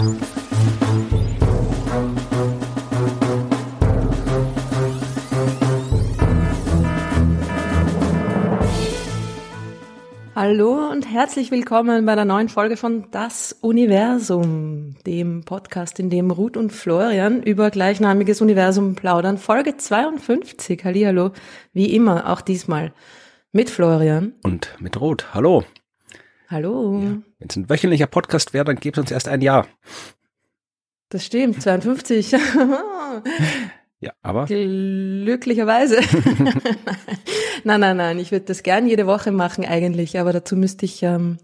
Hallo und herzlich willkommen bei der neuen Folge von Das Universum, dem Podcast, in dem Ruth und Florian über gleichnamiges Universum plaudern. Folge 52. Hallihallo. Wie immer, auch diesmal mit Florian. Und mit Ruth. Hallo. Hallo. Ja. Wenn es ein wöchentlicher Podcast wäre, dann gäbe es uns erst ein Jahr. Das stimmt, 52. Ja, aber. Glücklicherweise. nein, nein, nein. Ich würde das gern jede Woche machen eigentlich, aber dazu müsste ich ähm,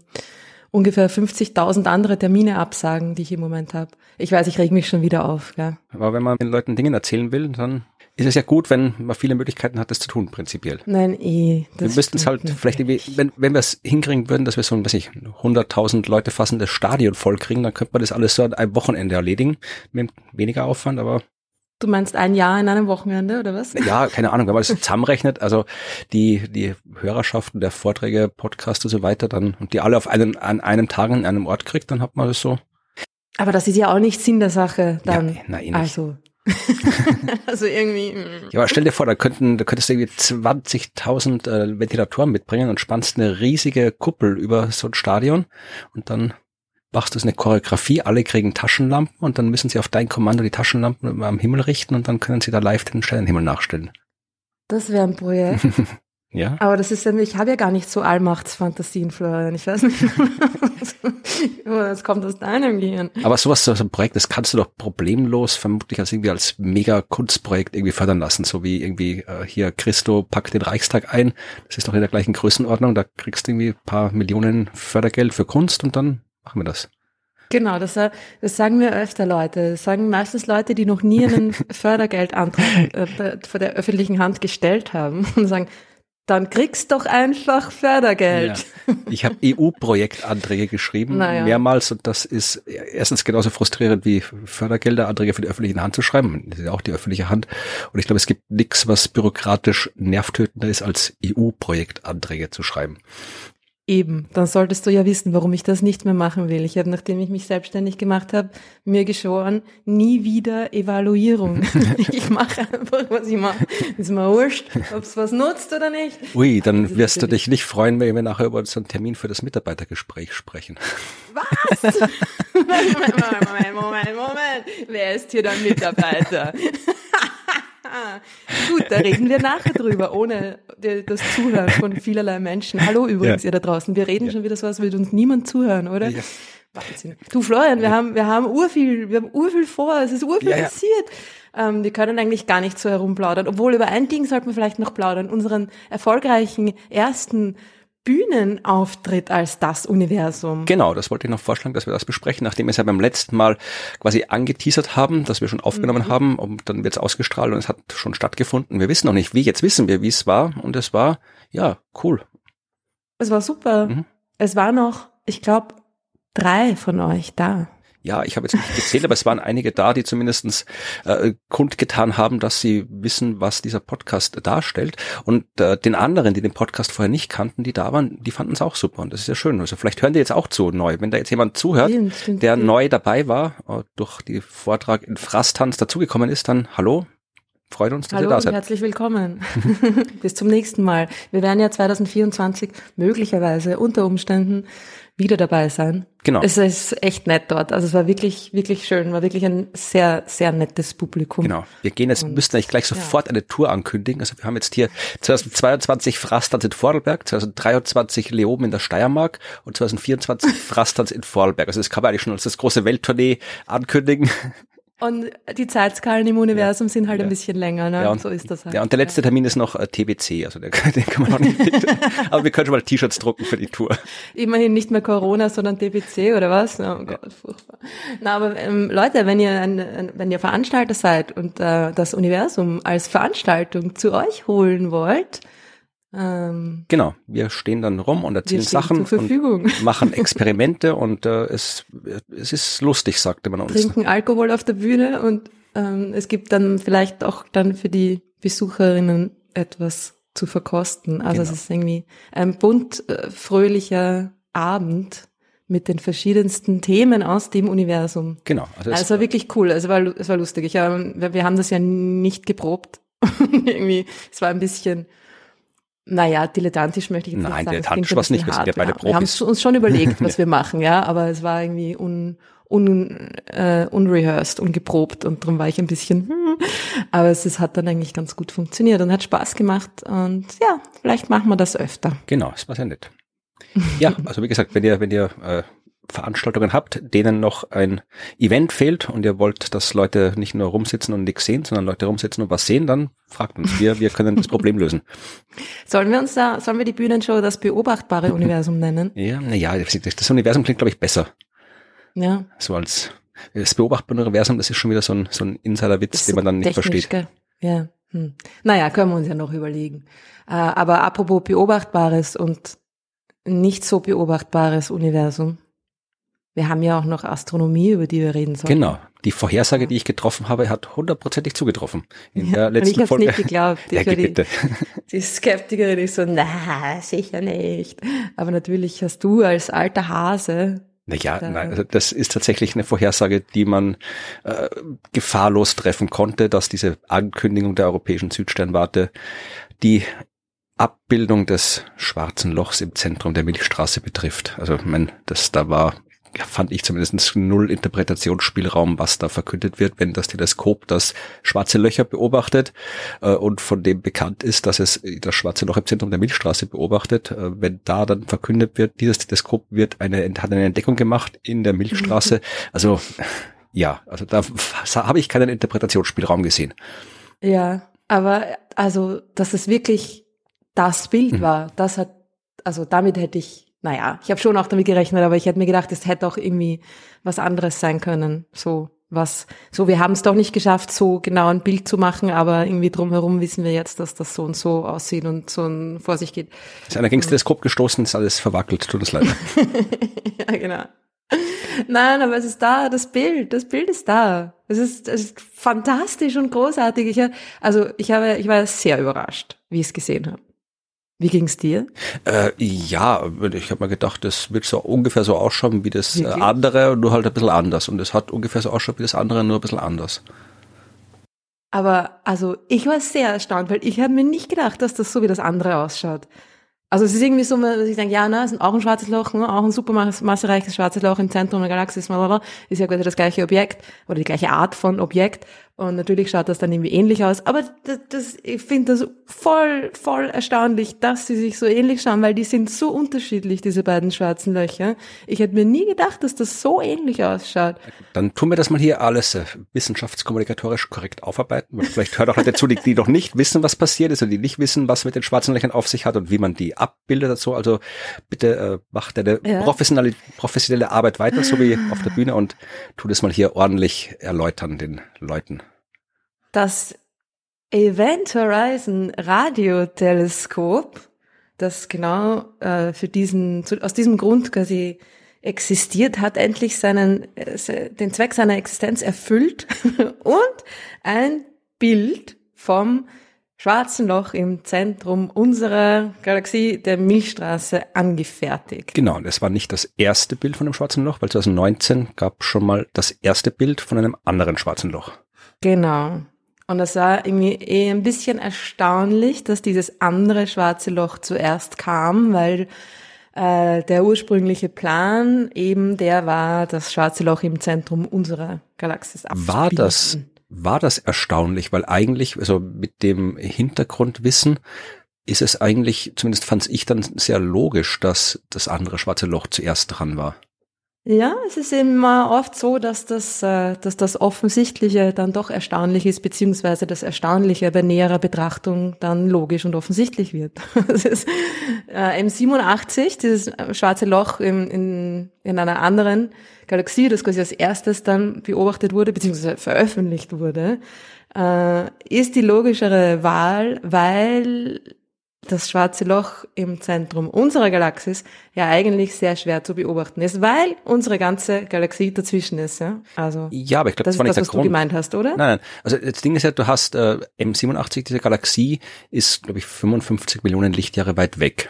ungefähr 50.000 andere Termine absagen, die ich im Moment habe. Ich weiß, ich reg mich schon wieder auf. Gell? Aber wenn man den Leuten Dingen erzählen will, dann ist es ja gut, wenn man viele Möglichkeiten hat, das zu tun, prinzipiell. Nein, eh. wir müssten es halt nicht. vielleicht irgendwie, wenn, wenn wir es hinkriegen würden, dass wir so ein, weiß ich, 100.000 Leute fassendes Stadion vollkriegen, dann könnte man das alles so an einem Wochenende erledigen, mit weniger Aufwand, aber Du meinst ein Jahr in einem Wochenende oder was? Ja, keine Ahnung, wenn man das zusammenrechnet, also die, die Hörerschaften der Vorträge, Podcasts und so weiter, dann, und die alle auf einen, an einem Tag an einem Ort kriegt, dann hat man das so. Aber das ist ja auch nicht Sinn der Sache, dann. Ja, nein, eh nicht. Also. also irgendwie. Mm. Ja, aber stell dir vor, da könnten, da könntest du irgendwie 20.000 äh, Ventilatoren mitbringen und spannst eine riesige Kuppel über so ein Stadion und dann machst du eine Choreografie, alle kriegen Taschenlampen und dann müssen sie auf dein Kommando die Taschenlampen am Himmel richten und dann können sie da live den Sternenhimmel nachstellen. Das wäre ein Projekt. ja. Aber das ist ja, ich habe ja gar nicht so Allmachtsfantasien, Florian. Ich weiß nicht. das kommt aus deinem Gehirn. Aber sowas, so ein Projekt, das kannst du doch problemlos vermutlich als irgendwie als mega Kunstprojekt irgendwie fördern lassen. So wie irgendwie äh, hier Christo packt den Reichstag ein. Das ist doch in der gleichen Größenordnung. Da kriegst du irgendwie ein paar Millionen Fördergeld für Kunst und dann machen wir das. Genau, das, das sagen mir öfter Leute. Das sagen meistens Leute, die noch nie einen Fördergeldantrag äh, vor der öffentlichen Hand gestellt haben und sagen, dann kriegst doch einfach Fördergeld. Ja. Ich habe EU-Projektanträge geschrieben, naja. mehrmals, und das ist erstens genauso frustrierend wie Fördergelderanträge für die öffentliche Hand zu schreiben. Das ist ja auch die öffentliche Hand. Und ich glaube, es gibt nichts, was bürokratisch nervtötender ist, als EU-Projektanträge zu schreiben. Eben, dann solltest du ja wissen, warum ich das nicht mehr machen will. Ich habe, nachdem ich mich selbstständig gemacht habe, mir geschworen, nie wieder Evaluierung. ich mache einfach, was ich mache. Ist mir wurscht, ob es was nutzt oder nicht. Ui, dann wirst du dich nicht freuen, wenn wir nachher über so einen Termin für das Mitarbeitergespräch sprechen. Was? Moment, Moment, Moment, Moment. Wer ist hier dein Mitarbeiter? Gut, da reden wir nachher drüber, ohne das Zuhören von vielerlei Menschen. Hallo übrigens, ja. ihr da draußen. Wir reden ja. schon wieder so, als würde uns niemand zuhören, oder? Ja. Wahnsinn. Du Florian, wir haben, wir haben urviel, wir haben urviel vor, es ist urviel ja, passiert. Ähm, wir können eigentlich gar nicht so herumplaudern. Obwohl über ein Ding sollten wir vielleicht noch plaudern. Unseren erfolgreichen ersten Bühnenauftritt als das Universum. Genau, das wollte ich noch vorschlagen, dass wir das besprechen, nachdem wir es ja beim letzten Mal quasi angeteasert haben, dass wir schon aufgenommen mhm. haben und dann wird es ausgestrahlt und es hat schon stattgefunden. Wir wissen noch nicht wie, jetzt wissen wir, wie es war und es war, ja, cool. Es war super. Mhm. Es war noch, ich glaube, drei von euch da ja, ich habe jetzt nicht gezählt, aber es waren einige da, die zumindestens äh, kundgetan haben, dass sie wissen, was dieser Podcast darstellt. Und äh, den anderen, die den Podcast vorher nicht kannten, die da waren, die fanden es auch super. Und das ist ja schön. Also vielleicht hören die jetzt auch zu neu. Wenn da jetzt jemand zuhört, stimmt, stimmt, der stimmt. neu dabei war, äh, durch die Vortrag in Frastanz dazugekommen ist, dann hallo, Freut uns, dass Hallo ihr da seid. Herzlich willkommen. Bis zum nächsten Mal. Wir werden ja 2024 möglicherweise unter Umständen wieder dabei sein. Genau. Es ist echt nett dort. Also es war wirklich, wirklich schön, war wirklich ein sehr, sehr nettes Publikum. Genau. Wir gehen jetzt, und, müssen eigentlich gleich sofort ja. eine Tour ankündigen. Also wir haben jetzt hier 2022 Frastanz in Vorarlberg, 2023 Leoben in der Steiermark und 2024 Frastanz in Vorarlberg. Also das kann man eigentlich schon als das große Welttournee ankündigen. Und die Zeitskalen im Universum ja, sind halt ja. ein bisschen länger, ne? Ja, und, so ist das halt. Ja, und der letzte Termin ist noch äh, TBC, also der, den kann man noch nicht. aber wir können schon mal T-Shirts drucken für die Tour. Immerhin nicht mehr Corona, sondern TBC oder was? Oh Gott, furchtbar. Na, aber ähm, Leute, wenn ihr ein, ein, wenn ihr Veranstalter seid und äh, das Universum als Veranstaltung zu euch holen wollt, ähm, genau, wir stehen dann rum und erzählen Sachen und machen Experimente und äh, es, es ist lustig, sagte man uns. Trinken Alkohol auf der Bühne und ähm, es gibt dann vielleicht auch dann für die Besucherinnen etwas zu verkosten. Also genau. es ist irgendwie ein bunt äh, fröhlicher Abend, mit den verschiedensten Themen aus dem Universum. Genau. Also, also es war wirklich cool. Also war, es war lustig. Ich, wir, wir haben das ja nicht geprobt. Irgendwie, es war ein bisschen, naja, dilettantisch möchte ich jetzt Nein, nicht sagen. Nein, dilettantisch war es nicht. Wir sind ja beide Profis. Wir haben uns schon überlegt, was wir machen, ja, aber es war irgendwie un, un, äh, unrehearsed, ungeprobt und darum war ich ein bisschen, hm, aber es, es hat dann eigentlich ganz gut funktioniert und hat Spaß gemacht und ja, vielleicht machen wir das öfter. Genau, es war sehr nett. Ja, also wie gesagt, wenn ihr, wenn ihr äh, Veranstaltungen habt, denen noch ein Event fehlt und ihr wollt, dass Leute nicht nur rumsitzen und nichts sehen, sondern Leute rumsitzen und was sehen, dann fragt uns. Wir, wir können das Problem lösen. Sollen wir uns da, sollen wir die Bühnenshow das beobachtbare Universum nennen? Ja, na ja, das Universum klingt, glaube ich, besser. Ja. So als das beobachtbare Universum, das ist schon wieder so ein, so ein Insiderwitz, den man dann nicht versteht. Gell? Ja. Hm. Naja, können wir uns ja noch überlegen. Äh, aber apropos Beobachtbares und nicht so beobachtbares Universum. Wir haben ja auch noch Astronomie, über die wir reden sollen. Genau. Die Vorhersage, die ich getroffen habe, hat hundertprozentig zugetroffen. In der letzten ich Folge. nicht geglaubt. Ich ja, die, die Skeptikerin ist so, na, sicher nicht. Aber natürlich hast du als alter Hase naja, nein, also das ist tatsächlich eine Vorhersage, die man äh, gefahrlos treffen konnte, dass diese Ankündigung der europäischen Südsternwarte die Abbildung des schwarzen Lochs im Zentrum der Milchstraße betrifft. Also, ich mein, das da war fand ich zumindest null Interpretationsspielraum, was da verkündet wird, wenn das Teleskop das schwarze Löcher beobachtet äh, und von dem bekannt ist, dass es das schwarze Loch im Zentrum der Milchstraße beobachtet. Äh, wenn da dann verkündet wird, dieses Teleskop wird eine, hat eine Entdeckung gemacht in der Milchstraße. Mhm. Also ja, also da habe ich keinen Interpretationsspielraum gesehen. Ja, aber also, dass es wirklich das Bild mhm. war, das hat, also damit hätte ich naja, ich habe schon auch damit gerechnet, aber ich hätte mir gedacht, es hätte auch irgendwie was anderes sein können. So was, so wir haben es doch nicht geschafft, so genau ein Bild zu machen, aber irgendwie drumherum wissen wir jetzt, dass das so und so aussieht und so ein, vor sich geht. Ist einer gegen das Teleskop gestoßen, ist alles verwackelt, tut es leid. ja, genau. Nein, aber es ist da, das Bild, das Bild ist da. Es ist, es ist fantastisch und großartig. Ich, also ich habe, ich war sehr überrascht, wie ich es gesehen habe. Wie ging's dir? Äh, ja, ich habe mir gedacht, das wird so ungefähr so ausschauen wie das Wirklich? andere, nur halt ein bisschen anders. Und es hat ungefähr so ausschaut wie das andere, nur ein bisschen anders. Aber also ich war sehr erstaunt, weil ich habe mir nicht gedacht, dass das so wie das andere ausschaut. Also es ist irgendwie so, dass ich denke, ja, ne, es ist auch ein schwarzes Loch, ne, auch ein supermassereiches schwarzes Loch im Zentrum der Galaxie, ist, ist ja quasi das gleiche Objekt oder die gleiche Art von Objekt. Und natürlich schaut das dann irgendwie ähnlich aus. Aber das, das, ich finde das voll, voll erstaunlich, dass sie sich so ähnlich schauen, weil die sind so unterschiedlich, diese beiden schwarzen Löcher. Ich hätte mir nie gedacht, dass das so ähnlich ausschaut. Dann tun wir das mal hier alles äh, wissenschaftskommunikatorisch korrekt aufarbeiten. Vielleicht hört auch Leute zu, die, die noch nicht wissen, was passiert ist und die nicht wissen, was mit den schwarzen Löchern auf sich hat und wie man die abbildet dazu. Also bitte äh, macht deine ja. professionelle, professionelle Arbeit weiter, so wie auf der Bühne und tu das mal hier ordentlich erläutern den Leuten. Das Event Horizon Radioteleskop, das genau äh, für diesen, zu, aus diesem Grund quasi existiert, hat endlich seinen, äh, den Zweck seiner Existenz erfüllt und ein Bild vom schwarzen Loch im Zentrum unserer Galaxie, der Milchstraße, angefertigt. Genau, das war nicht das erste Bild von dem schwarzen Loch, weil 2019 gab schon mal das erste Bild von einem anderen schwarzen Loch. Genau. Und das war irgendwie eh ein bisschen erstaunlich, dass dieses andere schwarze Loch zuerst kam, weil äh, der ursprüngliche Plan eben der war, das schwarze Loch im Zentrum unserer Galaxis abzubilden. War das, war das erstaunlich, weil eigentlich, also mit dem Hintergrundwissen, ist es eigentlich, zumindest fand ich dann sehr logisch, dass das andere schwarze Loch zuerst dran war. Ja, es ist immer oft so, dass das, äh, dass das Offensichtliche dann doch erstaunlich ist, beziehungsweise das Erstaunliche bei näherer Betrachtung dann logisch und offensichtlich wird. Das ist äh, M87, dieses schwarze Loch in, in, in einer anderen Galaxie, das quasi als erstes dann beobachtet wurde, beziehungsweise veröffentlicht wurde, äh, ist die logischere Wahl, weil das schwarze Loch im Zentrum unserer Galaxis ja eigentlich sehr schwer zu beobachten ist, weil unsere ganze Galaxie dazwischen ist. Ja, also ja, aber ich glaube, das, das war nicht das, was Grund. du gemeint hast, oder? Nein, nein. Also das Ding ist ja, du hast äh, M87, diese Galaxie ist, glaube ich, 55 Millionen Lichtjahre weit weg.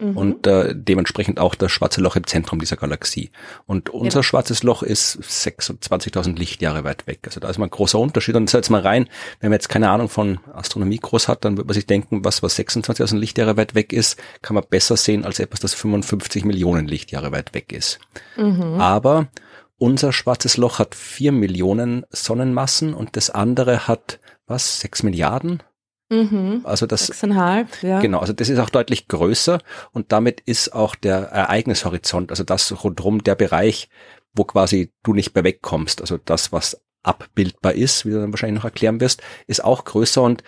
Mhm. Und äh, dementsprechend auch das schwarze Loch im Zentrum dieser Galaxie. Und unser ja. schwarzes Loch ist 26.000 Lichtjahre weit weg. Also da ist mal ein großer Unterschied. Und jetzt mal rein, wenn man jetzt keine Ahnung von Astronomie groß hat, dann wird man sich denken, was, was 26.000 Lichtjahre weit weg ist, kann man besser sehen als etwas, das 55 Millionen Lichtjahre weit weg ist. Mhm. Aber unser schwarzes Loch hat vier Millionen Sonnenmassen und das andere hat was, sechs Milliarden? Mhm. Also das, ja. Genau, also das ist auch deutlich größer und damit ist auch der Ereignishorizont, also das rundherum der Bereich, wo quasi du nicht mehr wegkommst, also das, was abbildbar ist, wie du dann wahrscheinlich noch erklären wirst, ist auch größer und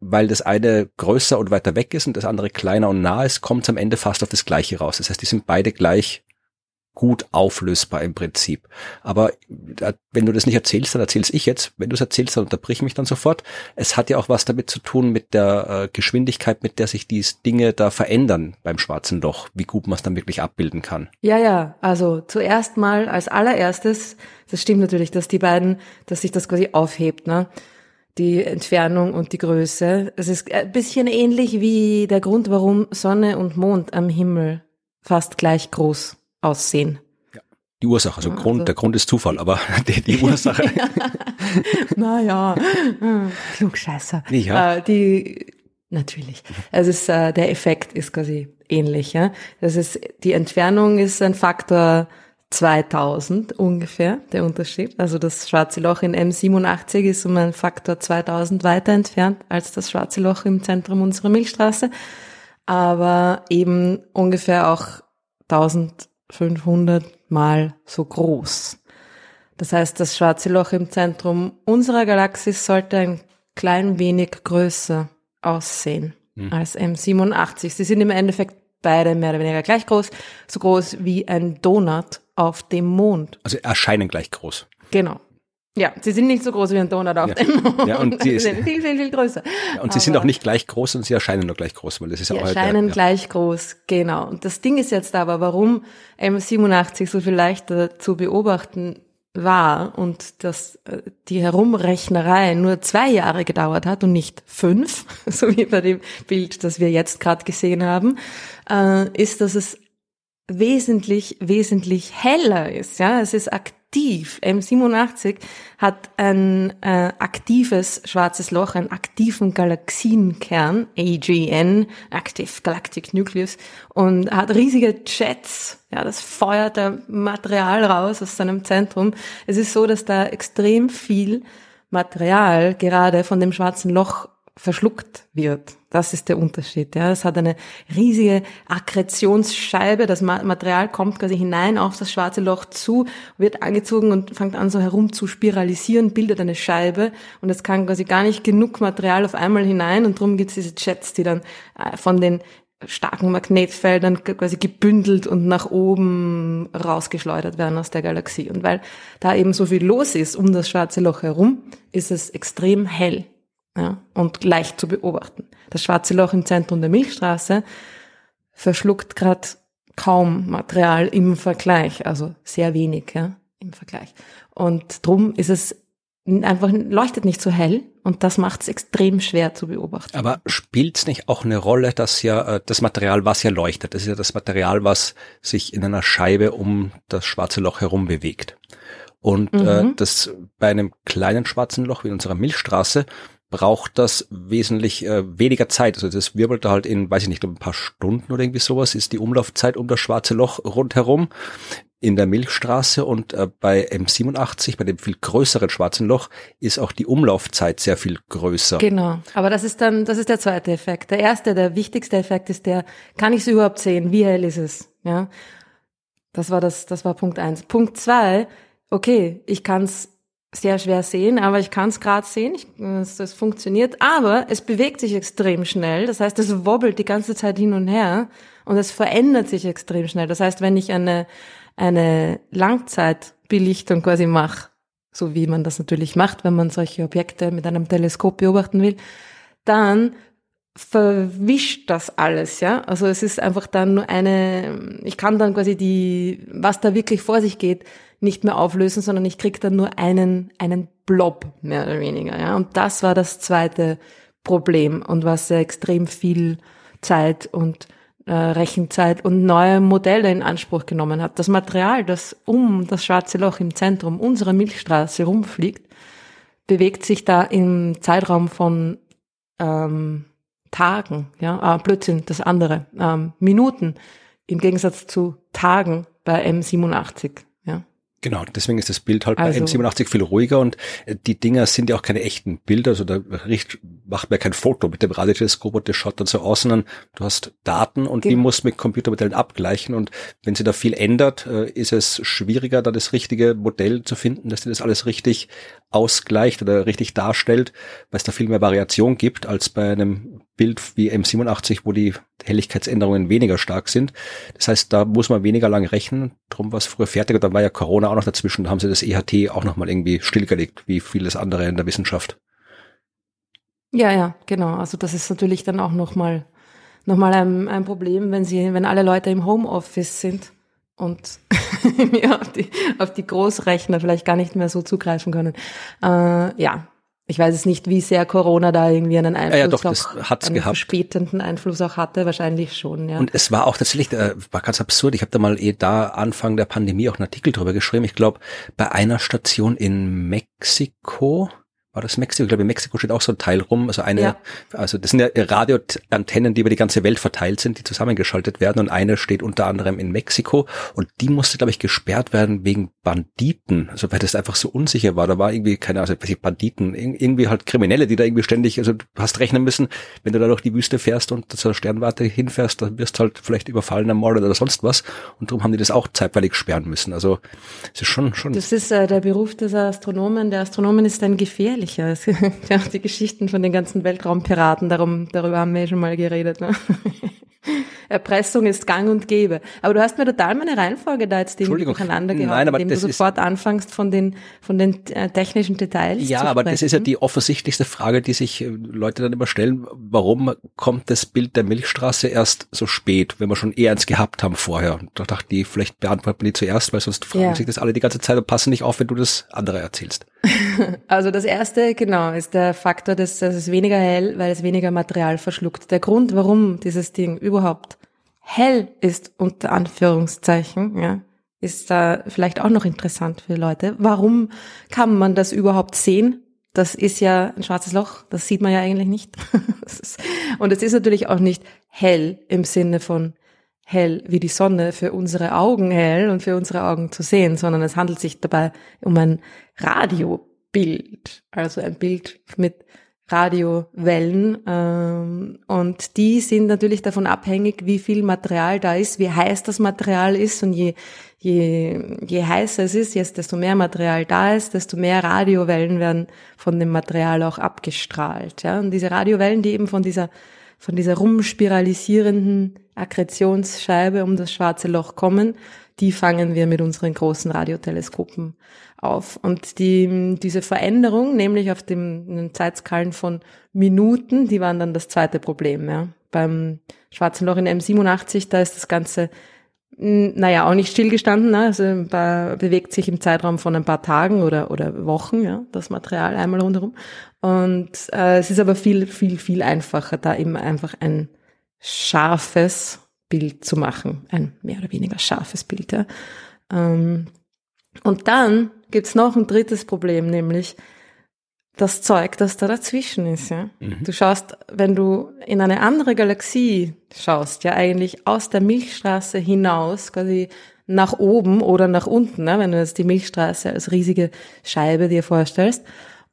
weil das eine größer und weiter weg ist und das andere kleiner und nah ist, kommt es am Ende fast auf das gleiche raus. Das heißt, die sind beide gleich gut auflösbar im Prinzip. Aber äh, wenn du das nicht erzählst, dann erzähl's ich jetzt. Wenn du es erzählst, dann unterbrich mich dann sofort. Es hat ja auch was damit zu tun mit der äh, Geschwindigkeit, mit der sich die Dinge da verändern beim schwarzen Loch, wie gut man es dann wirklich abbilden kann. Ja, ja. Also zuerst mal als allererstes, das stimmt natürlich, dass die beiden, dass sich das quasi aufhebt, ne? Die Entfernung und die Größe. Es ist ein bisschen ähnlich wie der Grund, warum Sonne und Mond am Himmel fast gleich groß aussehen. Ja. Die Ursache, also, also Grund, der Grund ist Zufall, aber die, die Ursache. naja, Klugscheißer. Ja. Äh, die, natürlich. Es ist, äh, der Effekt ist quasi ähnlich, ja. Das ist, die Entfernung ist ein Faktor 2000 ungefähr, der Unterschied. Also das schwarze Loch in M87 ist um einen Faktor 2000 weiter entfernt als das schwarze Loch im Zentrum unserer Milchstraße. Aber eben ungefähr auch 1000 500 mal so groß. Das heißt, das schwarze Loch im Zentrum unserer Galaxie sollte ein klein wenig größer aussehen mhm. als M87. Sie sind im Endeffekt beide mehr oder weniger gleich groß, so groß wie ein Donut auf dem Mond. Also erscheinen gleich groß. Genau. Ja, sie sind nicht so groß wie ein Donut auf ja. Ja, und sie sind viel, viel, viel größer. Ja, und sie sind auch nicht gleich groß und sie erscheinen nur gleich groß, weil das ist sie auch erscheinen halt, ja. gleich groß, genau. Und das Ding ist jetzt aber, warum M87 so viel leichter zu beobachten war und dass äh, die Herumrechnerei nur zwei Jahre gedauert hat und nicht fünf, so wie bei dem Bild, das wir jetzt gerade gesehen haben, äh, ist, dass es wesentlich, wesentlich heller ist. Ja, es ist aktiv aktiv. M87 hat ein äh, aktives schwarzes Loch, einen aktiven Galaxienkern, AGN, Active Galactic Nucleus, und hat riesige Jets. Ja, das feuert da Material raus aus seinem Zentrum. Es ist so, dass da extrem viel Material gerade von dem schwarzen Loch verschluckt wird. Das ist der Unterschied. Ja, es hat eine riesige Akkretionsscheibe. Das Material kommt quasi hinein auf das schwarze Loch zu, wird angezogen und fängt an so herum zu spiralisieren, bildet eine Scheibe und es kann quasi gar nicht genug Material auf einmal hinein und darum gibt es diese Jets, die dann äh, von den starken Magnetfeldern quasi gebündelt und nach oben rausgeschleudert werden aus der Galaxie. Und weil da eben so viel los ist um das schwarze Loch herum, ist es extrem hell ja, und leicht zu beobachten. Das schwarze Loch im Zentrum der Milchstraße verschluckt gerade kaum Material im Vergleich, also sehr wenig ja, im Vergleich. Und drum ist es einfach leuchtet nicht so hell und das macht es extrem schwer zu beobachten. Aber spielt es nicht auch eine Rolle, dass ja äh, das Material, was ja leuchtet, das ist ja das Material, was sich in einer Scheibe um das schwarze Loch herum bewegt. Und äh, mhm. äh, das bei einem kleinen schwarzen Loch wie in unserer Milchstraße braucht das wesentlich äh, weniger Zeit. Also das wirbelt da halt in, weiß ich nicht, ein paar Stunden oder irgendwie sowas, ist die Umlaufzeit um das schwarze Loch rundherum in der Milchstraße und äh, bei M87, bei dem viel größeren schwarzen Loch, ist auch die Umlaufzeit sehr viel größer. Genau, aber das ist dann, das ist der zweite Effekt. Der erste, der wichtigste Effekt ist der, kann ich es überhaupt sehen? Wie hell ist es? Ja, das war das, das war Punkt eins. Punkt zwei, okay, ich kann es sehr schwer sehen, aber ich kann es gerade sehen, ich, es, es funktioniert, aber es bewegt sich extrem schnell, das heißt, es wobbelt die ganze Zeit hin und her und es verändert sich extrem schnell. Das heißt, wenn ich eine, eine Langzeitbelichtung quasi mache, so wie man das natürlich macht, wenn man solche Objekte mit einem Teleskop beobachten will, dann verwischt das alles, ja. Also es ist einfach dann nur eine, ich kann dann quasi die, was da wirklich vor sich geht, nicht mehr auflösen, sondern ich krieg dann nur einen, einen Blob, mehr oder weniger. Ja? Und das war das zweite Problem und was sehr extrem viel Zeit und äh, Rechenzeit und neue Modelle in Anspruch genommen hat. Das Material, das um das schwarze Loch im Zentrum unserer Milchstraße rumfliegt, bewegt sich da im Zeitraum von ähm, Tagen, ja, ah, Blödsinn, das andere, ähm, Minuten, im Gegensatz zu Tagen bei M87. Genau, deswegen ist das Bild halt also, bei M87 viel ruhiger und äh, die Dinger sind ja auch keine echten Bilder, also da riecht, macht man kein Foto mit dem Radioteleskop und das schaut dann so aus, sondern du hast Daten und die musst mit Computermodellen abgleichen und wenn sie da viel ändert, äh, ist es schwieriger, da das richtige Modell zu finden, dass dir das alles richtig ausgleicht oder richtig darstellt, weil es da viel mehr Variation gibt als bei einem Bild wie M87, wo die Helligkeitsänderungen weniger stark sind. Das heißt, da muss man weniger lang rechnen. Drum war es früher fertig und dann war ja Corona auch noch dazwischen. Da haben sie das EHT auch nochmal irgendwie stillgelegt, wie vieles andere in der Wissenschaft. Ja, ja, genau. Also das ist natürlich dann auch nochmal noch mal ein, ein Problem, wenn sie, wenn alle Leute im Homeoffice sind und auf die, auf die Großrechner vielleicht gar nicht mehr so zugreifen können. Äh, ja, ich weiß es nicht, wie sehr Corona da irgendwie einen Einfluss ja, ja, doch, auch, einen gehabt. verspätenden Einfluss auch hatte, wahrscheinlich schon, ja. Und es war auch tatsächlich, äh, war ganz absurd. Ich habe da mal eh da Anfang der Pandemie auch einen Artikel drüber geschrieben. Ich glaube, bei einer Station in Mexiko, war das Mexiko? Ich glaube, in Mexiko steht auch so ein Teil rum. Also eine, ja. also das sind ja Radioantennen, die über die ganze Welt verteilt sind, die zusammengeschaltet werden. Und eine steht unter anderem in Mexiko. Und die musste, glaube ich, gesperrt werden wegen Banditen. Also weil das einfach so unsicher war. Da war irgendwie, keine Ahnung, also, Banditen, irgendwie halt Kriminelle, die da irgendwie ständig, also du hast rechnen müssen, wenn du da durch die Wüste fährst und zur Sternwarte hinfährst, dann wirst du halt vielleicht überfallen, ermordet oder sonst was. Und darum haben die das auch zeitweilig sperren müssen. Also es ist schon, schon. Das ist äh, der Beruf des Astronomen. Der Astronomen ist ein gefährlich gefährlicher. ja, die Geschichten von den ganzen Weltraumpiraten, darum, darüber haben wir ja schon mal geredet. Ne? Erpressung ist gang und gäbe. Aber du hast mir total meine Reihenfolge da jetzt durcheinander gehabt, Nein, aber indem du sofort anfängst von den, von den äh, technischen Details Ja, aber das ist ja die offensichtlichste Frage, die sich äh, Leute dann immer stellen. Warum kommt das Bild der Milchstraße erst so spät, wenn wir schon eher eins gehabt haben vorher? Und da dachte ich, vielleicht beantworten wir die zuerst, weil sonst fragen ja. sich das alle die ganze Zeit und passen nicht auf, wenn du das andere erzählst. Also das erste, genau, ist der Faktor, dass, dass es weniger hell, weil es weniger Material verschluckt. Der Grund, warum dieses Ding überhaupt hell ist, unter Anführungszeichen, ja, ist da vielleicht auch noch interessant für Leute. Warum kann man das überhaupt sehen? Das ist ja ein schwarzes Loch, das sieht man ja eigentlich nicht. und es ist natürlich auch nicht hell im Sinne von hell wie die Sonne für unsere Augen hell und für unsere Augen zu sehen, sondern es handelt sich dabei um ein Radiobild, also ein Bild mit Radiowellen. Ähm, und die sind natürlich davon abhängig, wie viel Material da ist, wie heiß das Material ist. Und je, je, je heißer es ist, jetzt desto mehr Material da ist, desto mehr Radiowellen werden von dem Material auch abgestrahlt. Ja? Und diese Radiowellen, die eben von dieser, von dieser rumspiralisierenden Akkretionsscheibe um das schwarze Loch kommen, die fangen wir mit unseren großen Radioteleskopen auf. Und die, diese Veränderung, nämlich auf dem Zeitskalen von Minuten, die waren dann das zweite Problem. Ja. Beim Schwarzen Loch in M87, da ist das Ganze, naja, auch nicht stillgestanden, ne? also bewegt sich im Zeitraum von ein paar Tagen oder, oder Wochen, ja, das Material einmal rundherum. Und äh, es ist aber viel, viel, viel einfacher, da eben einfach ein scharfes Bild zu machen, ein mehr oder weniger scharfes Bild. Ja. Ähm, und dann gibt's noch ein drittes Problem, nämlich das Zeug, das da dazwischen ist. Ja? Mhm. Du schaust, wenn du in eine andere Galaxie schaust, ja eigentlich aus der Milchstraße hinaus, quasi nach oben oder nach unten, ne? wenn du jetzt die Milchstraße als riesige Scheibe dir vorstellst.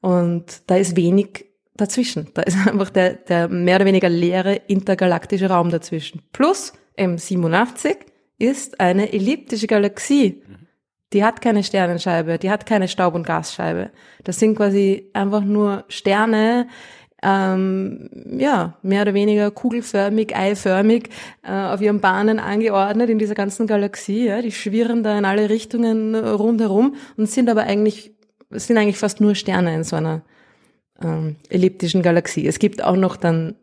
Und da ist wenig dazwischen. Da ist einfach der, der mehr oder weniger leere intergalaktische Raum dazwischen. Plus M87 ist eine elliptische Galaxie. Mhm. Die hat keine Sternenscheibe, die hat keine Staub- und Gasscheibe. Das sind quasi einfach nur Sterne, ähm, ja, mehr oder weniger kugelförmig, eiförmig äh, auf ihren Bahnen angeordnet in dieser ganzen Galaxie. Ja. Die schwirren da in alle Richtungen rundherum und sind aber eigentlich, sind eigentlich fast nur Sterne in so einer ähm, elliptischen Galaxie. Es gibt auch noch dann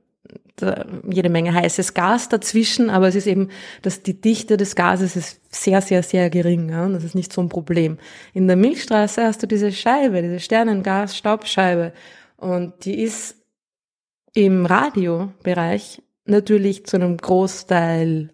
jede Menge heißes Gas dazwischen, aber es ist eben, dass die Dichte des Gases ist sehr, sehr, sehr gering. Ja? Das ist nicht so ein Problem. In der Milchstraße hast du diese Scheibe, diese Sternengas-Staubscheibe. Und die ist im Radiobereich natürlich zu einem Großteil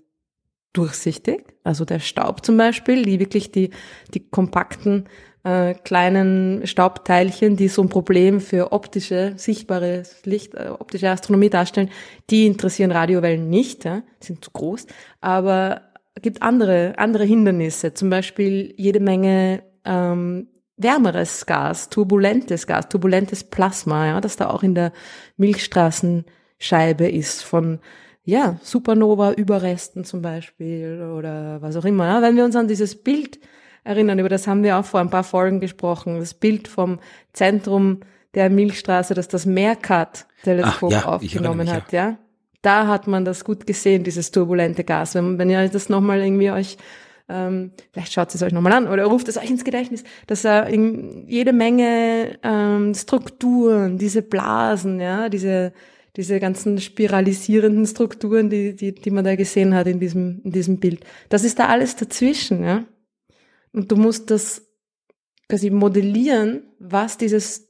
durchsichtig. Also der Staub zum Beispiel, die wirklich die, die kompakten äh, kleinen Staubteilchen, die so ein Problem für optische, sichtbare Licht, äh, optische Astronomie darstellen, die interessieren Radiowellen nicht, ja, sind zu groß. Aber gibt andere, andere Hindernisse, zum Beispiel jede Menge ähm, wärmeres Gas, turbulentes Gas, turbulentes Plasma, ja, das da auch in der Milchstraßenscheibe ist von ja, Supernova-Überresten zum Beispiel oder was auch immer. Ja, wenn wir uns an dieses Bild erinnern, über das haben wir auch vor ein paar Folgen gesprochen, das Bild vom Zentrum der Milchstraße, das das Meerkat-Teleskop ja, aufgenommen mich, hat, ja. Da hat man das gut gesehen, dieses turbulente Gas. Wenn, wenn ihr das nochmal irgendwie euch ähm, vielleicht schaut es euch nochmal an oder ruft es euch ins Gedächtnis, dass er in jede Menge ähm, Strukturen, diese Blasen, ja, diese diese ganzen spiralisierenden Strukturen, die, die, die man da gesehen hat in diesem, in diesem Bild. Das ist da alles dazwischen, ja. Und du musst das quasi modellieren, was dieses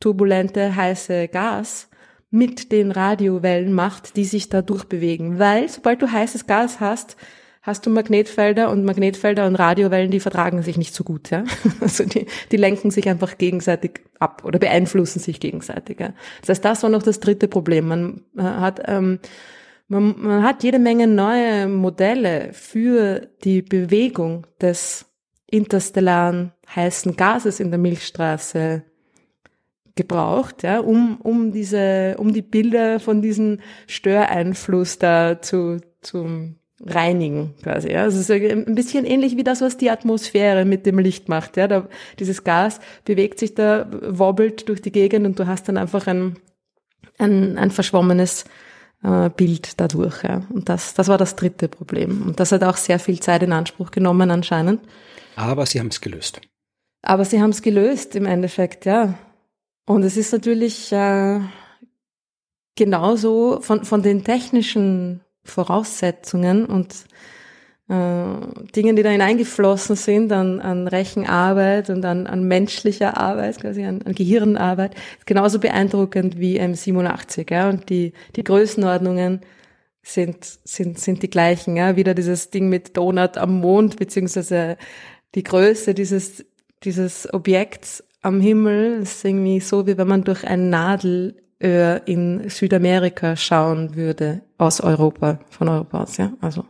turbulente, heiße Gas mit den Radiowellen macht, die sich da durchbewegen. Weil sobald du heißes Gas hast, hast du Magnetfelder und Magnetfelder und Radiowellen, die vertragen sich nicht so gut. Ja? Also die, die lenken sich einfach gegenseitig ab oder beeinflussen sich gegenseitig. Ja? Das heißt, das war noch das dritte Problem. Man hat ähm, man, man hat jede Menge neue Modelle für die Bewegung des interstellaren heißen Gases in der Milchstraße gebraucht, ja, um, um diese, um die Bilder von diesem Störeinfluss da zu, zu reinigen, quasi, ja. Also es ist ein bisschen ähnlich wie das, was die Atmosphäre mit dem Licht macht, ja. Da, dieses Gas bewegt sich da, wobbelt durch die Gegend und du hast dann einfach ein, ein, ein verschwommenes äh, Bild dadurch. Ja. Und das, das war das dritte Problem. Und das hat auch sehr viel Zeit in Anspruch genommen anscheinend. Aber sie haben es gelöst. Aber sie haben es gelöst im Endeffekt, ja. Und es ist natürlich äh, genauso von, von den technischen Voraussetzungen und äh, Dingen, die da hineingeflossen sind an, an Rechenarbeit und an, an menschlicher Arbeit, quasi an, an Gehirnarbeit, genauso beeindruckend wie M87. Ja? Und die, die Größenordnungen sind, sind, sind die gleichen. Ja? Wieder dieses Ding mit Donut am Mond, beziehungsweise die Größe dieses, dieses Objekts am Himmel ist irgendwie so, wie wenn man durch ein Nadelöhr in Südamerika schauen würde, aus Europa, von Europa aus, ja. Also.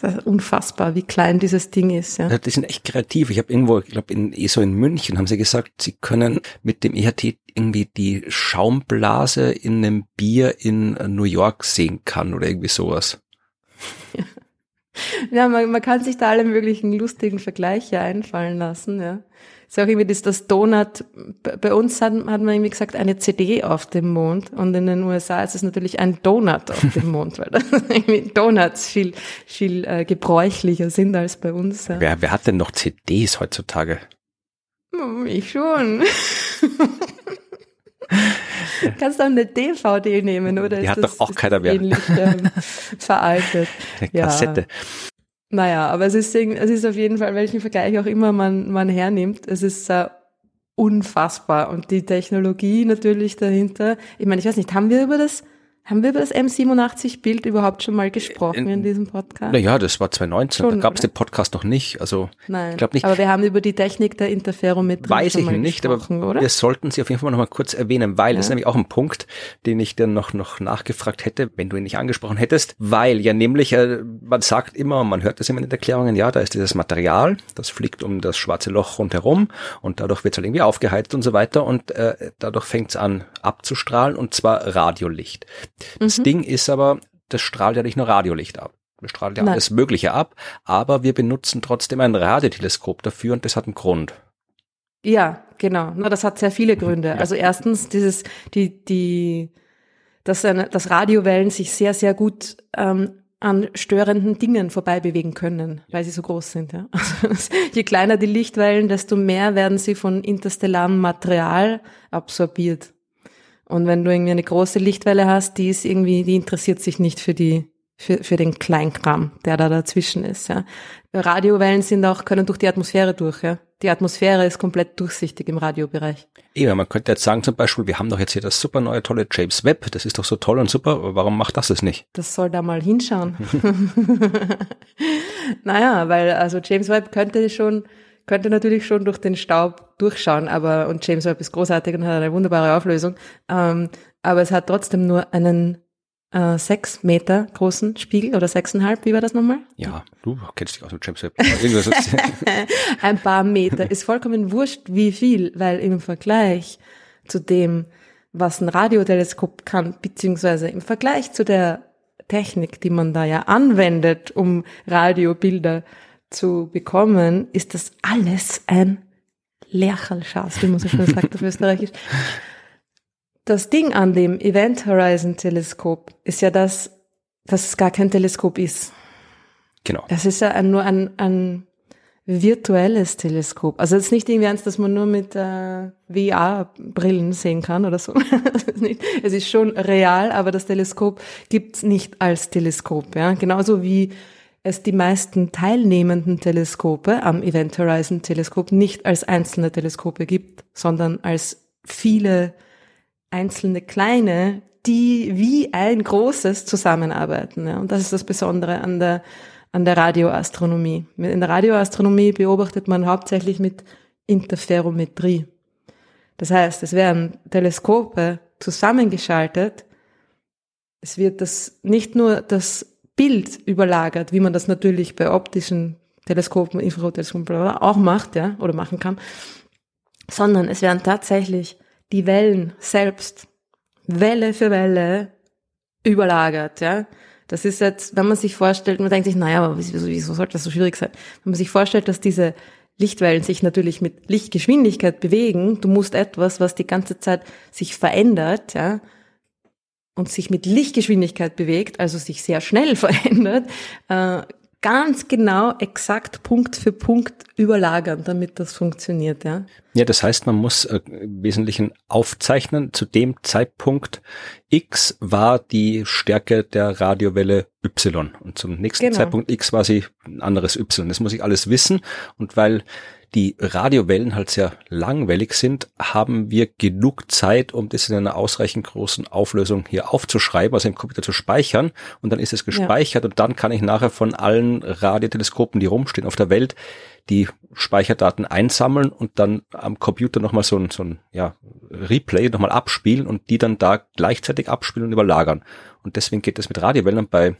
Das ist unfassbar, wie klein dieses Ding ist. Ja. die sind echt kreativ. Ich habe irgendwo, ich glaube in ESO in München haben sie gesagt, sie können mit dem EHT irgendwie die Schaumblase in einem Bier in New York sehen kann oder irgendwie sowas. Ja, ja man, man kann sich da alle möglichen lustigen Vergleiche einfallen lassen. Ja ist auch irgendwie das, das Donut, bei uns hat, hat man irgendwie gesagt, eine CD auf dem Mond und in den USA ist es natürlich ein Donut auf dem Mond, weil irgendwie Donuts viel, viel äh, gebräuchlicher sind als bei uns. Ja. Wer, wer hat denn noch CDs heutzutage? Hm, ich schon. Kannst du auch eine DVD nehmen, oder? Die ist hat das, doch auch keiner mehr. Ähnlich, ähm, veraltet. Eine Kassette. Ja. Naja, aber es ist, es ist auf jeden Fall, welchen Vergleich auch immer man, man hernimmt, es ist äh, unfassbar. Und die Technologie natürlich dahinter. Ich meine, ich weiß nicht, haben wir über das haben wir über das M87-Bild überhaupt schon mal gesprochen in, in diesem Podcast? Naja, das war 2019, schon, da gab es den Podcast noch nicht. Also Nein, ich glaube nicht. Aber wir haben über die Technik der Interferometrie Weiß ich nicht, aber oder? wir sollten sie auf jeden Fall noch mal kurz erwähnen, weil ja. das ist nämlich auch ein Punkt, den ich dann noch, noch nachgefragt hätte, wenn du ihn nicht angesprochen hättest, weil ja nämlich, äh, man sagt immer, man hört das immer in den Erklärungen, ja, da ist dieses Material, das fliegt um das schwarze Loch rundherum und dadurch wird es halt irgendwie aufgeheizt und so weiter und äh, dadurch fängt es an abzustrahlen und zwar Radiolicht. Das mhm. Ding ist aber, das strahlt ja nicht nur Radiolicht ab. Das strahlt ja Nein. alles Mögliche ab, aber wir benutzen trotzdem ein Radioteleskop dafür und das hat einen Grund. Ja, genau. Na, das hat sehr viele Gründe. Ja. Also erstens dieses, die, die, dass, eine, dass Radiowellen sich sehr, sehr gut ähm, an störenden Dingen vorbei bewegen können, weil sie so groß sind. Ja. Also, je kleiner die Lichtwellen, desto mehr werden sie von interstellarem Material absorbiert. Und wenn du irgendwie eine große Lichtwelle hast, die ist irgendwie, die interessiert sich nicht für die für, für den Kleinkram, der da dazwischen ist. Ja. Radiowellen sind auch, können durch die Atmosphäre durch. Ja. Die Atmosphäre ist komplett durchsichtig im Radiobereich. Ja, man könnte jetzt sagen zum Beispiel, wir haben doch jetzt hier das super neue, tolle James Webb, das ist doch so toll und super, warum macht das es nicht? Das soll da mal hinschauen. naja, weil also James Webb könnte schon, könnte natürlich schon durch den Staub durchschauen, aber und James Webb ist großartig und hat eine wunderbare Auflösung, ähm, aber es hat trotzdem nur einen äh, sechs Meter großen Spiegel oder sechseinhalb, wie war das nochmal? Ja, du kennst dich aus mit James Webb. Ein paar Meter ist vollkommen wurscht, wie viel, weil im Vergleich zu dem, was ein Radioteleskop kann, beziehungsweise im Vergleich zu der Technik, die man da ja anwendet, um Radiobilder zu bekommen, ist das alles ein Lerchelschatz, wie man so schön sagt auf Österreichisch das Ding an dem Event Horizon Teleskop ist ja das, dass es gar kein Teleskop ist. Genau. Das ist ja ein, nur ein, ein virtuelles Teleskop. Also es ist nicht irgendwie eins, das man nur mit äh, VR-Brillen sehen kann oder so. es ist schon real, aber das Teleskop gibt's nicht als Teleskop. Ja? Genauso wie es die meisten teilnehmenden Teleskope am Event Horizon Teleskop nicht als einzelne Teleskope gibt, sondern als viele einzelne kleine, die wie ein großes zusammenarbeiten. Ja. Und das ist das Besondere an der, an der Radioastronomie. In der Radioastronomie beobachtet man hauptsächlich mit Interferometrie. Das heißt, es werden Teleskope zusammengeschaltet. Es wird das, nicht nur das Bild überlagert, wie man das natürlich bei optischen Teleskopen, Infrarotteleskopen auch macht, ja, oder machen kann, sondern es werden tatsächlich die Wellen selbst Welle für Welle überlagert, ja. Das ist jetzt, wenn man sich vorstellt, man denkt sich, naja, aber wieso, wieso sollte das so schwierig sein? Wenn man sich vorstellt, dass diese Lichtwellen sich natürlich mit Lichtgeschwindigkeit bewegen, du musst etwas, was die ganze Zeit sich verändert, ja, und sich mit Lichtgeschwindigkeit bewegt, also sich sehr schnell verändert, äh, ganz genau, exakt Punkt für Punkt überlagern, damit das funktioniert, ja. Ja, das heißt, man muss äh, im Wesentlichen aufzeichnen. Zu dem Zeitpunkt X war die Stärke der Radiowelle Y und zum nächsten genau. Zeitpunkt X war sie ein anderes Y. Das muss ich alles wissen und weil die Radiowellen halt sehr langwellig sind, haben wir genug Zeit, um das in einer ausreichend großen Auflösung hier aufzuschreiben, also im Computer zu speichern. Und dann ist es gespeichert ja. und dann kann ich nachher von allen Radioteleskopen, die rumstehen auf der Welt, die Speicherdaten einsammeln und dann am Computer nochmal so ein, so ein ja, Replay nochmal abspielen und die dann da gleichzeitig abspielen und überlagern. Und deswegen geht es mit Radiowellen und bei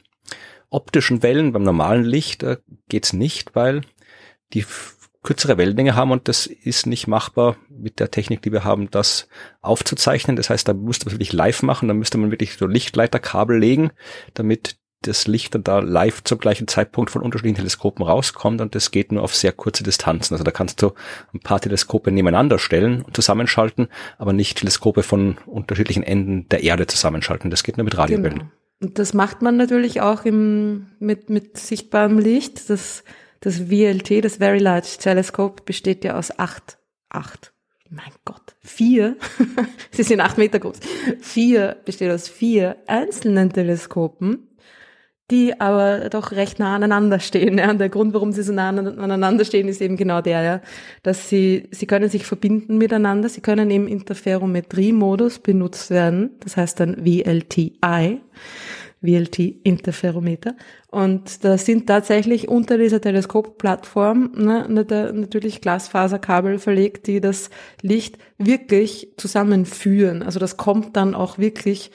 optischen Wellen, beim normalen Licht äh, geht's nicht, weil die kürzere Wellenlänge haben und das ist nicht machbar mit der Technik, die wir haben, das aufzuzeichnen. Das heißt, da müsste man wirklich live machen, da müsste man wirklich so Lichtleiterkabel legen, damit das Licht dann da live zum gleichen Zeitpunkt von unterschiedlichen Teleskopen rauskommt und das geht nur auf sehr kurze Distanzen. Also da kannst du ein paar Teleskope nebeneinander stellen und zusammenschalten, aber nicht Teleskope von unterschiedlichen Enden der Erde zusammenschalten. Das geht nur mit Radiowellen. Genau. Und das macht man natürlich auch im, mit, mit sichtbarem Licht. Das das VLT, das Very Large Telescope, besteht ja aus acht, acht, mein Gott, vier, sie sind acht Meter groß, vier, besteht aus vier einzelnen Teleskopen, die aber doch recht nah aneinander stehen. Ja. Und der Grund, warum sie so nah aneinander stehen, ist eben genau der, ja, dass sie, sie können sich verbinden miteinander, sie können im Interferometrie-Modus benutzt werden, das heißt dann VLTI. VLT-Interferometer. Und da sind tatsächlich unter dieser Teleskopplattform ne, natürlich Glasfaserkabel verlegt, die das Licht wirklich zusammenführen. Also das kommt dann auch wirklich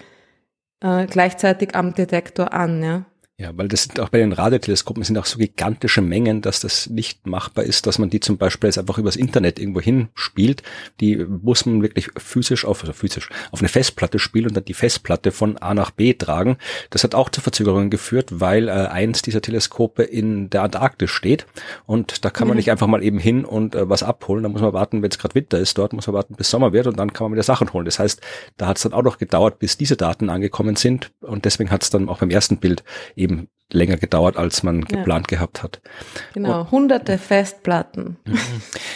äh, gleichzeitig am Detektor an. Ja. Ja, weil das sind auch bei den Radioteleskopen sind auch so gigantische Mengen, dass das nicht machbar ist, dass man die zum Beispiel jetzt einfach übers Internet irgendwo hinspielt. Die muss man wirklich physisch auf, also physisch, auf eine Festplatte spielen und dann die Festplatte von A nach B tragen. Das hat auch zu Verzögerungen geführt, weil äh, eins dieser Teleskope in der Antarktis steht und da kann man mhm. nicht einfach mal eben hin und äh, was abholen. Da muss man warten, wenn es gerade Winter ist dort, muss man warten, bis Sommer wird und dann kann man wieder Sachen holen. Das heißt, da hat es dann auch noch gedauert, bis diese Daten angekommen sind und deswegen hat es dann auch beim ersten Bild eben eben länger gedauert, als man ja. geplant gehabt hat. Genau, und, hunderte Festplatten.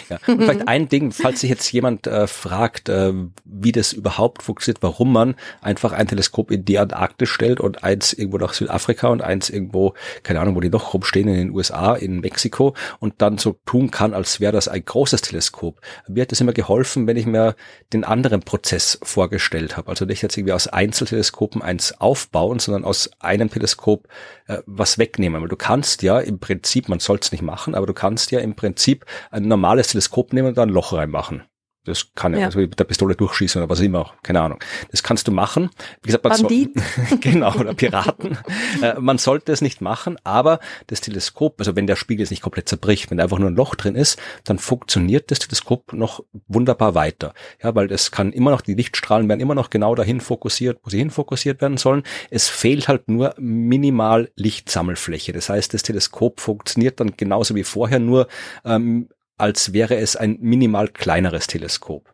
Ja. Und vielleicht ein Ding, falls sich jetzt jemand äh, fragt, äh, wie das überhaupt funktioniert, warum man einfach ein Teleskop in die Antarktis stellt und eins irgendwo nach Südafrika und eins irgendwo, keine Ahnung, wo die noch rumstehen, in den USA, in Mexiko und dann so tun kann, als wäre das ein großes Teleskop. Mir hat das immer geholfen, wenn ich mir den anderen Prozess vorgestellt habe. Also nicht jetzt irgendwie aus Einzelteleskopen eins aufbauen, sondern aus einem Teleskop äh, was wegnehmen. Weil du kannst ja im Prinzip, man soll es nicht machen, aber du kannst ja im Prinzip ein normales Teleskop nehmen und da ein Loch reinmachen. Das kann ja, also mit der Pistole durchschießen oder was immer, keine Ahnung. Das kannst du machen. Wie gesagt, man soll, genau, oder Piraten. äh, man sollte es nicht machen, aber das Teleskop, also wenn der Spiegel jetzt nicht komplett zerbricht, wenn da einfach nur ein Loch drin ist, dann funktioniert das Teleskop noch wunderbar weiter. Ja, weil es kann immer noch, die Lichtstrahlen werden immer noch genau dahin fokussiert, wo sie hinfokussiert werden sollen. Es fehlt halt nur minimal Lichtsammelfläche. Das heißt, das Teleskop funktioniert dann genauso wie vorher, nur ähm, als wäre es ein minimal kleineres Teleskop.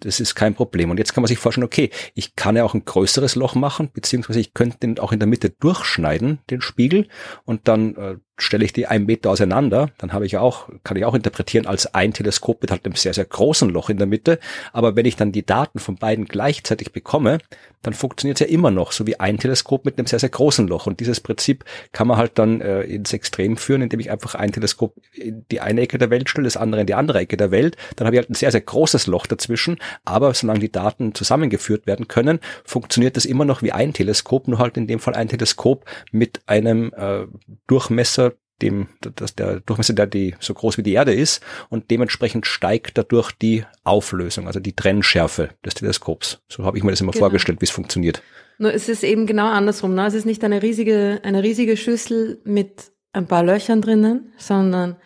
Das ist kein Problem. Und jetzt kann man sich vorstellen, okay, ich kann ja auch ein größeres Loch machen, beziehungsweise ich könnte den auch in der Mitte durchschneiden, den Spiegel, und dann äh, stelle ich die einen Meter auseinander, dann habe ich auch, kann ich auch interpretieren als ein Teleskop mit halt einem sehr, sehr großen Loch in der Mitte. Aber wenn ich dann die Daten von beiden gleichzeitig bekomme, dann funktioniert es ja immer noch, so wie ein Teleskop mit einem sehr, sehr großen Loch. Und dieses Prinzip kann man halt dann äh, ins Extrem führen, indem ich einfach ein Teleskop in die eine Ecke der Welt stelle, das andere in die andere Ecke der Welt. Dann habe ich halt ein sehr, sehr großes Loch dazwischen. Aber solange die Daten zusammengeführt werden können, funktioniert das immer noch wie ein Teleskop, nur halt in dem Fall ein Teleskop mit einem äh, Durchmesser dem, dass der Durchmesser der die so groß wie die Erde ist und dementsprechend steigt dadurch die Auflösung, also die Trennschärfe des Teleskops. So habe ich mir das immer genau. vorgestellt, wie es funktioniert. Nur es ist eben genau andersrum. Ne? Es ist nicht eine riesige, eine riesige Schüssel mit ein paar Löchern drinnen, sondern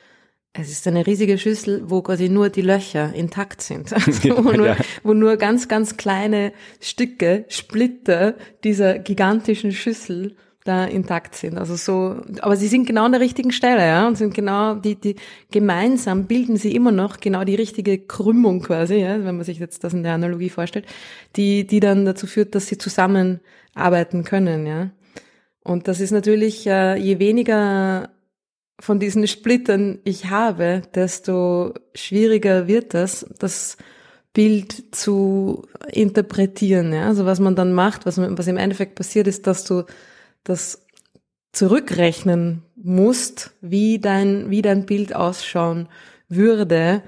es ist eine riesige Schüssel, wo quasi nur die Löcher intakt sind. Also wo, nur, ja. wo nur ganz, ganz kleine Stücke, Splitter dieser gigantischen Schüssel da intakt sind. Also so, aber sie sind genau an der richtigen Stelle, ja, und sind genau die, die gemeinsam bilden sie immer noch genau die richtige Krümmung quasi, ja, wenn man sich jetzt das in der Analogie vorstellt, die, die dann dazu führt, dass sie zusammenarbeiten können, ja. Und das ist natürlich, äh, je weniger von diesen Splittern ich habe, desto schwieriger wird das, das Bild zu interpretieren. Ja? Also was man dann macht, was, was im Endeffekt passiert, ist, dass du das zurückrechnen musst, wie dein, wie dein Bild ausschauen würde,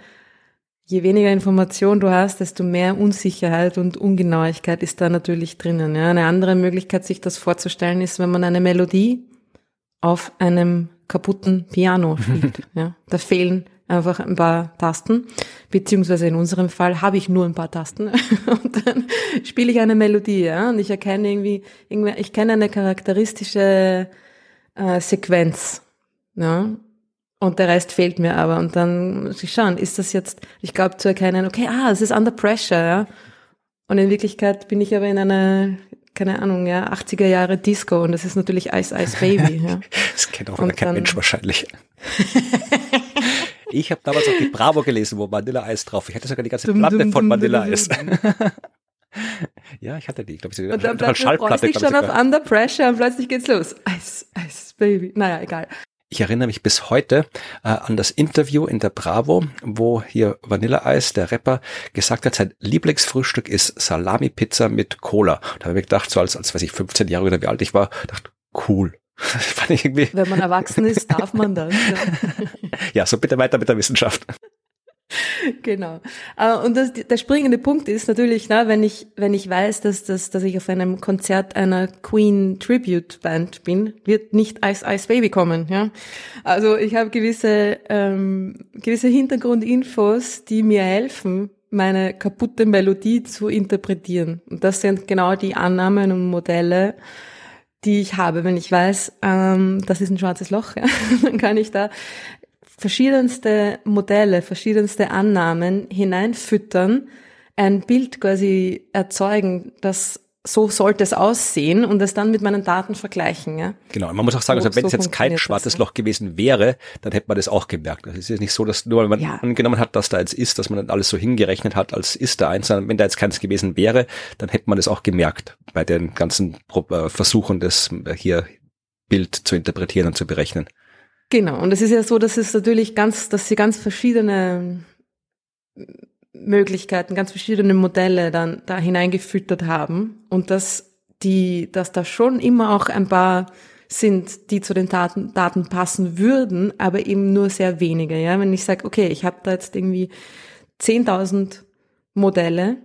je weniger Information du hast, desto mehr Unsicherheit und Ungenauigkeit ist da natürlich drinnen. Ja. Eine andere Möglichkeit, sich das vorzustellen, ist, wenn man eine Melodie auf einem kaputten Piano spielt. ja. Da fehlen einfach ein paar Tasten, beziehungsweise in unserem Fall habe ich nur ein paar Tasten und dann spiele ich eine Melodie, ja, und ich erkenne irgendwie, ich kenne eine charakteristische äh, Sequenz, ja, und der Rest fehlt mir aber und dann muss ich schauen, ist das jetzt, ich glaube zu erkennen, okay, ah, es ist under pressure, ja, und in Wirklichkeit bin ich aber in einer keine Ahnung, ja, 80er Jahre Disco und das ist natürlich Ice Ice Baby. Ja. das kennt auch kein Mensch wahrscheinlich. Ich habe damals auch die Bravo gelesen, wo Vanilla Eis drauf. Ich hatte sogar die ganze dum, Platte dum, von Vanilla Eis. ja, ich hatte die. Ich glaube, sie und dann plötzlich freust dich schon auf Under Pressure und plötzlich geht's los. Eis, Eis, Baby. Naja, egal. Ich erinnere mich bis heute äh, an das Interview in der Bravo, wo hier Vanilla Eis, der Rapper, gesagt hat, sein Lieblingsfrühstück ist Salami-Pizza mit Cola. Da habe ich mir gedacht, so als, als weiß ich, 15 Jahre oder wie alt ich war, dachte, cool. Wenn man erwachsen ist, darf man das. Ja, ja so bitte weiter mit der Wissenschaft. Genau. Äh, und das, der springende Punkt ist natürlich, na, wenn ich, wenn ich weiß, dass, dass, dass ich auf einem Konzert einer Queen Tribute Band bin, wird nicht Ice Ice Baby kommen, ja. Also ich habe gewisse, ähm, gewisse Hintergrundinfos, die mir helfen, meine kaputte Melodie zu interpretieren. Und das sind genau die Annahmen und Modelle, die ich habe. Wenn ich weiß, ähm, das ist ein schwarzes Loch, ja, dann kann ich da verschiedenste Modelle, verschiedenste Annahmen hineinfüttern, ein Bild quasi erzeugen, das so sollte es aussehen und es dann mit meinen Daten vergleichen. Ja? Genau, man muss auch sagen, so, also wenn so es jetzt kein schwarzes das, Loch gewesen wäre, dann hätte man das auch gemerkt. Es ist jetzt nicht so, dass nur weil man ja. angenommen hat, dass da jetzt ist, dass man dann alles so hingerechnet hat, als ist da eins, sondern wenn da jetzt keins gewesen wäre, dann hätte man das auch gemerkt bei den ganzen äh, Versuchen äh, hier Bild zu interpretieren und zu berechnen. Genau. Und es ist ja so, dass es natürlich ganz, dass sie ganz verschiedene Möglichkeiten, ganz verschiedene Modelle dann da hineingefüttert haben und dass die, dass da schon immer auch ein paar sind, die zu den Daten, Daten passen würden, aber eben nur sehr wenige. Ja, wenn ich sage, okay, ich habe da jetzt irgendwie 10.000 Modelle,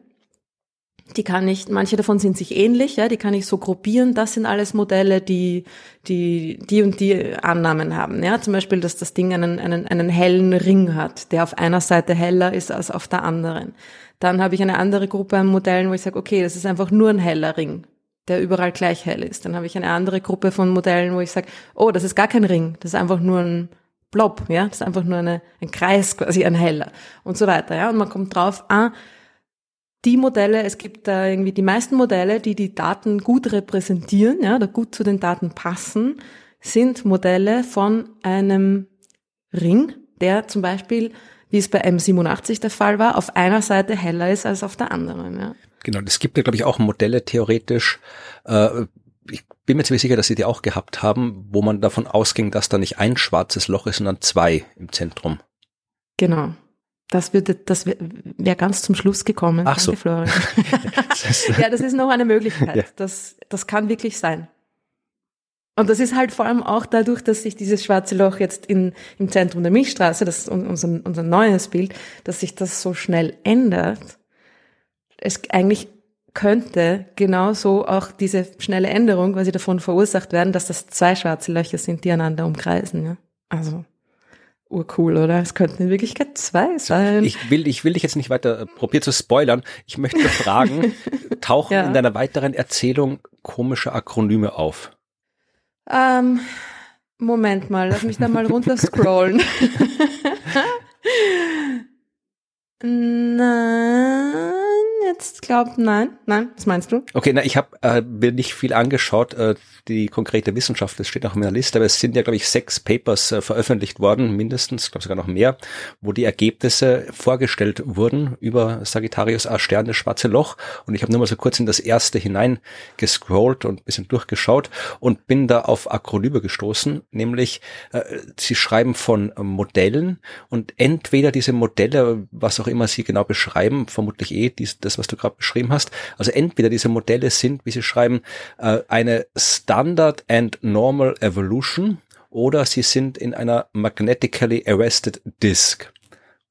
die kann ich, manche davon sind sich ähnlich, ja, die kann ich so gruppieren. Das sind alles Modelle, die, die, die und die Annahmen haben. Ja, zum Beispiel, dass das Ding einen, einen, einen hellen Ring hat, der auf einer Seite heller ist als auf der anderen. Dann habe ich eine andere Gruppe an Modellen, wo ich sage, okay, das ist einfach nur ein heller Ring der überall gleich hell ist. Dann habe ich eine andere Gruppe von Modellen, wo ich sage, oh, das ist gar kein Ring, das ist einfach nur ein Blob, ja, das ist einfach nur eine, ein Kreis, quasi ein heller und so weiter, ja. Und man kommt drauf, ah, die Modelle, es gibt da irgendwie die meisten Modelle, die die Daten gut repräsentieren, ja, oder gut zu den Daten passen, sind Modelle von einem Ring, der zum Beispiel, wie es bei M87 der Fall war, auf einer Seite heller ist als auf der anderen, ja. Genau, es gibt ja, glaube ich, auch Modelle theoretisch, äh, ich bin mir ziemlich sicher, dass sie die auch gehabt haben, wo man davon ausging, dass da nicht ein schwarzes Loch ist, sondern zwei im Zentrum. Genau. Das würde, das wäre wär ganz zum Schluss gekommen. Ach so. Florian. ja, das ist noch eine Möglichkeit. Ja. Das, das kann wirklich sein. Und das ist halt vor allem auch dadurch, dass sich dieses schwarze Loch jetzt in, im Zentrum der Milchstraße, das ist unser, unser neues Bild, dass sich das so schnell ändert, es eigentlich könnte genauso auch diese schnelle Änderung quasi davon verursacht werden, dass das zwei schwarze Löcher sind, die einander umkreisen. Ja? Also urcool, oder? Es könnten in Wirklichkeit zwei sein. Ich will, ich will dich jetzt nicht weiter äh, probieren zu spoilern. Ich möchte fragen, tauchen ja. in deiner weiteren Erzählung komische Akronyme auf? Ähm, Moment mal, lass mich da mal runter scrollen. Nein jetzt glaubt, nein, nein, was meinst du? Okay, na, ich habe äh, mir nicht viel angeschaut, äh, die konkrete Wissenschaft, das steht auch in meiner Liste, aber es sind ja, glaube ich, sechs Papers äh, veröffentlicht worden, mindestens, glaube sogar noch mehr, wo die Ergebnisse vorgestellt wurden über Sagittarius A Stern, das schwarze Loch. Und ich habe nur mal so kurz in das erste hinein gescrollt und bisschen durchgeschaut und bin da auf Akronyme gestoßen, nämlich äh, sie schreiben von Modellen und entweder diese Modelle, was auch immer sie genau beschreiben, vermutlich eh dies, das was du gerade beschrieben hast. Also entweder diese Modelle sind, wie sie schreiben, äh, eine Standard and Normal Evolution oder sie sind in einer magnetically arrested disk.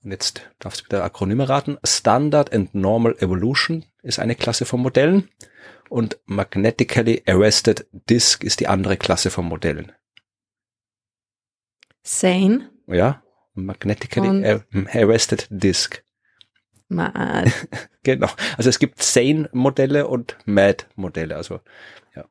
Und jetzt darfst du wieder Akronyme raten. Standard and Normal Evolution ist eine Klasse von Modellen und magnetically arrested disk ist die andere Klasse von Modellen. Sane. Ja, magnetically arrested disk. Mad. genau. Also es gibt Sane-Modelle und Mad-Modelle. Also ja.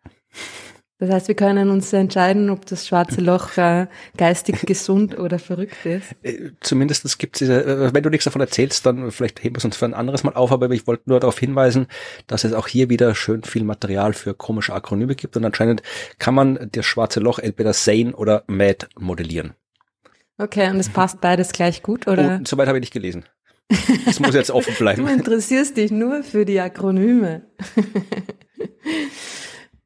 Das heißt, wir können uns entscheiden, ob das schwarze Loch äh, geistig gesund oder verrückt ist. Äh, Zumindest gibt es diese, äh, wenn du nichts davon erzählst, dann vielleicht heben wir es uns für ein anderes Mal auf, aber ich wollte nur darauf hinweisen, dass es auch hier wieder schön viel Material für komische Akronyme gibt und anscheinend kann man das schwarze Loch entweder Sane oder Mad modellieren. Okay, und es passt beides gleich gut, oder? Oh, soweit habe ich nicht gelesen. Das muss jetzt offen bleiben. Du interessierst dich nur für die Akronyme.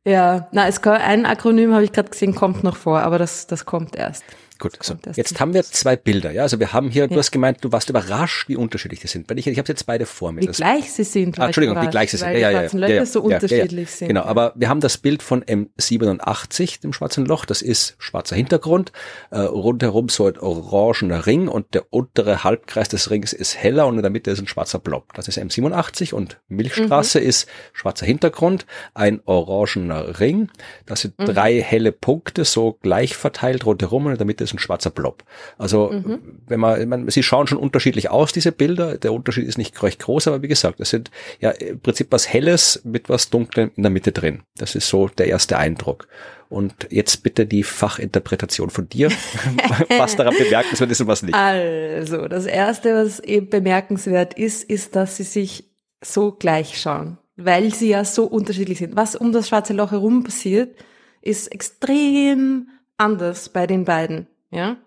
ja, na, ein Akronym habe ich gerade gesehen, kommt noch vor, aber das, das kommt erst. Gut, so. jetzt haben wir zwei Bilder, ja. Also wir haben hier, ja. du hast gemeint, du warst überrascht, wie unterschiedlich die sind. Weil ich, ich habe jetzt beide vor mir. Wie das, gleich sie sind. Ah, Entschuldigung, wie gleich sie sind. Ja, ja, ja, ja, ja, so unterschiedlich sind. Genau, aber wir haben das Bild von M87, dem schwarzen Loch. Das ist schwarzer Hintergrund, äh, rundherum so ein orangener Ring und der untere Halbkreis des Rings ist heller und in der Mitte ist ein schwarzer Blob. Das ist M87 und Milchstraße mhm. ist schwarzer Hintergrund, ein orangener Ring. Das sind mhm. drei helle Punkte, so gleich verteilt rundherum und in der Mitte ist ein schwarzer Blob. Also mhm. wenn man, man, sie schauen schon unterschiedlich aus, diese Bilder. Der Unterschied ist nicht recht groß, aber wie gesagt, es sind ja im Prinzip was Helles mit was Dunklem in der Mitte drin. Das ist so der erste Eindruck. Und jetzt bitte die Fachinterpretation von dir. was daran bemerkenswert ist und was nicht. Also, das erste, was eben bemerkenswert ist, ist, dass sie sich so gleich schauen. Weil sie ja so unterschiedlich sind. Was um das schwarze Loch herum passiert, ist extrem anders bei den beiden. Ja?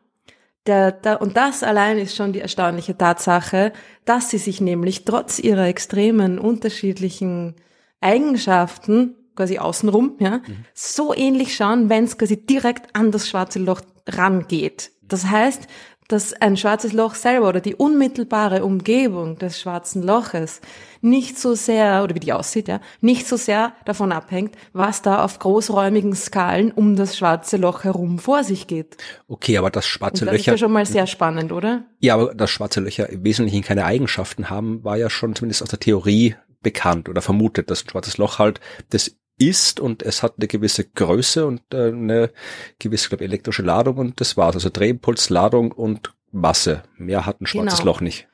Der, der, und das allein ist schon die erstaunliche Tatsache, dass sie sich nämlich trotz ihrer extremen unterschiedlichen Eigenschaften quasi außenrum, ja, mhm. so ähnlich schauen, wenn es quasi direkt an das schwarze Loch rangeht. Das heißt, dass ein schwarzes Loch selber oder die unmittelbare Umgebung des schwarzen Loches nicht so sehr, oder wie die aussieht, ja, nicht so sehr davon abhängt, was da auf großräumigen Skalen um das schwarze Loch herum vor sich geht. Okay, aber das schwarze das Löcher. Das ist ja schon mal sehr spannend, oder? Ja, aber dass schwarze Löcher im Wesentlichen keine Eigenschaften haben, war ja schon zumindest aus der Theorie bekannt oder vermutet, dass ein schwarzes Loch halt das ist und es hat eine gewisse Größe und äh, eine gewisse, glaube elektrische Ladung und das war's. Also Drehimpuls, Ladung und Masse. Mehr hat ein schwarzes genau. Loch nicht.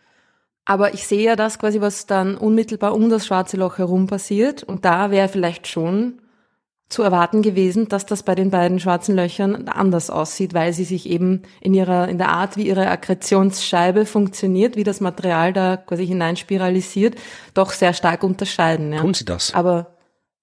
Aber ich sehe ja das quasi, was dann unmittelbar um das schwarze Loch herum passiert. Und da wäre vielleicht schon zu erwarten gewesen, dass das bei den beiden schwarzen Löchern anders aussieht, weil sie sich eben in ihrer, in der Art, wie ihre Akkretionsscheibe funktioniert, wie das Material da quasi hineinspiralisiert, doch sehr stark unterscheiden. Ja. Tun sie das? Aber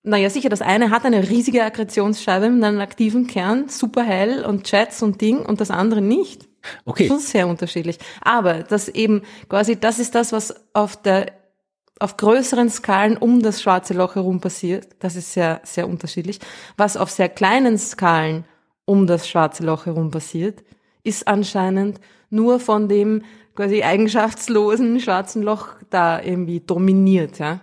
naja, sicher, das eine hat eine riesige Akkretionsscheibe mit einem aktiven Kern, super hell und Chats und Ding und das andere nicht. Okay. Schon sehr unterschiedlich. Aber das eben quasi, das ist das, was auf der, auf größeren Skalen um das schwarze Loch herum passiert. Das ist sehr, sehr unterschiedlich. Was auf sehr kleinen Skalen um das schwarze Loch herum passiert, ist anscheinend nur von dem quasi eigenschaftslosen schwarzen Loch da irgendwie dominiert, ja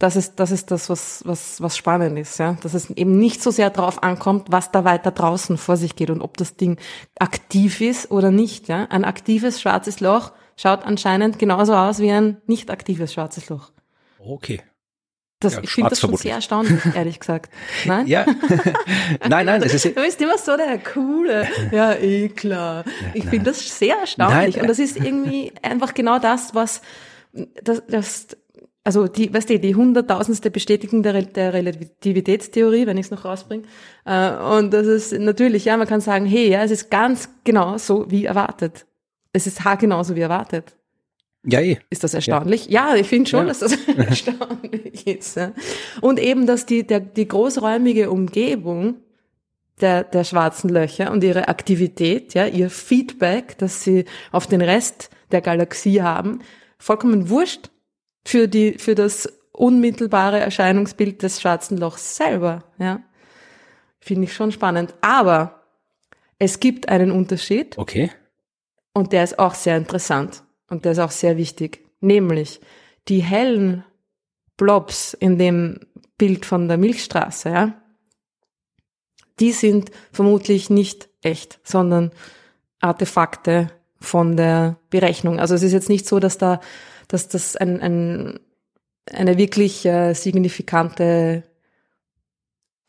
das ist, das ist das, was, was, was spannend ist, ja. Dass es eben nicht so sehr drauf ankommt, was da weiter draußen vor sich geht und ob das Ding aktiv ist oder nicht, ja. Ein aktives schwarzes Loch schaut anscheinend genauso aus wie ein nicht aktives schwarzes Loch. Okay. Das, ja, ich finde das schon sehr erstaunlich, ehrlich gesagt. Nein? Ja. nein, nein, das ist. Du bist immer so der coole. Ja, eh klar. Ich finde das sehr erstaunlich. Nein. Und das ist irgendwie einfach genau das, was das, das also die, weißt du, die hunderttausendste Bestätigung der, der Relativitätstheorie, wenn ich es noch rausbringe. Äh, und das ist natürlich, ja, man kann sagen, hey, ja, es ist ganz genau so wie erwartet. Es ist haargenau so wie erwartet. Ja, eh. Ist das erstaunlich? Ja, ja ich finde schon, ja. dass das erstaunlich ist. Ja. Und eben, dass die, der, die großräumige Umgebung der, der schwarzen Löcher und ihre Aktivität, ja, ihr Feedback, das sie auf den Rest der Galaxie haben, vollkommen wurscht für die, für das unmittelbare Erscheinungsbild des schwarzen Lochs selber, ja. Finde ich schon spannend. Aber es gibt einen Unterschied. Okay. Und der ist auch sehr interessant. Und der ist auch sehr wichtig. Nämlich, die hellen Blobs in dem Bild von der Milchstraße, ja, die sind vermutlich nicht echt, sondern Artefakte von der Berechnung. Also es ist jetzt nicht so, dass da dass das ein, ein, eine wirklich äh, signifikante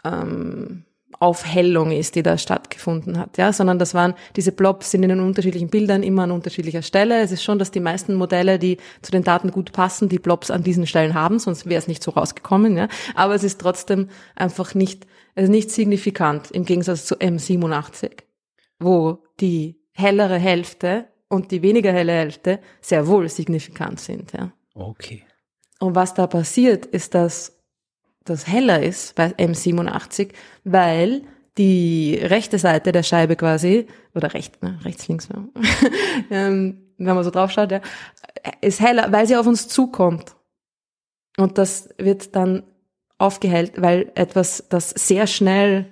ähm, Aufhellung ist, die da stattgefunden hat, ja, sondern das waren, diese Blobs sind in den unterschiedlichen Bildern immer an unterschiedlicher Stelle. Es ist schon, dass die meisten Modelle, die zu den Daten gut passen, die Blobs an diesen Stellen haben, sonst wäre es nicht so rausgekommen, ja. Aber es ist trotzdem einfach nicht, ist nicht signifikant im Gegensatz zu M87, wo die hellere Hälfte und die weniger helle Hälfte sehr wohl signifikant sind. Ja. Okay. Und was da passiert, ist, dass das heller ist bei M87, weil die rechte Seite der Scheibe quasi, oder recht, ne, rechts, links, ähm, wenn man so drauf schaut, ja, ist heller, weil sie auf uns zukommt. Und das wird dann aufgehellt, weil etwas, das sehr schnell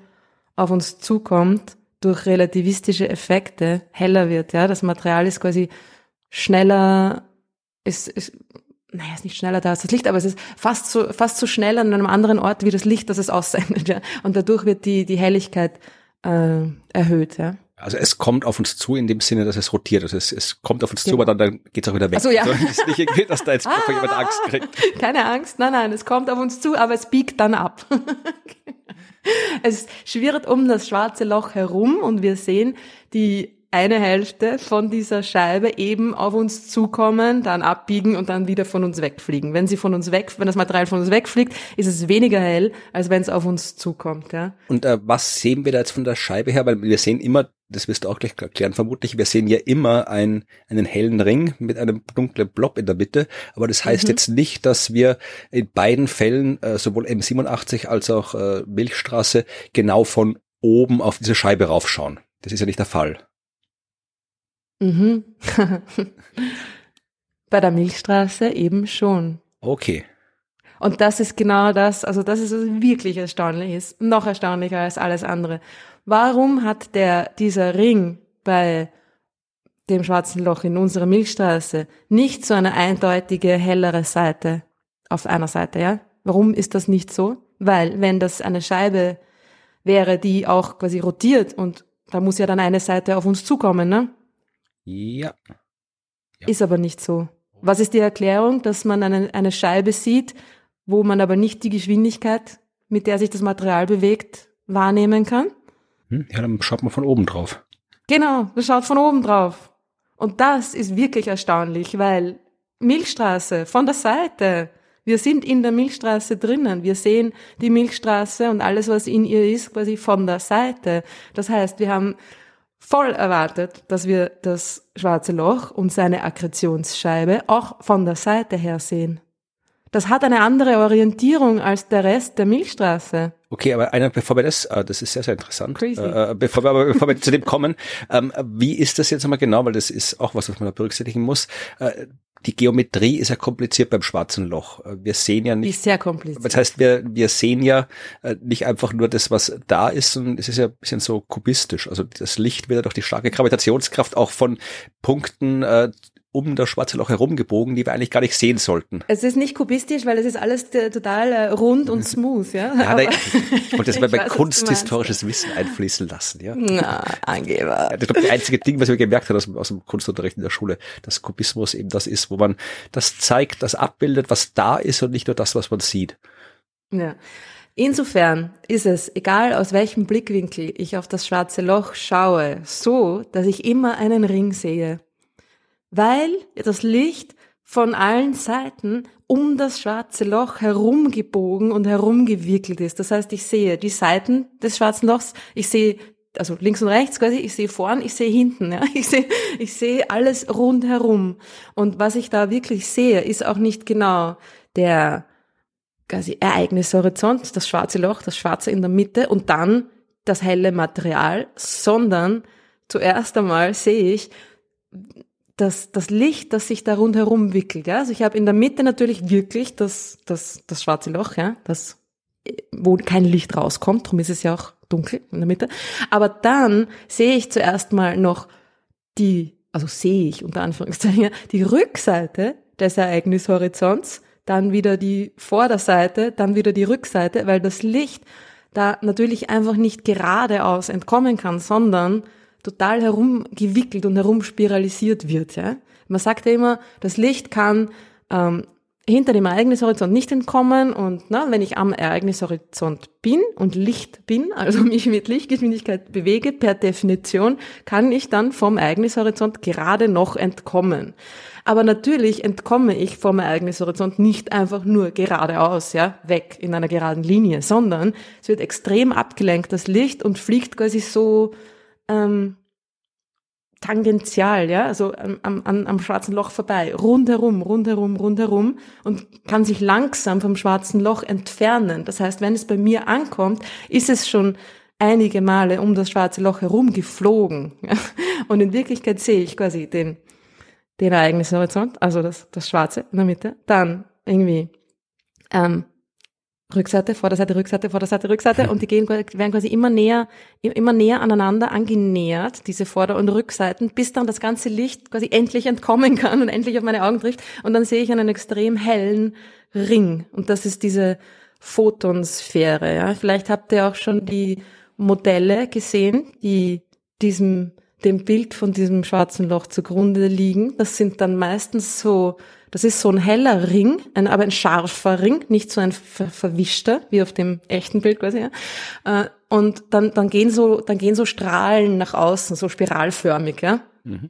auf uns zukommt, durch relativistische Effekte heller wird. Ja, das Material ist quasi schneller, ist, ist naja, ist nicht schneller da als das Licht, aber es ist fast so, fast so schnell an einem anderen Ort wie das Licht, das es aussendet. Ja? Und dadurch wird die, die Helligkeit äh, erhöht. Ja? Also es kommt auf uns zu in dem Sinne, dass es rotiert. Also es, es kommt auf uns genau. zu, aber dann, dann geht es auch wieder weg. Also ja. Also es ist nicht irgendwie, dass da jetzt ah, jemand Angst kriegt. Keine Angst, nein, nein, es kommt auf uns zu, aber es biegt dann ab. es schwirrt um das schwarze Loch herum und wir sehen die eine Hälfte von dieser Scheibe eben auf uns zukommen, dann abbiegen und dann wieder von uns wegfliegen. Wenn sie von uns weg, wenn das Material von uns wegfliegt, ist es weniger hell, als wenn es auf uns zukommt. Ja. Und äh, was sehen wir da jetzt von der Scheibe her? Weil wir sehen immer, das wirst du auch gleich erklären vermutlich, wir sehen ja immer ein, einen hellen Ring mit einem dunklen Blob in der Mitte. Aber das heißt mhm. jetzt nicht, dass wir in beiden Fällen, äh, sowohl M87 als auch äh, Milchstraße, genau von oben auf diese Scheibe raufschauen. Das ist ja nicht der Fall. Mhm. Bei der Milchstraße eben schon. Okay. Und das ist genau das, also das ist was wirklich erstaunlich ist, noch erstaunlicher als alles andere. Warum hat der, dieser Ring bei dem schwarzen Loch in unserer Milchstraße nicht so eine eindeutige, hellere Seite auf einer Seite, ja? Warum ist das nicht so? Weil, wenn das eine Scheibe wäre, die auch quasi rotiert und da muss ja dann eine Seite auf uns zukommen, ne? Ja. ja. Ist aber nicht so. Was ist die Erklärung, dass man eine, eine Scheibe sieht, wo man aber nicht die Geschwindigkeit, mit der sich das Material bewegt, wahrnehmen kann? Hm, ja, dann schaut man von oben drauf. Genau, das schaut von oben drauf. Und das ist wirklich erstaunlich, weil Milchstraße von der Seite, wir sind in der Milchstraße drinnen. Wir sehen die Milchstraße und alles, was in ihr ist, quasi von der Seite. Das heißt, wir haben voll erwartet, dass wir das schwarze Loch und seine Akkretionsscheibe auch von der Seite her sehen. Das hat eine andere Orientierung als der Rest der Milchstraße. Okay, aber einer, bevor wir das, äh, das ist sehr, sehr interessant, Crazy. Äh, bevor wir, bevor wir zu dem kommen, ähm, wie ist das jetzt einmal genau, weil das ist auch was, was man da berücksichtigen muss. Äh, die Geometrie ist ja kompliziert beim schwarzen Loch. Äh, wir sehen ja nicht. Ist sehr kompliziert. Das heißt, wir, wir sehen ja äh, nicht einfach nur das, was da ist, sondern es ist ja ein bisschen so kubistisch. Also das Licht wird ja durch die starke Gravitationskraft auch von Punkten äh, um das schwarze Loch herumgebogen, die wir eigentlich gar nicht sehen sollten. Es ist nicht kubistisch, weil es ist alles äh, total äh, rund und smooth, ja. ja ich wollte das bei weiß, kunsthistorisches Wissen einfließen lassen, ja. Na, Angeber. Das ist das einzige Ding, was wir gemerkt haben aus, aus dem Kunstunterricht in der Schule, dass Kubismus eben das ist, wo man das zeigt, das abbildet, was da ist und nicht nur das, was man sieht. Ja. Insofern ist es, egal aus welchem Blickwinkel ich auf das schwarze Loch schaue, so, dass ich immer einen Ring sehe weil das Licht von allen Seiten um das schwarze Loch herumgebogen und herumgewickelt ist. Das heißt, ich sehe die Seiten des schwarzen Lochs, ich sehe also links und rechts quasi, ich sehe vorn, ich sehe hinten, ja, ich sehe, ich sehe alles rundherum. Und was ich da wirklich sehe, ist auch nicht genau der quasi Ereignishorizont, das schwarze Loch, das Schwarze in der Mitte und dann das helle Material, sondern zuerst einmal sehe ich das, das Licht, das sich da rundherum wickelt. Ja? Also ich habe in der Mitte natürlich wirklich das, das, das schwarze Loch, ja, das, wo kein Licht rauskommt, darum ist es ja auch dunkel in der Mitte. Aber dann sehe ich zuerst mal noch die, also sehe ich unter Anführungszeichen, die Rückseite des Ereignishorizonts, dann wieder die Vorderseite, dann wieder die Rückseite, weil das Licht da natürlich einfach nicht geradeaus entkommen kann, sondern total herumgewickelt und herumspiralisiert wird. Ja? Man sagt ja immer, das Licht kann ähm, hinter dem Ereignishorizont nicht entkommen und na, wenn ich am Ereignishorizont bin und Licht bin, also mich mit Lichtgeschwindigkeit bewege, per Definition kann ich dann vom Ereignishorizont gerade noch entkommen. Aber natürlich entkomme ich vom Ereignishorizont nicht einfach nur geradeaus, ja, weg in einer geraden Linie, sondern es wird extrem abgelenkt, das Licht, und fliegt quasi so ähm, tangential, ja, also am, am, am schwarzen Loch vorbei, rundherum, rundherum, rundherum und kann sich langsam vom schwarzen Loch entfernen. Das heißt, wenn es bei mir ankommt, ist es schon einige Male um das schwarze Loch herum geflogen. Ja? Und in Wirklichkeit sehe ich quasi den, den Ereignishorizont, also das, das Schwarze in der Mitte, dann irgendwie ähm, Rückseite, Vorderseite, Rückseite, Vorderseite, Rückseite und die gehen, werden quasi immer näher, immer näher aneinander angenähert, diese Vorder- und Rückseiten, bis dann das ganze Licht quasi endlich entkommen kann und endlich auf meine Augen trifft und dann sehe ich einen extrem hellen Ring und das ist diese Photonsphäre, ja. Vielleicht habt ihr auch schon die Modelle gesehen, die diesem, dem Bild von diesem schwarzen Loch zugrunde liegen. Das sind dann meistens so das ist so ein heller Ring, ein, aber ein scharfer Ring, nicht so ein ver verwischter, wie auf dem echten Bild quasi. Ja. Äh, und dann, dann gehen so, dann gehen so Strahlen nach außen, so spiralförmig, ja. Mhm.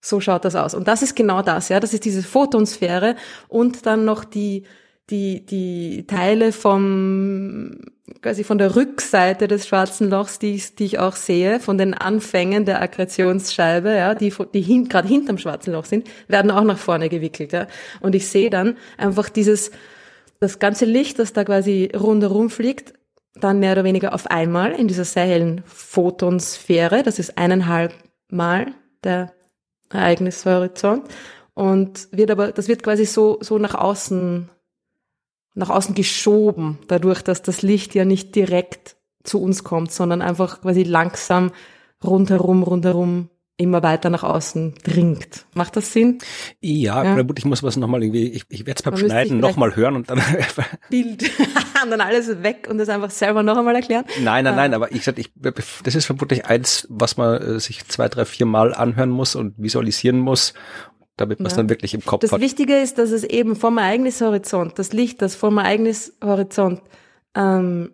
So schaut das aus. Und das ist genau das, ja. Das ist diese Photonsphäre und dann noch die, die, die Teile vom, quasi von der Rückseite des schwarzen Lochs, die ich, die ich auch sehe, von den Anfängen der Akkretionsscheibe, ja, die, die hin, gerade hinterm schwarzen Loch sind, werden auch nach vorne gewickelt, ja. Und ich sehe dann einfach dieses, das ganze Licht, das da quasi rundherum fliegt, dann mehr oder weniger auf einmal in dieser sehr hellen Photonsphäre, das ist eineinhalb Mal der Ereignishorizont und wird aber, das wird quasi so, so nach außen nach außen geschoben, dadurch, dass das Licht ja nicht direkt zu uns kommt, sondern einfach quasi langsam rundherum, rundherum immer weiter nach außen dringt. Macht das Sinn? Ja, ja. gut, ich muss was nochmal irgendwie, ich, ich werde es beim Schneiden nochmal hören und dann Bild und dann alles weg und das einfach selber noch einmal erklären. Nein, nein, nein, aber ich, ich das ist vermutlich eins, was man äh, sich zwei, drei, vier Mal anhören muss und visualisieren muss damit man es ja. dann wirklich im Kopf das hat. Das Wichtige ist, dass es eben vom Ereignishorizont, das Licht, das vom Ereignishorizont ähm,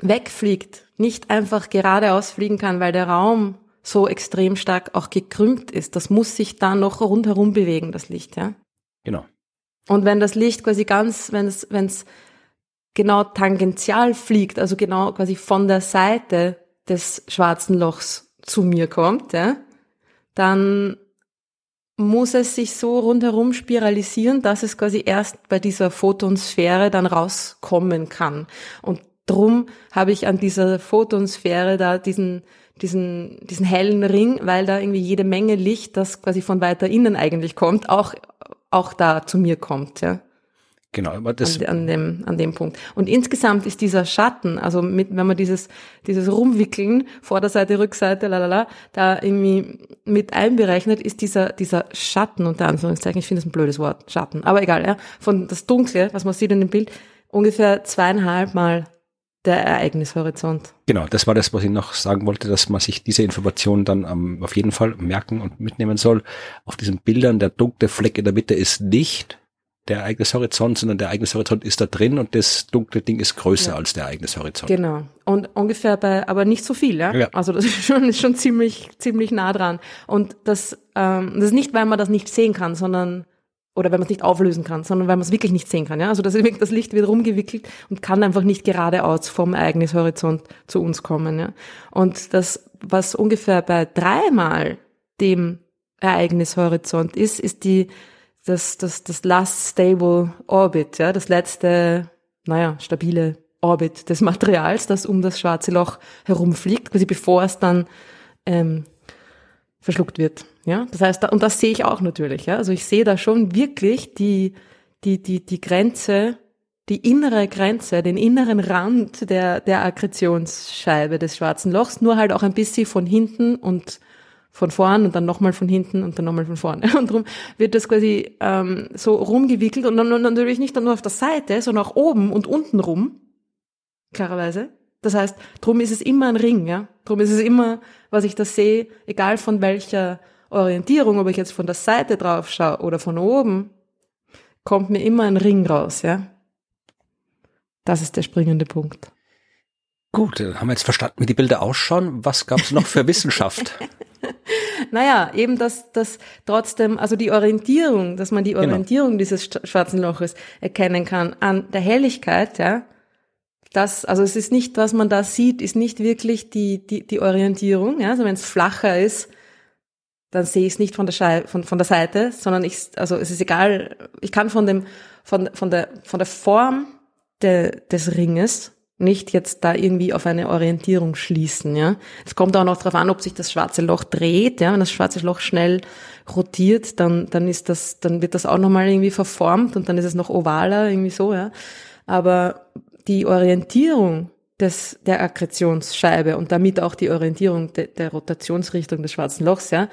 wegfliegt, nicht einfach geradeaus fliegen kann, weil der Raum so extrem stark auch gekrümmt ist. Das muss sich da noch rundherum bewegen, das Licht, ja. Genau. Und wenn das Licht quasi ganz, wenn es, wenn es genau tangential fliegt, also genau quasi von der Seite des schwarzen Lochs zu mir kommt, ja, dann muss es sich so rundherum spiralisieren, dass es quasi erst bei dieser Photonsphäre dann rauskommen kann. Und drum habe ich an dieser Photonsphäre da diesen, diesen, diesen hellen Ring, weil da irgendwie jede Menge Licht, das quasi von weiter innen eigentlich kommt, auch, auch da zu mir kommt, ja. Genau, aber das an, an, dem an dem Punkt. Und insgesamt ist dieser Schatten, also mit, wenn man dieses dieses Rumwickeln Vorderseite, Rückseite, lalala, da irgendwie mit einberechnet, ist dieser dieser Schatten unter Anführungszeichen, ich finde das ein blödes Wort, Schatten, aber egal, ja, von das Dunkle, was man sieht in dem Bild, ungefähr zweieinhalb Mal der Ereignishorizont. Genau, das war das, was ich noch sagen wollte, dass man sich diese Informationen dann ähm, auf jeden Fall merken und mitnehmen soll. Auf diesen Bildern, der dunkle Fleck in der Mitte ist nicht der Ereignishorizont, sondern der Ereignishorizont ist da drin und das dunkle Ding ist größer ja. als der Ereignishorizont. Genau. Und ungefähr bei, aber nicht so viel, ja. ja. Also das ist schon, ist schon ziemlich, ziemlich nah dran. Und das, ähm, das ist nicht, weil man das nicht sehen kann, sondern oder wenn man es nicht auflösen kann, sondern weil man es wirklich nicht sehen kann. Ja? Also das, das Licht wird rumgewickelt und kann einfach nicht geradeaus vom Ereignishorizont zu uns kommen. Ja? Und das, was ungefähr bei dreimal dem Ereignishorizont ist, ist die das, das, das Last Stable Orbit, ja, das letzte, naja, stabile Orbit des Materials, das um das schwarze Loch herumfliegt, quasi bevor es dann ähm, verschluckt wird. Ja, das heißt, und das sehe ich auch natürlich. Ja, also ich sehe da schon wirklich die die die die Grenze, die innere Grenze, den inneren Rand der der Akkretionsscheibe des schwarzen Lochs, nur halt auch ein bisschen von hinten und von vorn und dann nochmal von hinten und dann nochmal von vorne. Und darum wird das quasi ähm, so rumgewickelt und dann und natürlich nicht nur auf der Seite, sondern auch oben und unten rum, klarerweise. Das heißt, drum ist es immer ein Ring, ja. Drum ist es immer, was ich da sehe, egal von welcher Orientierung, ob ich jetzt von der Seite drauf schaue oder von oben, kommt mir immer ein Ring raus, ja. Das ist der springende Punkt. Gut, dann haben wir jetzt verstanden, wie die Bilder ausschauen. Was gab es noch für Wissenschaft? naja, eben dass das trotzdem, also die Orientierung, dass man die genau. Orientierung genau. dieses schwarzen Loches erkennen kann an der Helligkeit, ja. Das, also es ist nicht, was man da sieht, ist nicht wirklich die, die, die Orientierung, ja. Also wenn es flacher ist, dann sehe ich es nicht von der Schei von, von der Seite, sondern ich, also es ist egal, ich kann von dem, von, von der, von der Form de, des Ringes nicht jetzt da irgendwie auf eine Orientierung schließen, ja. Es kommt auch noch darauf an, ob sich das schwarze Loch dreht, ja. Wenn das schwarze Loch schnell rotiert, dann, dann ist das, dann wird das auch nochmal irgendwie verformt und dann ist es noch ovaler, irgendwie so, ja. Aber die Orientierung des, der Akkretionsscheibe und damit auch die Orientierung de, der Rotationsrichtung des schwarzen Lochs, ja,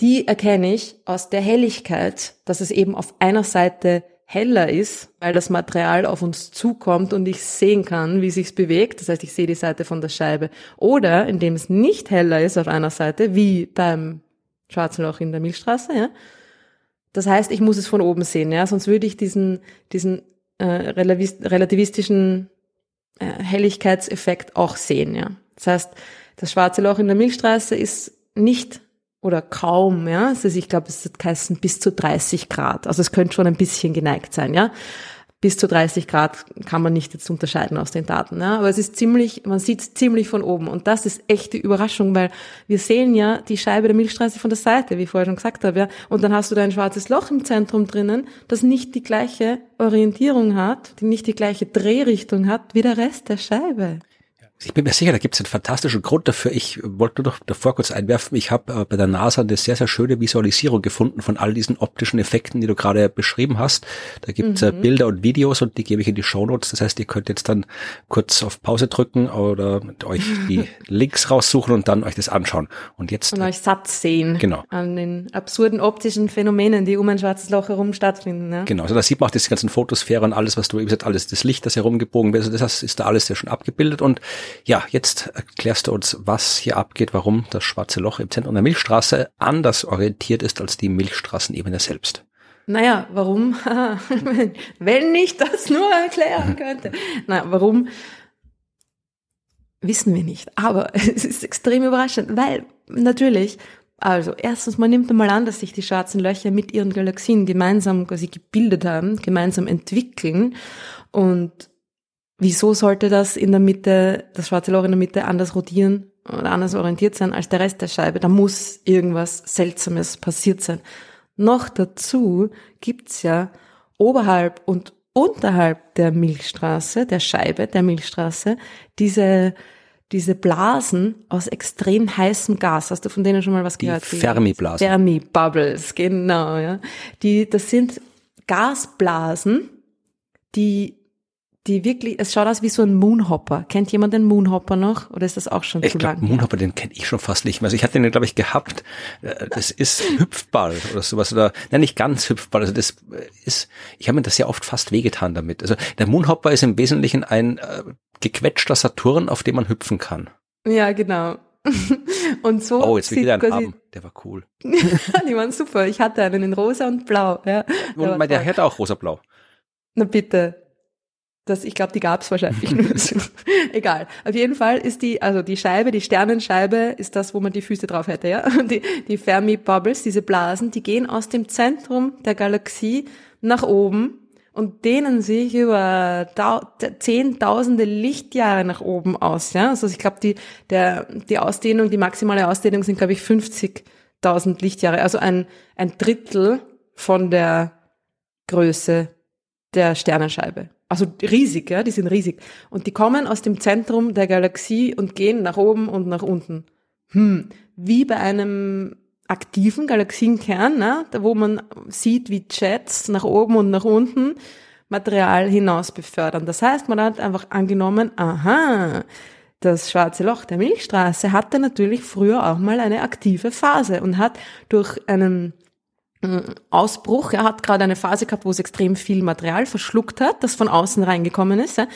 die erkenne ich aus der Helligkeit, dass es eben auf einer Seite heller ist, weil das Material auf uns zukommt und ich sehen kann, wie sich's bewegt. Das heißt, ich sehe die Seite von der Scheibe. Oder indem es nicht heller ist auf einer Seite, wie beim schwarzen Loch in der Milchstraße, ja. Das heißt, ich muss es von oben sehen, ja, sonst würde ich diesen, diesen äh, relativistischen äh, Helligkeitseffekt auch sehen, ja. Das heißt, das schwarze Loch in der Milchstraße ist nicht oder kaum, ja. Also ich glaube, es hat geheißen bis zu 30 Grad. Also es könnte schon ein bisschen geneigt sein, ja. Bis zu 30 Grad kann man nicht jetzt unterscheiden aus den Daten, ja. Aber es ist ziemlich, man sieht es ziemlich von oben. Und das ist echte Überraschung, weil wir sehen ja die Scheibe der Milchstraße von der Seite, wie ich vorher schon gesagt habe, ja. Und dann hast du da ein schwarzes Loch im Zentrum drinnen, das nicht die gleiche Orientierung hat, die nicht die gleiche Drehrichtung hat wie der Rest der Scheibe. Ich bin mir sicher, da gibt es einen fantastischen Grund dafür. Ich wollte nur noch davor kurz einwerfen, ich habe äh, bei der NASA eine sehr, sehr schöne Visualisierung gefunden von all diesen optischen Effekten, die du gerade beschrieben hast. Da gibt es äh, mhm. Bilder und Videos und die gebe ich in die Shownotes. Das heißt, ihr könnt jetzt dann kurz auf Pause drücken oder euch die Links raussuchen und dann euch das anschauen. Und jetzt. Und euch satt sehen. Genau. An den absurden optischen Phänomenen, die um ein schwarzes Loch herum stattfinden. Ne? Genau. Also da sieht man auch diese ganzen Fotosphäre und alles, was du, wie gesagt, alles, das Licht, das herumgebogen wird. Also das ist da alles sehr schön abgebildet und ja, jetzt erklärst du uns, was hier abgeht, warum das Schwarze Loch im Zentrum der Milchstraße anders orientiert ist als die Milchstraßenebene selbst. Naja, warum? Wenn ich das nur erklären könnte. Na, warum? Wissen wir nicht. Aber es ist extrem überraschend, weil natürlich, also erstens, man nimmt einmal an, dass sich die schwarzen Löcher mit ihren Galaxien gemeinsam quasi gebildet haben, gemeinsam entwickeln und wieso sollte das in der Mitte, das schwarze Loch in der Mitte anders rotieren oder anders orientiert sein als der Rest der Scheibe? Da muss irgendwas Seltsames passiert sein. Noch dazu gibt's ja oberhalb und unterhalb der Milchstraße, der Scheibe der Milchstraße, diese diese Blasen aus extrem heißem Gas. Hast du von denen schon mal was die gehört? Fermi-Blasen. Fermi-Bubbles, genau, ja. Die, das sind Gasblasen, die die wirklich, es schaut aus wie so ein Moonhopper. Kennt jemand den Moonhopper noch? Oder ist das auch schon ich zu glaub, lang? Moonhopper, den kenne ich schon fast nicht mehr. Also ich hatte den, glaube ich, gehabt. Äh, das ist Hüpfball oder sowas. Oder, nein, nicht ganz Hüpfball. Also das ist, ich habe mir das sehr oft fast wehgetan damit. Also der Moonhopper ist im Wesentlichen ein äh, gequetschter Saturn, auf dem man hüpfen kann. Ja, genau. Und so. Oh, jetzt will ich wieder einen haben. Der war cool. die waren super. Ich hatte einen in rosa und blau. Ja, und der, der hat auch rosa-blau. Na bitte. Das, ich glaube, die gab's wahrscheinlich. Egal. Auf jeden Fall ist die, also die Scheibe, die Sternenscheibe ist das, wo man die Füße drauf hätte, ja. Die, die Fermi-Bubbles, diese Blasen, die gehen aus dem Zentrum der Galaxie nach oben und dehnen sich über zehntausende Lichtjahre nach oben aus, ja. Also ich glaube, die, der, die Ausdehnung, die maximale Ausdehnung sind, glaube ich, 50.000 Lichtjahre. Also ein, ein Drittel von der Größe der Sternenscheibe also riesig, ja, die sind riesig. Und die kommen aus dem Zentrum der Galaxie und gehen nach oben und nach unten. Hm, wie bei einem aktiven Galaxienkern, ne, da wo man sieht, wie Jets nach oben und nach unten Material hinaus befördern. Das heißt, man hat einfach angenommen, aha, das schwarze Loch der Milchstraße hatte natürlich früher auch mal eine aktive Phase und hat durch einen Ausbruch. Er hat gerade eine Phase gehabt, wo es extrem viel Material verschluckt hat, das von außen reingekommen ist. Äh,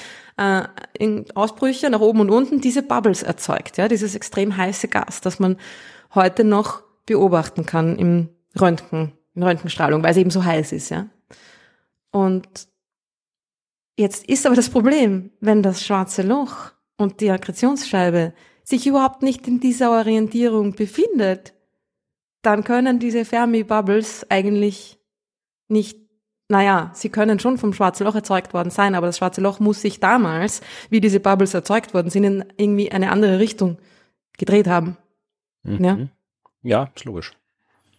in Ausbrüche nach oben und unten diese Bubbles erzeugt, ja, dieses extrem heiße Gas, das man heute noch beobachten kann im Röntgen, in Röntgenstrahlung, weil es eben so heiß ist, ja. Und jetzt ist aber das Problem, wenn das schwarze Loch und die Akkretionsscheibe sich überhaupt nicht in dieser Orientierung befindet, dann können diese Fermi-Bubbles eigentlich nicht, naja, sie können schon vom Schwarzen Loch erzeugt worden sein, aber das Schwarze Loch muss sich damals, wie diese Bubbles erzeugt worden sind, in irgendwie eine andere Richtung gedreht haben. Mhm. Ja? ja, ist logisch.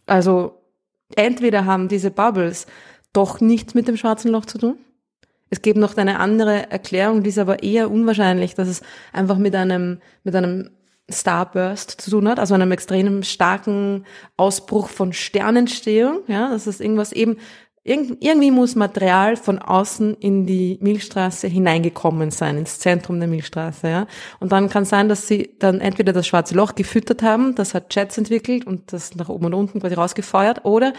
Also entweder haben diese Bubbles doch nichts mit dem Schwarzen Loch zu tun. Es gibt noch eine andere Erklärung, die ist aber eher unwahrscheinlich, dass es einfach mit einem, mit einem Starburst zu tun hat, also einem extrem starken Ausbruch von Sternentstehung. Ja, das ist irgendwas eben, irgendwie muss Material von außen in die Milchstraße hineingekommen sein, ins Zentrum der Milchstraße. Ja. Und dann kann sein, dass sie dann entweder das schwarze Loch gefüttert haben, das hat Jets entwickelt und das nach oben und unten quasi rausgefeuert, oder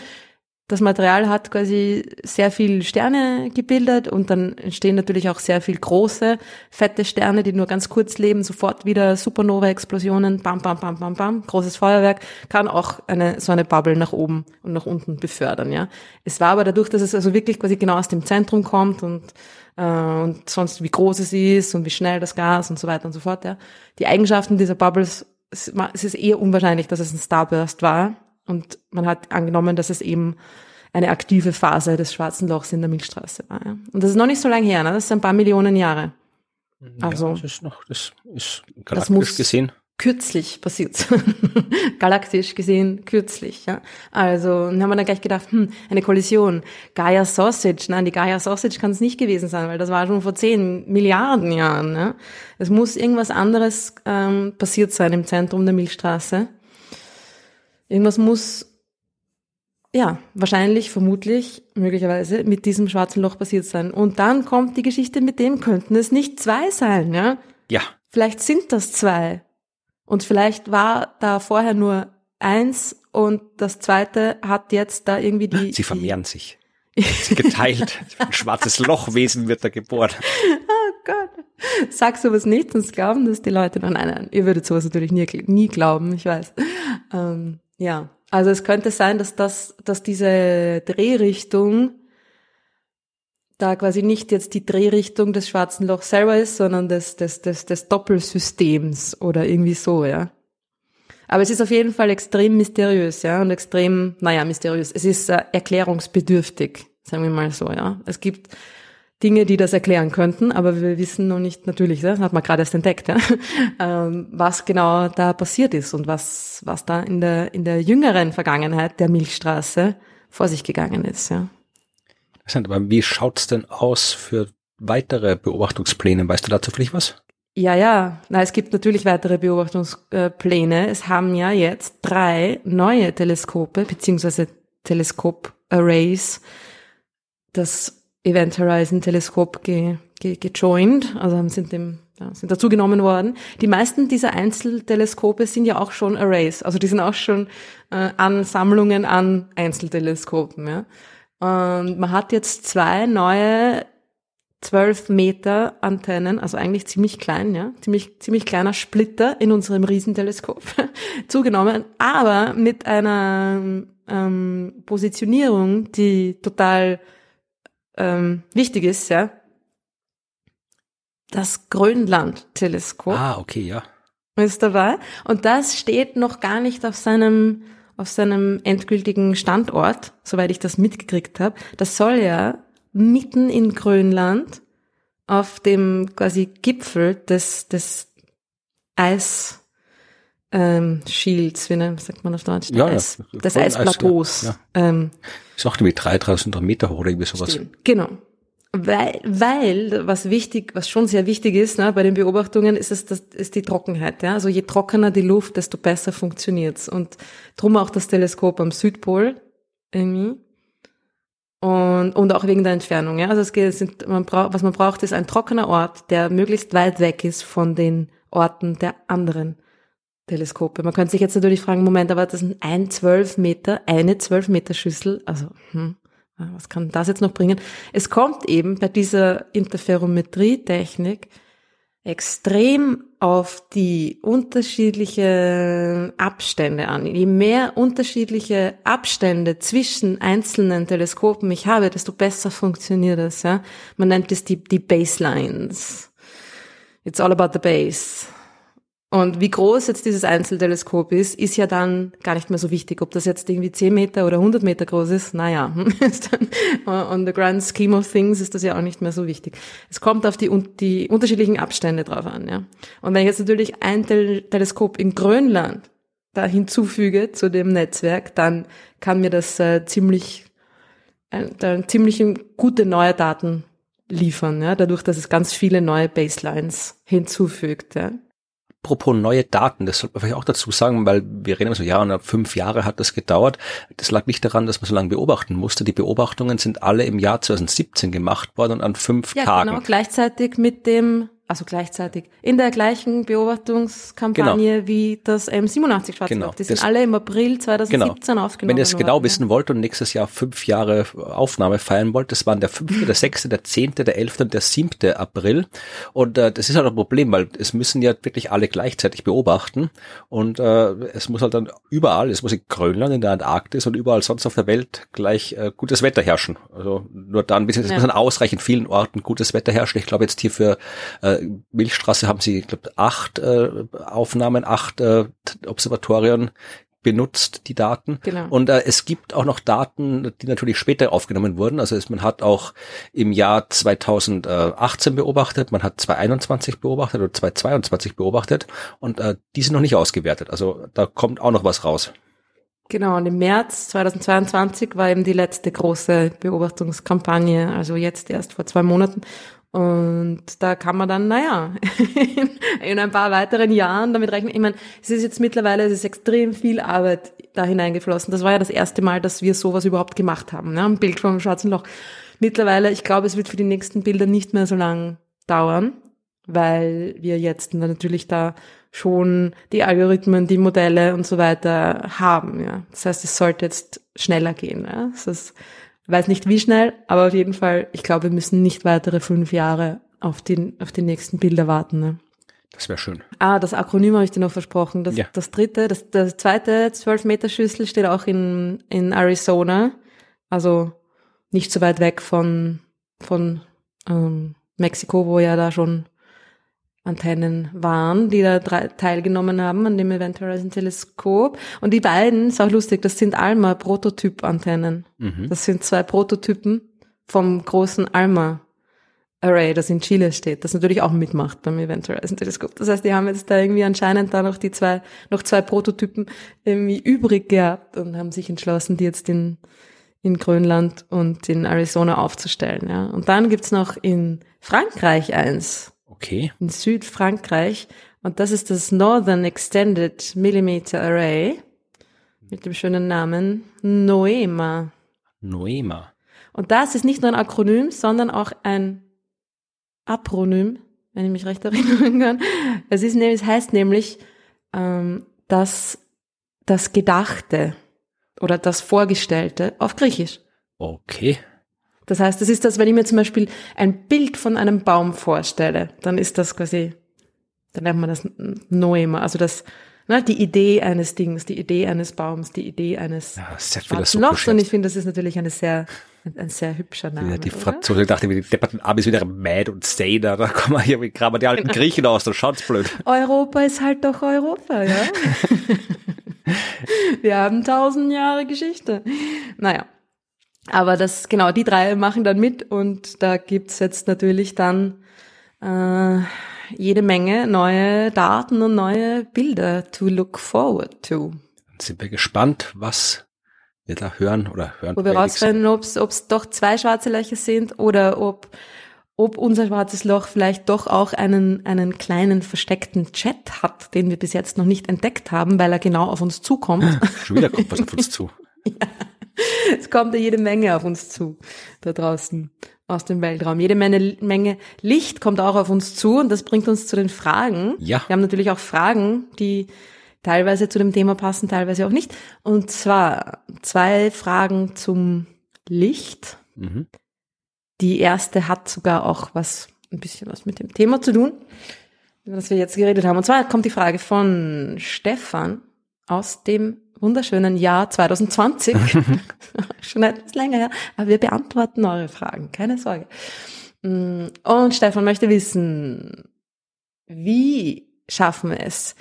das Material hat quasi sehr viel Sterne gebildet und dann entstehen natürlich auch sehr viel große, fette Sterne, die nur ganz kurz leben, sofort wieder Supernova-Explosionen, bam, bam, bam, bam, bam, großes Feuerwerk, kann auch eine, so eine Bubble nach oben und nach unten befördern, ja. Es war aber dadurch, dass es also wirklich quasi genau aus dem Zentrum kommt und, äh, und sonst wie groß es ist und wie schnell das Gas und so weiter und so fort, ja. Die Eigenschaften dieser Bubbles, es ist eher unwahrscheinlich, dass es ein Starburst war, und man hat angenommen, dass es eben eine aktive Phase des Schwarzen Lochs in der Milchstraße war. Ja. Und das ist noch nicht so lange her, ne? das ist ein paar Millionen Jahre. Also, ja, das ist noch, das ist galaktisch das muss, gesehen. kürzlich passiert. Galaktisch gesehen kürzlich, ja. Also haben wir dann gleich gedacht, hm, eine Kollision. Gaia Sausage, nein, die Gaia Sausage kann es nicht gewesen sein, weil das war schon vor zehn Milliarden Jahren. Ne? Es muss irgendwas anderes ähm, passiert sein im Zentrum der Milchstraße. Irgendwas muss ja, wahrscheinlich, vermutlich, möglicherweise mit diesem schwarzen Loch passiert sein. Und dann kommt die Geschichte, mit dem könnten es nicht zwei sein, ja? Ja. Vielleicht sind das zwei. Und vielleicht war da vorher nur eins und das zweite hat jetzt da irgendwie die. Sie vermehren sich. Sie geteilt. Ein schwarzes Lochwesen wird da geboren. Oh Gott. Sag sowas nicht, sonst glauben das die Leute. Nein, nein, nein. Ihr würdet sowas natürlich nie, nie glauben, ich weiß. Ähm, ja. Also es könnte sein, dass das, dass diese Drehrichtung da quasi nicht jetzt die Drehrichtung des schwarzen Lochs selber ist, sondern des, des, des, des Doppelsystems oder irgendwie so, ja. Aber es ist auf jeden Fall extrem mysteriös, ja, und extrem, naja, mysteriös. Es ist äh, erklärungsbedürftig, sagen wir mal so, ja. Es gibt Dinge, die das erklären könnten, aber wir wissen noch nicht natürlich, das hat man gerade erst entdeckt, ja, ähm, was genau da passiert ist und was, was da in der, in der jüngeren Vergangenheit der Milchstraße vor sich gegangen ist, ja. Interessant, aber wie schaut's denn aus für weitere Beobachtungspläne? Weißt du dazu vielleicht was? Ja, ja. Na, es gibt natürlich weitere Beobachtungspläne. Es haben ja jetzt drei neue Teleskope beziehungsweise Teleskop-Arrays das Event Horizon Teleskop ge, ge, gejoint, also sind dem ja, sind dazugenommen worden. Die meisten dieser Einzelteleskope sind ja auch schon Arrays, also die sind auch schon äh, Ansammlungen an Einzelteleskopen. Ja. Und man hat jetzt zwei neue 12 Meter Antennen, also eigentlich ziemlich klein, ja, ziemlich, ziemlich kleiner Splitter in unserem Riesenteleskop zugenommen, aber mit einer ähm, Positionierung, die total ähm, wichtig ist, ja. Das Grönland-Teleskop. Ah, okay, ja. Ist dabei. Und das steht noch gar nicht auf seinem auf seinem endgültigen Standort, soweit ich das mitgekriegt habe. Das soll ja mitten in Grönland auf dem quasi Gipfel des, des Eis ähm, Shields, wie sagt man auf Deutsch? Ja, Eis, ja, des Eisplateaus. Ja. Ähm, ist auch irgendwie 3000 Meter hoch oder irgendwie sowas. Stehen. Genau. Weil, weil, was wichtig, was schon sehr wichtig ist, ne, bei den Beobachtungen, ist es, das ist die Trockenheit, ja. Also je trockener die Luft, desto besser funktioniert's. Und drum auch das Teleskop am Südpol, irgendwie. Und, und auch wegen der Entfernung, ja. Also es geht, es sind, man braucht, was man braucht, ist ein trockener Ort, der möglichst weit weg ist von den Orten der anderen Teleskope. Man könnte sich jetzt natürlich fragen, Moment, aber das sind ein zwölf Meter, eine zwölf Meter Schüssel, also, hm, was kann das jetzt noch bringen? Es kommt eben bei dieser Interferometrie-Technik extrem auf die unterschiedlichen Abstände an. Je mehr unterschiedliche Abstände zwischen einzelnen Teleskopen ich habe, desto besser funktioniert das. Ja? Man nennt es die, die Baselines. It's all about the base. Und wie groß jetzt dieses Einzelteleskop ist, ist ja dann gar nicht mehr so wichtig. Ob das jetzt irgendwie 10 Meter oder 100 Meter groß ist, naja, on the grand scheme of things ist das ja auch nicht mehr so wichtig. Es kommt auf die, die unterschiedlichen Abstände drauf an, ja. Und wenn ich jetzt natürlich ein Teleskop in Grönland da hinzufüge zu dem Netzwerk, dann kann mir das äh, ziemlich, äh, ziemlich gute neue Daten liefern, ja, dadurch, dass es ganz viele neue Baselines hinzufügt, ja. Apropos neue Daten, das sollte man vielleicht auch dazu sagen, weil wir reden immer so, ja, und fünf Jahre hat das gedauert. Das lag nicht daran, dass man so lange beobachten musste. Die Beobachtungen sind alle im Jahr 2017 gemacht worden und an fünf ja, Tagen. Genau, gleichzeitig mit dem also gleichzeitig, in der gleichen Beobachtungskampagne genau. wie das M87 Schwarzloch. Genau. Die sind das, alle im April 2017 genau. aufgenommen Wenn ihr es genau wissen wollt und nächstes Jahr fünf Jahre Aufnahme feiern wollt, das waren der fünfte, der sechste, der zehnte, der elfte und der siebte April. Und äh, das ist halt ein Problem, weil es müssen ja wirklich alle gleichzeitig beobachten und äh, es muss halt dann überall, es muss in Grönland, in der Antarktis und überall sonst auf der Welt gleich äh, gutes Wetter herrschen. Also nur dann, es ja. muss an ausreichend vielen Orten gutes Wetter herrschen. Ich glaube jetzt hier für äh, Milchstraße haben sie, ich glaube, acht äh, Aufnahmen, acht äh, Observatorien benutzt, die Daten. Genau. Und äh, es gibt auch noch Daten, die natürlich später aufgenommen wurden. Also es, man hat auch im Jahr 2018 beobachtet, man hat 2021 beobachtet oder 2022 beobachtet und äh, die sind noch nicht ausgewertet. Also da kommt auch noch was raus. Genau, und im März 2022 war eben die letzte große Beobachtungskampagne, also jetzt erst vor zwei Monaten. Und da kann man dann, naja, in ein paar weiteren Jahren damit rechnen. Ich meine, es ist jetzt mittlerweile, es ist extrem viel Arbeit da hineingeflossen. Das war ja das erste Mal, dass wir sowas überhaupt gemacht haben. Ne? Ein Bild vom Schwarzen Loch. Mittlerweile, ich glaube, es wird für die nächsten Bilder nicht mehr so lang dauern, weil wir jetzt natürlich da schon die Algorithmen, die Modelle und so weiter haben. Ja. Das heißt, es sollte jetzt schneller gehen. Ja. Das ist, weiß nicht wie schnell, aber auf jeden Fall, ich glaube, wir müssen nicht weitere fünf Jahre auf, den, auf die nächsten Bilder warten. Ne? Das wäre schön. Ah, das Akronym habe ich dir noch versprochen. Das, Ja. das dritte, das, das zweite 12-Meter-Schüssel steht auch in, in Arizona. Also nicht so weit weg von, von ähm, Mexiko, wo ja da schon Antennen waren, die da drei, teilgenommen haben an dem Event Horizon Teleskop. Und die beiden, ist auch lustig, das sind Alma Prototyp-Antennen. Mhm. Das sind zwei Prototypen vom großen Alma Array, das in Chile steht, das natürlich auch mitmacht beim Event Horizon Teleskop. Das heißt, die haben jetzt da irgendwie anscheinend da noch die zwei, noch zwei Prototypen irgendwie übrig gehabt und haben sich entschlossen, die jetzt in, in Grönland und in Arizona aufzustellen, ja. Und dann gibt's noch in Frankreich eins, Okay. in Südfrankreich, und das ist das Northern Extended Millimeter Array mit dem schönen Namen NOEMA. Noema. Und das ist nicht nur ein Akronym, sondern auch ein Apronym, wenn ich mich recht erinnern kann. Es ist es heißt nämlich, ähm, das, das Gedachte oder das Vorgestellte auf Griechisch. Okay. Das heißt, das ist das, wenn ich mir zum Beispiel ein Bild von einem Baum vorstelle, dann ist das quasi, dann nennt man das Noema, also das, ne, die Idee eines Dings, die Idee eines Baums, die Idee eines Ja, sehr Lochs. Und ich finde, das ist natürlich eine sehr, ein, sehr hübscher Name. Ja, die oder? Franzosen dachte, die depperten Abis wieder mad und say da, kommen wir hier, wie graben die alten Griechen aus, da schaut's blöd. Europa ist halt doch Europa, ja. Wir haben tausend Jahre Geschichte. Naja. Aber das, genau, die drei machen dann mit und da gibt's jetzt natürlich dann äh, jede Menge neue Daten und neue Bilder to look forward to. Dann sind wir gespannt, was wir da hören oder hören. Wo wir rausfinden, ob es doch zwei schwarze Löcher sind oder ob, ob unser schwarzes Loch vielleicht doch auch einen, einen kleinen versteckten Chat hat, den wir bis jetzt noch nicht entdeckt haben, weil er genau auf uns zukommt. Schon wieder kommt was auf uns zu. es kommt ja jede Menge auf uns zu, da draußen aus dem Weltraum. Jede Menge, Menge Licht kommt auch auf uns zu und das bringt uns zu den Fragen. Ja. Wir haben natürlich auch Fragen, die teilweise zu dem Thema passen, teilweise auch nicht. Und zwar zwei Fragen zum Licht. Mhm. Die erste hat sogar auch was, ein bisschen was mit dem Thema zu tun, über das wir jetzt geredet haben. Und zwar kommt die Frage von Stefan aus dem wunderschönen Jahr 2020. Schon etwas länger her. Aber wir beantworten eure Fragen, keine Sorge. Mm, Und Stefan möchte wissen, wie schaffen wir es,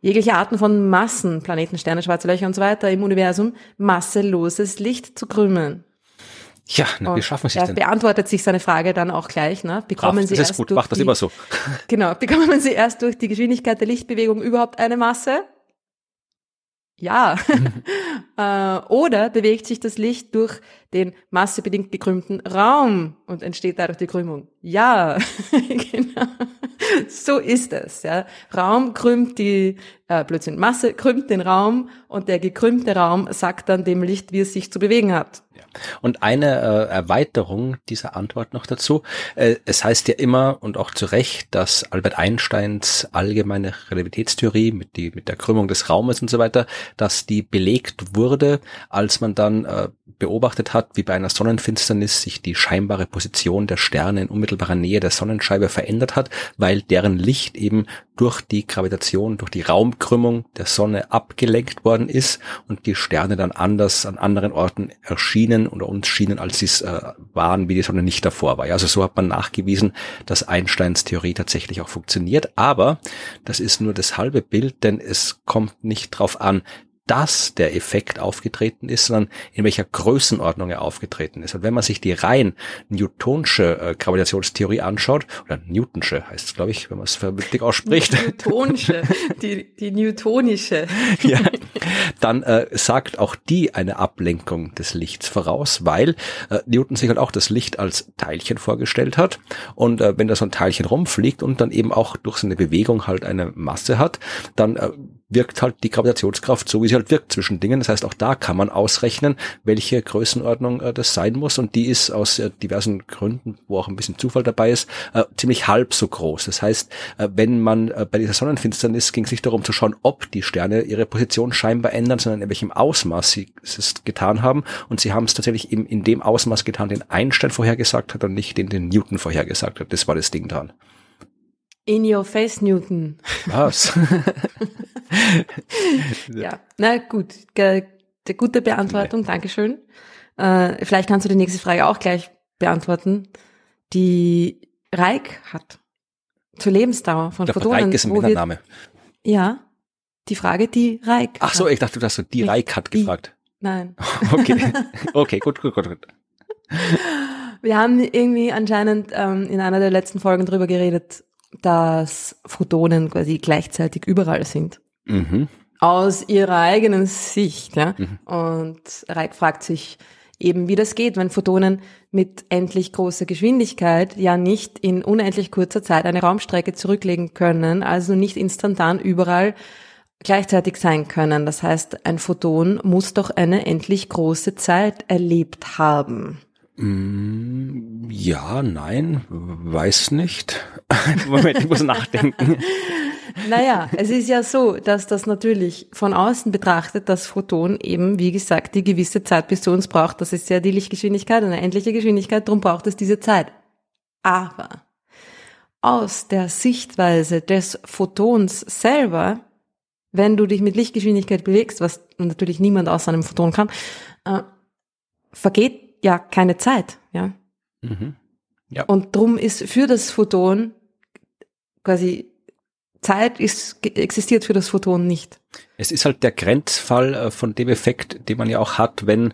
jegliche Arten von Massen, Planeten, Sterne, schwarze Löcher und so weiter im Universum, masseloses Licht zu krümmen? Ja, na, wie schaffen Sie er es denn? beantwortet sich seine Frage dann auch gleich. Ne? Bekommen das Sie ist erst gut, durch mach das die, immer so. Genau, bekommen Sie erst durch die Geschwindigkeit der Lichtbewegung überhaupt eine Masse? Ja. äh, oder bewegt sich das Licht durch den massebedingt gekrümmten Raum und entsteht dadurch die Krümmung? Ja, genau. So ist es. Ja. Raum krümmt die, äh, Blödsinn, Masse krümmt den Raum und der gekrümmte Raum sagt dann dem Licht, wie es sich zu bewegen hat. Und eine äh, Erweiterung dieser Antwort noch dazu. Äh, es heißt ja immer und auch zu Recht, dass Albert Einsteins allgemeine Relativitätstheorie mit, die, mit der Krümmung des Raumes und so weiter, dass die belegt wurde, als man dann äh, beobachtet hat, wie bei einer Sonnenfinsternis sich die scheinbare Position der Sterne in unmittelbarer Nähe der Sonnenscheibe verändert hat, weil deren Licht eben durch die Gravitation, durch die Raumkrümmung der Sonne abgelenkt worden ist und die Sterne dann anders an anderen Orten erschienen oder uns schienen, als sie es äh, waren, wie die Sonne nicht davor war. Ja, also so hat man nachgewiesen, dass Einsteins Theorie tatsächlich auch funktioniert. Aber das ist nur das halbe Bild, denn es kommt nicht drauf an, dass der Effekt aufgetreten ist, sondern in welcher Größenordnung er aufgetreten ist. Und wenn man sich die rein newtonsche äh, Gravitationstheorie anschaut, oder Newtonsche heißt es, glaube ich, wenn man es vernünftig ausspricht. Newtonsche, die, die newtonische. ja, dann äh, sagt auch die eine Ablenkung des Lichts voraus, weil äh, Newton sich halt auch das Licht als Teilchen vorgestellt hat. Und äh, wenn da so ein Teilchen rumfliegt und dann eben auch durch seine Bewegung halt eine Masse hat, dann äh, wirkt halt die Gravitationskraft so, wie sie halt wirkt zwischen Dingen. Das heißt, auch da kann man ausrechnen, welche Größenordnung äh, das sein muss. Und die ist aus äh, diversen Gründen, wo auch ein bisschen Zufall dabei ist, äh, ziemlich halb so groß. Das heißt, äh, wenn man äh, bei dieser Sonnenfinsternis ging es nicht darum zu schauen, ob die Sterne ihre Position scheinbar ändern, sondern in welchem Ausmaß sie es getan haben. Und sie haben es tatsächlich eben in dem Ausmaß getan, den Einstein vorhergesagt hat und nicht den, den Newton vorhergesagt hat. Das war das Ding dran. In your face, Newton. Was? ja, na gut. Ge gute Beantwortung, nee. Dankeschön. Äh, vielleicht kannst du die nächste Frage auch gleich beantworten, die Reik hat. Zur Lebensdauer von Der Photonen. Reik ist ein Männername. Ja, die Frage, die Reik Ach so, hat. ich dachte, du hast so die Reik hat gefragt. Nein. Okay, okay, gut, gut, gut, gut. Wir haben irgendwie anscheinend ähm, in einer der letzten Folgen drüber geredet, dass Photonen quasi gleichzeitig überall sind. Mhm. Aus ihrer eigenen Sicht. Ja? Mhm. Und Reik fragt sich eben, wie das geht, wenn Photonen mit endlich großer Geschwindigkeit ja nicht in unendlich kurzer Zeit eine Raumstrecke zurücklegen können, also nicht instantan überall gleichzeitig sein können. Das heißt, ein Photon muss doch eine endlich große Zeit erlebt haben. Mm, Ja, nein, weiß nicht. Moment, ich muss nachdenken. Naja, es ist ja so, dass das natürlich von außen betrachtet, das Photon eben, wie gesagt, die gewisse Zeit bis zu uns braucht. Das ist ja die Lichtgeschwindigkeit, eine endliche Geschwindigkeit, darum braucht es diese Zeit. Aber aus der Sichtweise des Photons selber, wenn du dich mit Lichtgeschwindigkeit bewegst, was natürlich niemand außer einem Photon kann, äh, vergeht ja keine Zeit, ja. Mhm. Ja. Und drum ist für das Photon quasi Zeit ist, existiert für das Photon nicht. Es ist halt der Grenzfall äh, von dem Effekt, den man ja auch hat, wenn,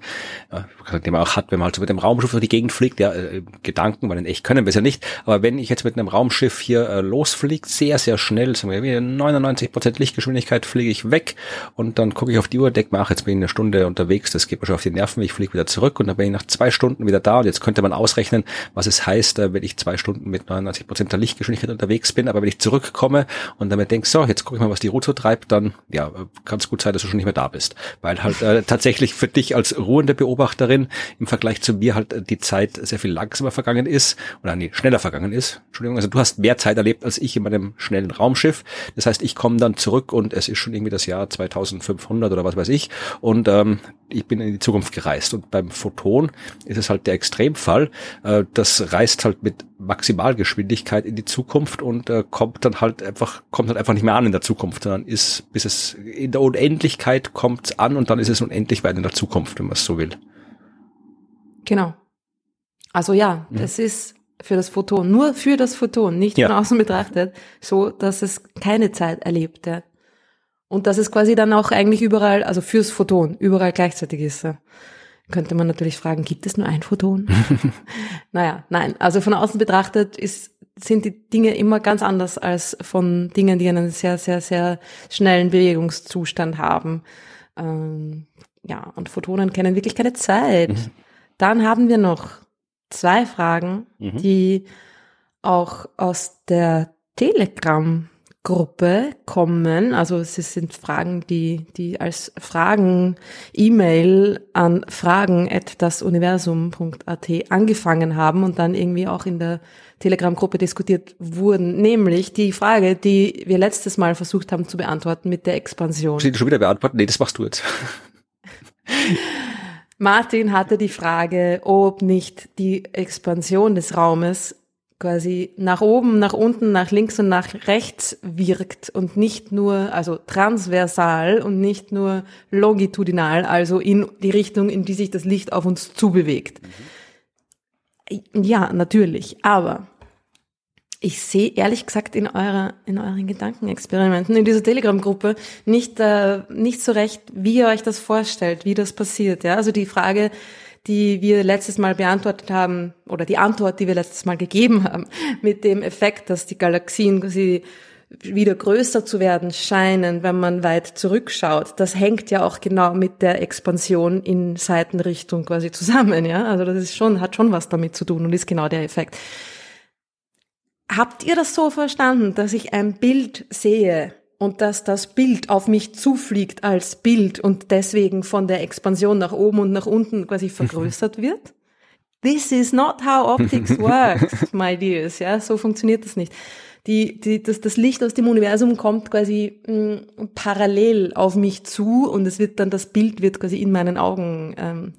äh, den man auch hat, wenn man halt so mit dem Raumschiff durch die Gegend fliegt, ja, äh, Gedanken, weil in echt können wir es ja nicht, aber wenn ich jetzt mit einem Raumschiff hier losfliege, sehr, sehr schnell, sagen wir, 99% Lichtgeschwindigkeit fliege ich weg und dann gucke ich auf die Uhr, denke mir, ach, jetzt bin ich eine Stunde unterwegs, das geht mir schon auf die Nerven, ich fliege wieder zurück und dann bin ich nach zwei Stunden wieder da. Und jetzt könnte man ausrechnen, was es heißt, wenn ich zwei Stunden mit 99% der Lichtgeschwindigkeit unterwegs bin, aber wenn ich zurückkomme und damit denke, so, jetzt gucke ich mal, was die Route treibt, dann, ja, kann es gut sein, dass du schon nicht mehr da bist. Weil halt äh, tatsächlich für dich als ruhende Beobachterin im Vergleich zu mir halt äh, die Zeit sehr viel langsamer vergangen ist oder nee, schneller vergangen ist. Entschuldigung, also du hast mehr Zeit erlebt als ich in meinem schnellen Raumschiff. Das heißt, ich komme dann zurück und es ist schon irgendwie das Jahr 2500 oder was weiß ich und ähm, ich bin in die Zukunft gereist. Und beim Photon ist es halt der Extremfall. Äh, das reist halt mit Maximalgeschwindigkeit in die Zukunft und äh, kommt dann halt einfach, kommt halt einfach nicht mehr an in der Zukunft, sondern ist, bis es in der Unendlichkeit kommt an und dann ist es unendlich weit in der Zukunft, wenn man es so will. Genau. Also ja, Mhm. es ist für das Photon, nur für das Photon, nicht Ja. von außen betrachtet, so, dass es keine Zeit erlebt. Ja. Und dass es quasi dann auch eigentlich überall, also fürs Photon, überall gleichzeitig ist. Ja. Könnte man natürlich fragen, gibt es nur ein Photon? naja, nein. Also von außen betrachtet ist, sind die Dinge immer ganz anders als von Dingen, die einen sehr, sehr, sehr schnellen Bewegungszustand haben. Ähm, ja, und Photonen kennen wirklich keine Zeit. Mhm. Dann haben wir noch zwei Fragen, Mhm. die auch aus der Telegram-Gruppe kommen. Also es sind Fragen, die, die als Fragen E-Mail an fragen.dasuniversum.at angefangen haben und dann irgendwie auch in der Telegram-Gruppe diskutiert wurden. Nämlich die Frage, die wir letztes Mal versucht haben zu beantworten mit der Expansion. Die schon wieder beantworten? Nee, das machst du jetzt. Martin hatte die Frage, ob nicht die Expansion des Raumes quasi nach oben, nach unten, nach links und nach rechts wirkt und nicht nur, also transversal und nicht nur longitudinal, also in die Richtung, in die sich das Licht auf uns zubewegt. Ja, natürlich, aber ich sehe ehrlich gesagt in eurer in euren Gedankenexperimenten in dieser Telegram-Gruppe nicht äh, nicht so recht, wie ihr euch das vorstellt, wie das passiert. Ja, also die Frage, die wir letztes Mal beantwortet haben oder die Antwort, die wir letztes Mal gegeben haben, mit dem Effekt, dass die Galaxien quasi wieder größer zu werden scheinen, wenn man weit zurückschaut. Das hängt ja auch genau mit der Expansion in Seitenrichtung quasi zusammen, ja. Also das ist schon, hat schon was damit zu tun und ist genau der Effekt. Habt ihr das so verstanden, dass ich ein Bild sehe und dass das Bild auf mich zufliegt als Bild und deswegen von der Expansion nach oben und nach unten quasi vergrößert wird? This is not how optics works, my dears. Ja, so funktioniert das nicht. Die, die, das, das Licht aus dem Universum kommt quasi mh, mm, parallel auf mich zu und es wird dann, das Bild wird quasi in meinen Augen ähm,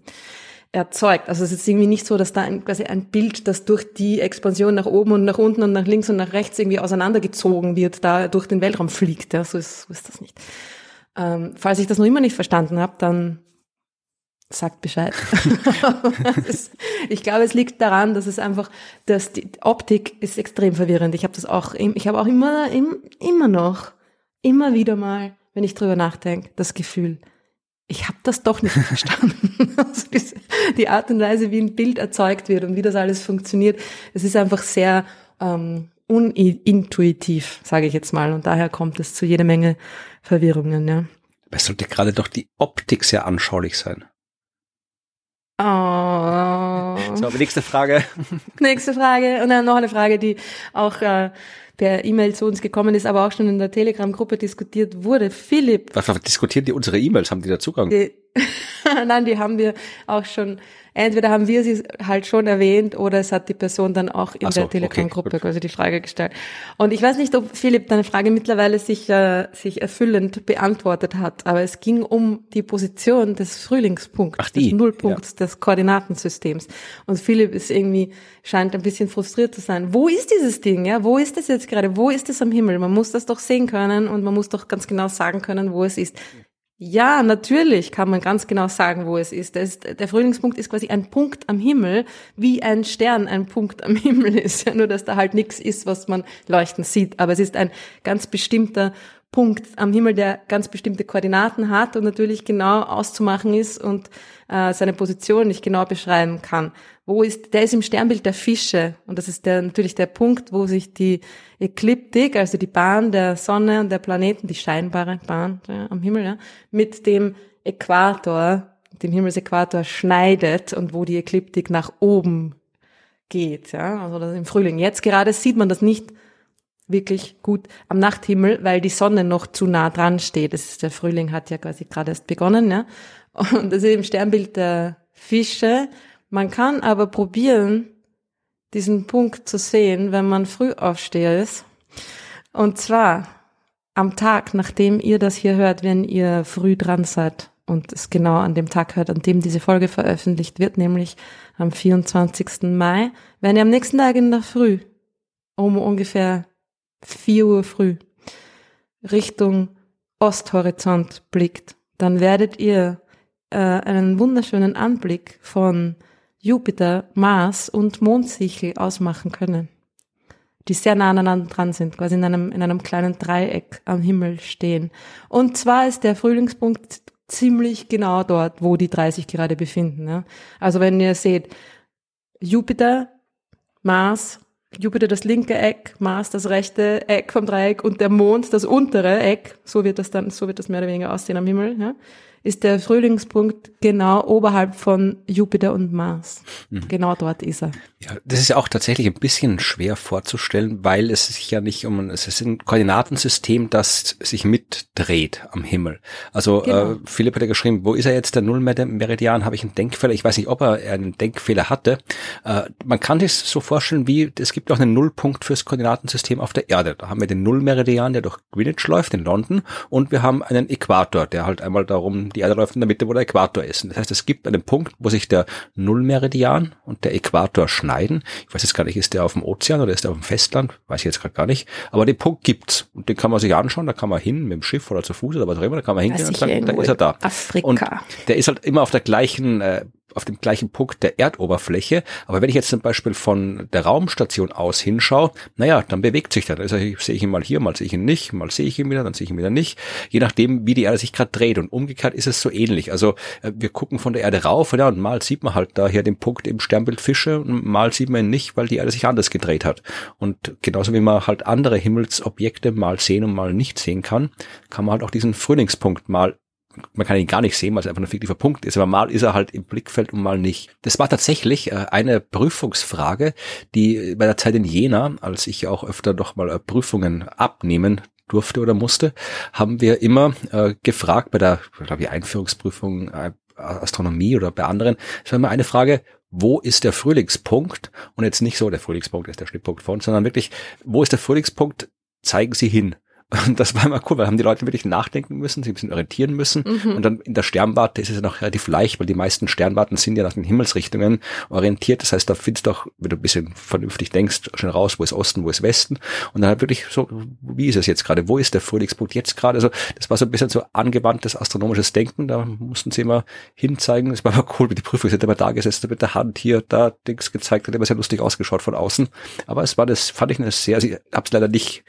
erzeugt. Also es ist irgendwie nicht so, dass da ein, quasi ein Bild, das durch die Expansion nach oben und nach unten und nach links und nach rechts irgendwie auseinandergezogen wird, da durch den Weltraum fliegt. Ja, so ist, so ist das nicht. Ähm, falls ich das noch immer nicht verstanden habe, dann sagt Bescheid. ist, ich glaube, es liegt daran, dass es einfach, dass die Optik ist extrem verwirrend. Ich habe das auch, ich habe auch immer, immer noch, immer wieder mal, wenn ich drüber nachdenke, das Gefühl, ich habe das doch nicht verstanden. also die Art und Weise, wie ein Bild erzeugt wird und wie das alles funktioniert, es ist einfach sehr ähm, unintuitiv, sage ich jetzt mal. Und daher kommt es zu jede Menge Verwirrungen. Ja. Es sollte gerade doch die Optik sehr anschaulich sein. Oh. So, aber nächste Frage. nächste Frage. Und dann noch eine Frage, die auch äh, per E-Mail zu uns gekommen ist, aber auch schon in der Telegram-Gruppe diskutiert wurde. Philipp. Was, was diskutieren die unsere E-Mails? Haben die da Zugang? Die, Nein, die haben wir auch schon entweder haben wir sie halt schon erwähnt oder es hat die Person dann auch in so, der Telegram-Gruppe okay, quasi die Frage gestellt. Und ich weiß nicht, ob Philipp deine Frage mittlerweile sich, äh, sich erfüllend beantwortet hat, aber es ging um die Position des Frühlingspunkts, Ach, des Nullpunkts ja. des Koordinatensystems. Und Philipp ist irgendwie, scheint ein bisschen frustriert zu sein. Wo ist dieses Ding? Ja, wo ist es jetzt gerade? Wo ist es am Himmel? Man muss das doch sehen können und man muss doch ganz genau sagen können, wo es ist. Ja, natürlich kann man ganz genau sagen, wo es ist. ist. Der Frühlingspunkt ist quasi ein Punkt am Himmel, wie ein Stern ein Punkt am Himmel ist. Ja, nur, dass da halt nichts ist, was man leuchten sieht. Aber es ist ein ganz bestimmter Punkt am Himmel, der ganz bestimmte Koordinaten hat und natürlich genau auszumachen ist und äh, seine Position nicht genau beschreiben kann. Wo ist, der ist im Sternbild der Fische und das ist der, natürlich der Punkt, wo sich die Ekliptik, also die Bahn der Sonne und der Planeten, die scheinbare Bahn ja, am Himmel, ja, mit dem Äquator, dem Himmelsäquator schneidet und wo die Ekliptik nach oben geht, ja, also das im Frühling. Jetzt gerade sieht man das nicht wirklich gut am Nachthimmel, weil die Sonne noch zu nah dran steht. Das ist, der Frühling hat ja quasi gerade erst begonnen, ja. Und das ist im Sternbild der Fische. Man kann aber probieren, diesen Punkt zu sehen, wenn man früh aufsteher ist. Und zwar am Tag, nachdem ihr das hier hört, wenn ihr früh dran seid und es genau an dem Tag hört, an dem diese Folge veröffentlicht wird, nämlich am 24. Mai, wenn ihr am nächsten Tag in der Früh um ungefähr 4 Uhr früh Richtung Osthorizont blickt, dann werdet ihr äh, einen wunderschönen Anblick von Jupiter, Mars und Mondsichel ausmachen können, die sehr nah aneinander dran sind, quasi in einem, in einem kleinen Dreieck am Himmel stehen. Und zwar ist der Frühlingspunkt ziemlich genau dort, wo die 30 gerade befinden. Ja? Also wenn ihr seht, Jupiter, Mars, Jupiter das linke Eck, Mars das rechte Eck vom Dreieck und der Mond das untere Eck, so wird das dann, so wird das mehr oder weniger aussehen am Himmel, ja, ist der Frühlingspunkt genau oberhalb von Jupiter und Mars. Mhm. Genau dort ist er. Ja, das ist ja auch tatsächlich ein bisschen schwer vorzustellen, weil es sich ja nicht um, es ist ein Koordinatensystem, das sich mitdreht am Himmel. Also genau. äh, Philipp hat ja geschrieben, wo ist er jetzt, der Nullmeridian, habe ich einen Denkfehler, ich weiß nicht, ob er einen Denkfehler hatte. Äh, man kann sich so vorstellen, wie, es gibt auch einen Nullpunkt fürs Koordinatensystem auf der Erde. Da haben wir den Nullmeridian, der durch Greenwich läuft, in London, und wir haben einen Äquator, der halt einmal darum, die Erde läuft in der Mitte, wo der Äquator ist. Das heißt, es gibt einen Punkt, wo sich der Nullmeridian und der Äquator schneiden. Ich weiß jetzt gar nicht, ist der auf dem Ozean oder ist der auf dem Festland? Weiß ich jetzt gerade gar nicht. Aber den Punkt gibt's. Und den kann man sich anschauen, da kann man hin mit dem Schiff oder zu Fuß oder was auch immer, da kann man hingehen und sagen, da ist er da. Afrika. Und der ist halt immer auf der gleichen äh, auf dem gleichen Punkt der Erdoberfläche. Aber wenn ich jetzt zum Beispiel von der Raumstation aus hinschaue, naja, dann bewegt sich der. Also sehe ich ihn mal hier, mal sehe ich ihn nicht, mal sehe ich ihn wieder, dann sehe ich ihn wieder nicht. Je nachdem, wie die Erde sich gerade dreht. Und umgekehrt ist es so ähnlich. Also äh, wir gucken von der Erde rauf ja, und mal sieht man halt daher den Punkt im Sternbild Fische und mal sieht man ihn nicht, weil die Erde sich anders gedreht hat. Und genauso wie man halt andere Himmelsobjekte mal sehen und mal nicht sehen kann, kann man halt auch diesen Frühlingspunkt mal man kann ihn gar nicht sehen, weil es einfach ein fiktiver Punkt ist, aber mal ist er halt im Blickfeld und mal nicht. Das war tatsächlich äh, eine Prüfungsfrage, die bei der Zeit in Jena, als ich auch öfter doch mal äh, Prüfungen abnehmen durfte oder musste, haben wir immer äh, gefragt bei der, glaube ich, Einführungsprüfung äh, Astronomie oder bei anderen, es war immer eine Frage, wo ist der Frühlingspunkt? Und jetzt nicht so, der Frühlingspunkt ist der Schnittpunkt von, sondern wirklich, wo ist der Frühlingspunkt? Zeigen Sie hin. Und das war immer cool, weil haben die Leute wirklich nachdenken müssen, sich ein bisschen orientieren müssen. Mhm. Und dann in der Sternwarte ist es ja noch relativ leicht, weil die meisten Sternwarten sind ja nach den Himmelsrichtungen orientiert. Das heißt, da findest du auch, wenn du ein bisschen vernünftig denkst, schon raus, wo ist Osten, wo ist Westen. Und dann halt wirklich so, wie ist es jetzt gerade? Wo ist der Frühlingspunkt jetzt gerade? Also das war so ein bisschen so angewandtes astronomisches Denken. Da mussten sie immer hinzeigen. Es war aber cool, wie die Prüfung sind immer da gesessen, mit der Hand hier, da Dings gezeigt, hat immer sehr lustig ausgeschaut von außen. Aber es war das, fand ich eine sehr, ich habe es leider nicht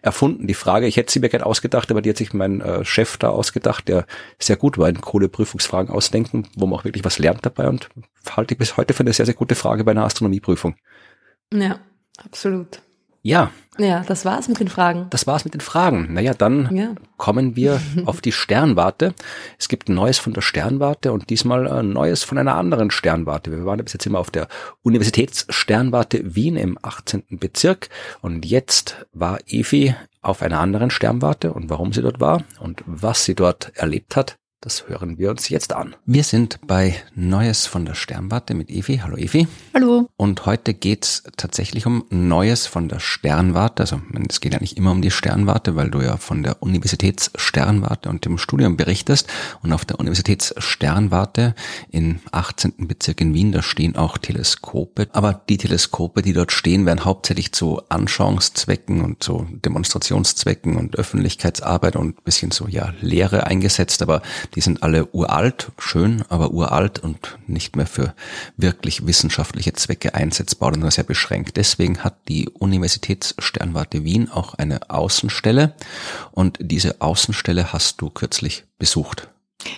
erfunden, die Frage, Frage. Ich hätte sie mir gerne ausgedacht, aber die hat sich mein äh, Chef da ausgedacht, der sehr gut war in Kohleprüfungsfragen ausdenken, wo man auch wirklich was lernt dabei und halte ich bis heute für eine sehr, sehr gute Frage bei einer Astronomieprüfung. Ja, absolut. Ja. Ja, das war's mit den Fragen. Das war's mit den Fragen. Naja, dann ja. kommen wir auf die Sternwarte. Es gibt Neues von der Sternwarte und diesmal äh, Neues von einer anderen Sternwarte. Wir waren bis jetzt immer auf der Universitätssternwarte Wien im 18. Bezirk und jetzt war Evi auf einer anderen Sternwarte und warum sie dort war und was sie dort erlebt hat, das hören wir uns jetzt an. Wir sind bei Neues von der Sternwarte mit Evi. Hallo Evi. Hallo. Und heute geht's tatsächlich um Neues von der Sternwarte. Also es geht ja nicht immer um die Sternwarte, weil du ja von der Universitätssternwarte und dem Studium berichtest. Und auf der Universitätssternwarte im 18. Bezirk in Wien, da stehen auch Teleskope. Aber die Teleskope, die dort stehen, werden hauptsächlich zu Anschauungszwecken und zu Demonstrationszwecken und Öffentlichkeitsarbeit und bisschen so ja Lehre eingesetzt. Aber die sind alle uralt, schön, aber uralt und nicht mehr für wirklich wissenschaftliche Zwecke einsetzbar oder nur sehr beschränkt. Deswegen hat die Universitätssternwarte Wien auch eine Außenstelle und diese Außenstelle hast du kürzlich besucht.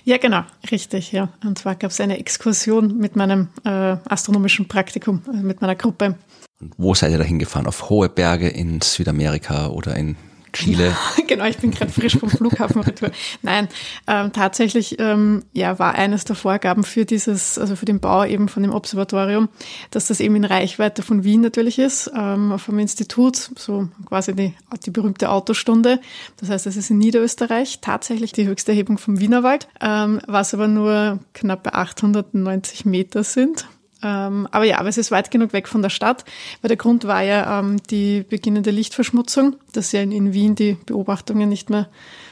Ja, genau, richtig, ja. Und zwar gab es eine Exkursion mit meinem äh, astronomischen Praktikum, äh, mit meiner Gruppe. Und wo seid ihr da hingefahren? Auf hohe Berge in Südamerika oder in Chile. genau, ich bin gerade frisch vom Flughafen retour. Nein, ähm, tatsächlich ähm, ja, war eines der Vorgaben für dieses, also für den Bau eben von dem Observatorium, dass das eben in Reichweite von Wien natürlich ist, ähm, vom Institut, so quasi die, die berühmte Autostunde. Das heißt, es ist in Niederösterreich tatsächlich die höchste Erhebung vom Wienerwald, ähm, was aber nur knappe 890 Meter sind. Ähm, aber ja, aber es ist weit genug weg von der Stadt, weil der Grund war ja ähm, die beginnende Lichtverschmutzung, dass ja in, in, Wien die Beobachtungen nicht mehr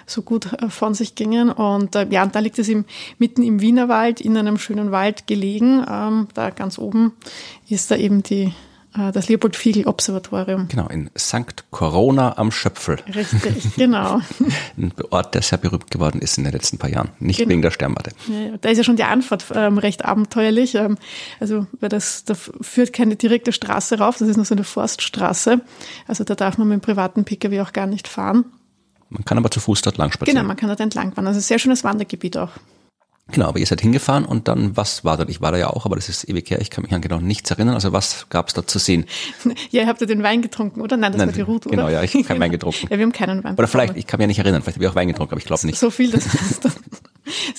so gut äh, von sich gingen. Und äh, ja, und da liegt es im, mitten im Wienerwald, in einem schönen Wald gelegen. Ähm, da ganz oben ist da eben die äh, das Leopold-Fiegel-Observatorium. Genau, in St. Corona am Schöpfel. Richtig, genau. Ein Ort, der sehr berühmt geworden ist in den letzten paar Jahren. Nicht genau. wegen der Sternwarte. Ja, da ist ja schon die Anfahrt ähm, recht abenteuerlich. Ähm, also, weil das, da führt keine direkte Straße rauf, das ist nur so eine Forststraße. Also, da darf man mit dem privaten Pkw auch gar nicht fahren. Man kann aber zu Fuß dort lang spazieren. Genau, man kann dort entlang fahren. Also, sehr schönes Wandergebiet auch. Genau, aber ihr seid hingefahren und dann, was war dort? Ich war da ja auch, aber das ist ewig her, ich kann mich an genau nichts erinnern. Also was gab es dort zu sehen? Ja, ihr habt ja den Wein getrunken, oder? Nein, das Nein, war die Ruth, oder? Genau, ja, ich habe keinen Wein getrunken. ja, wir haben keinen Wein Oder vielleicht, ich kann mich ja nicht erinnern, vielleicht habe ich auch Wein getrunken, aber ich glaube nicht. So viel, dass, dass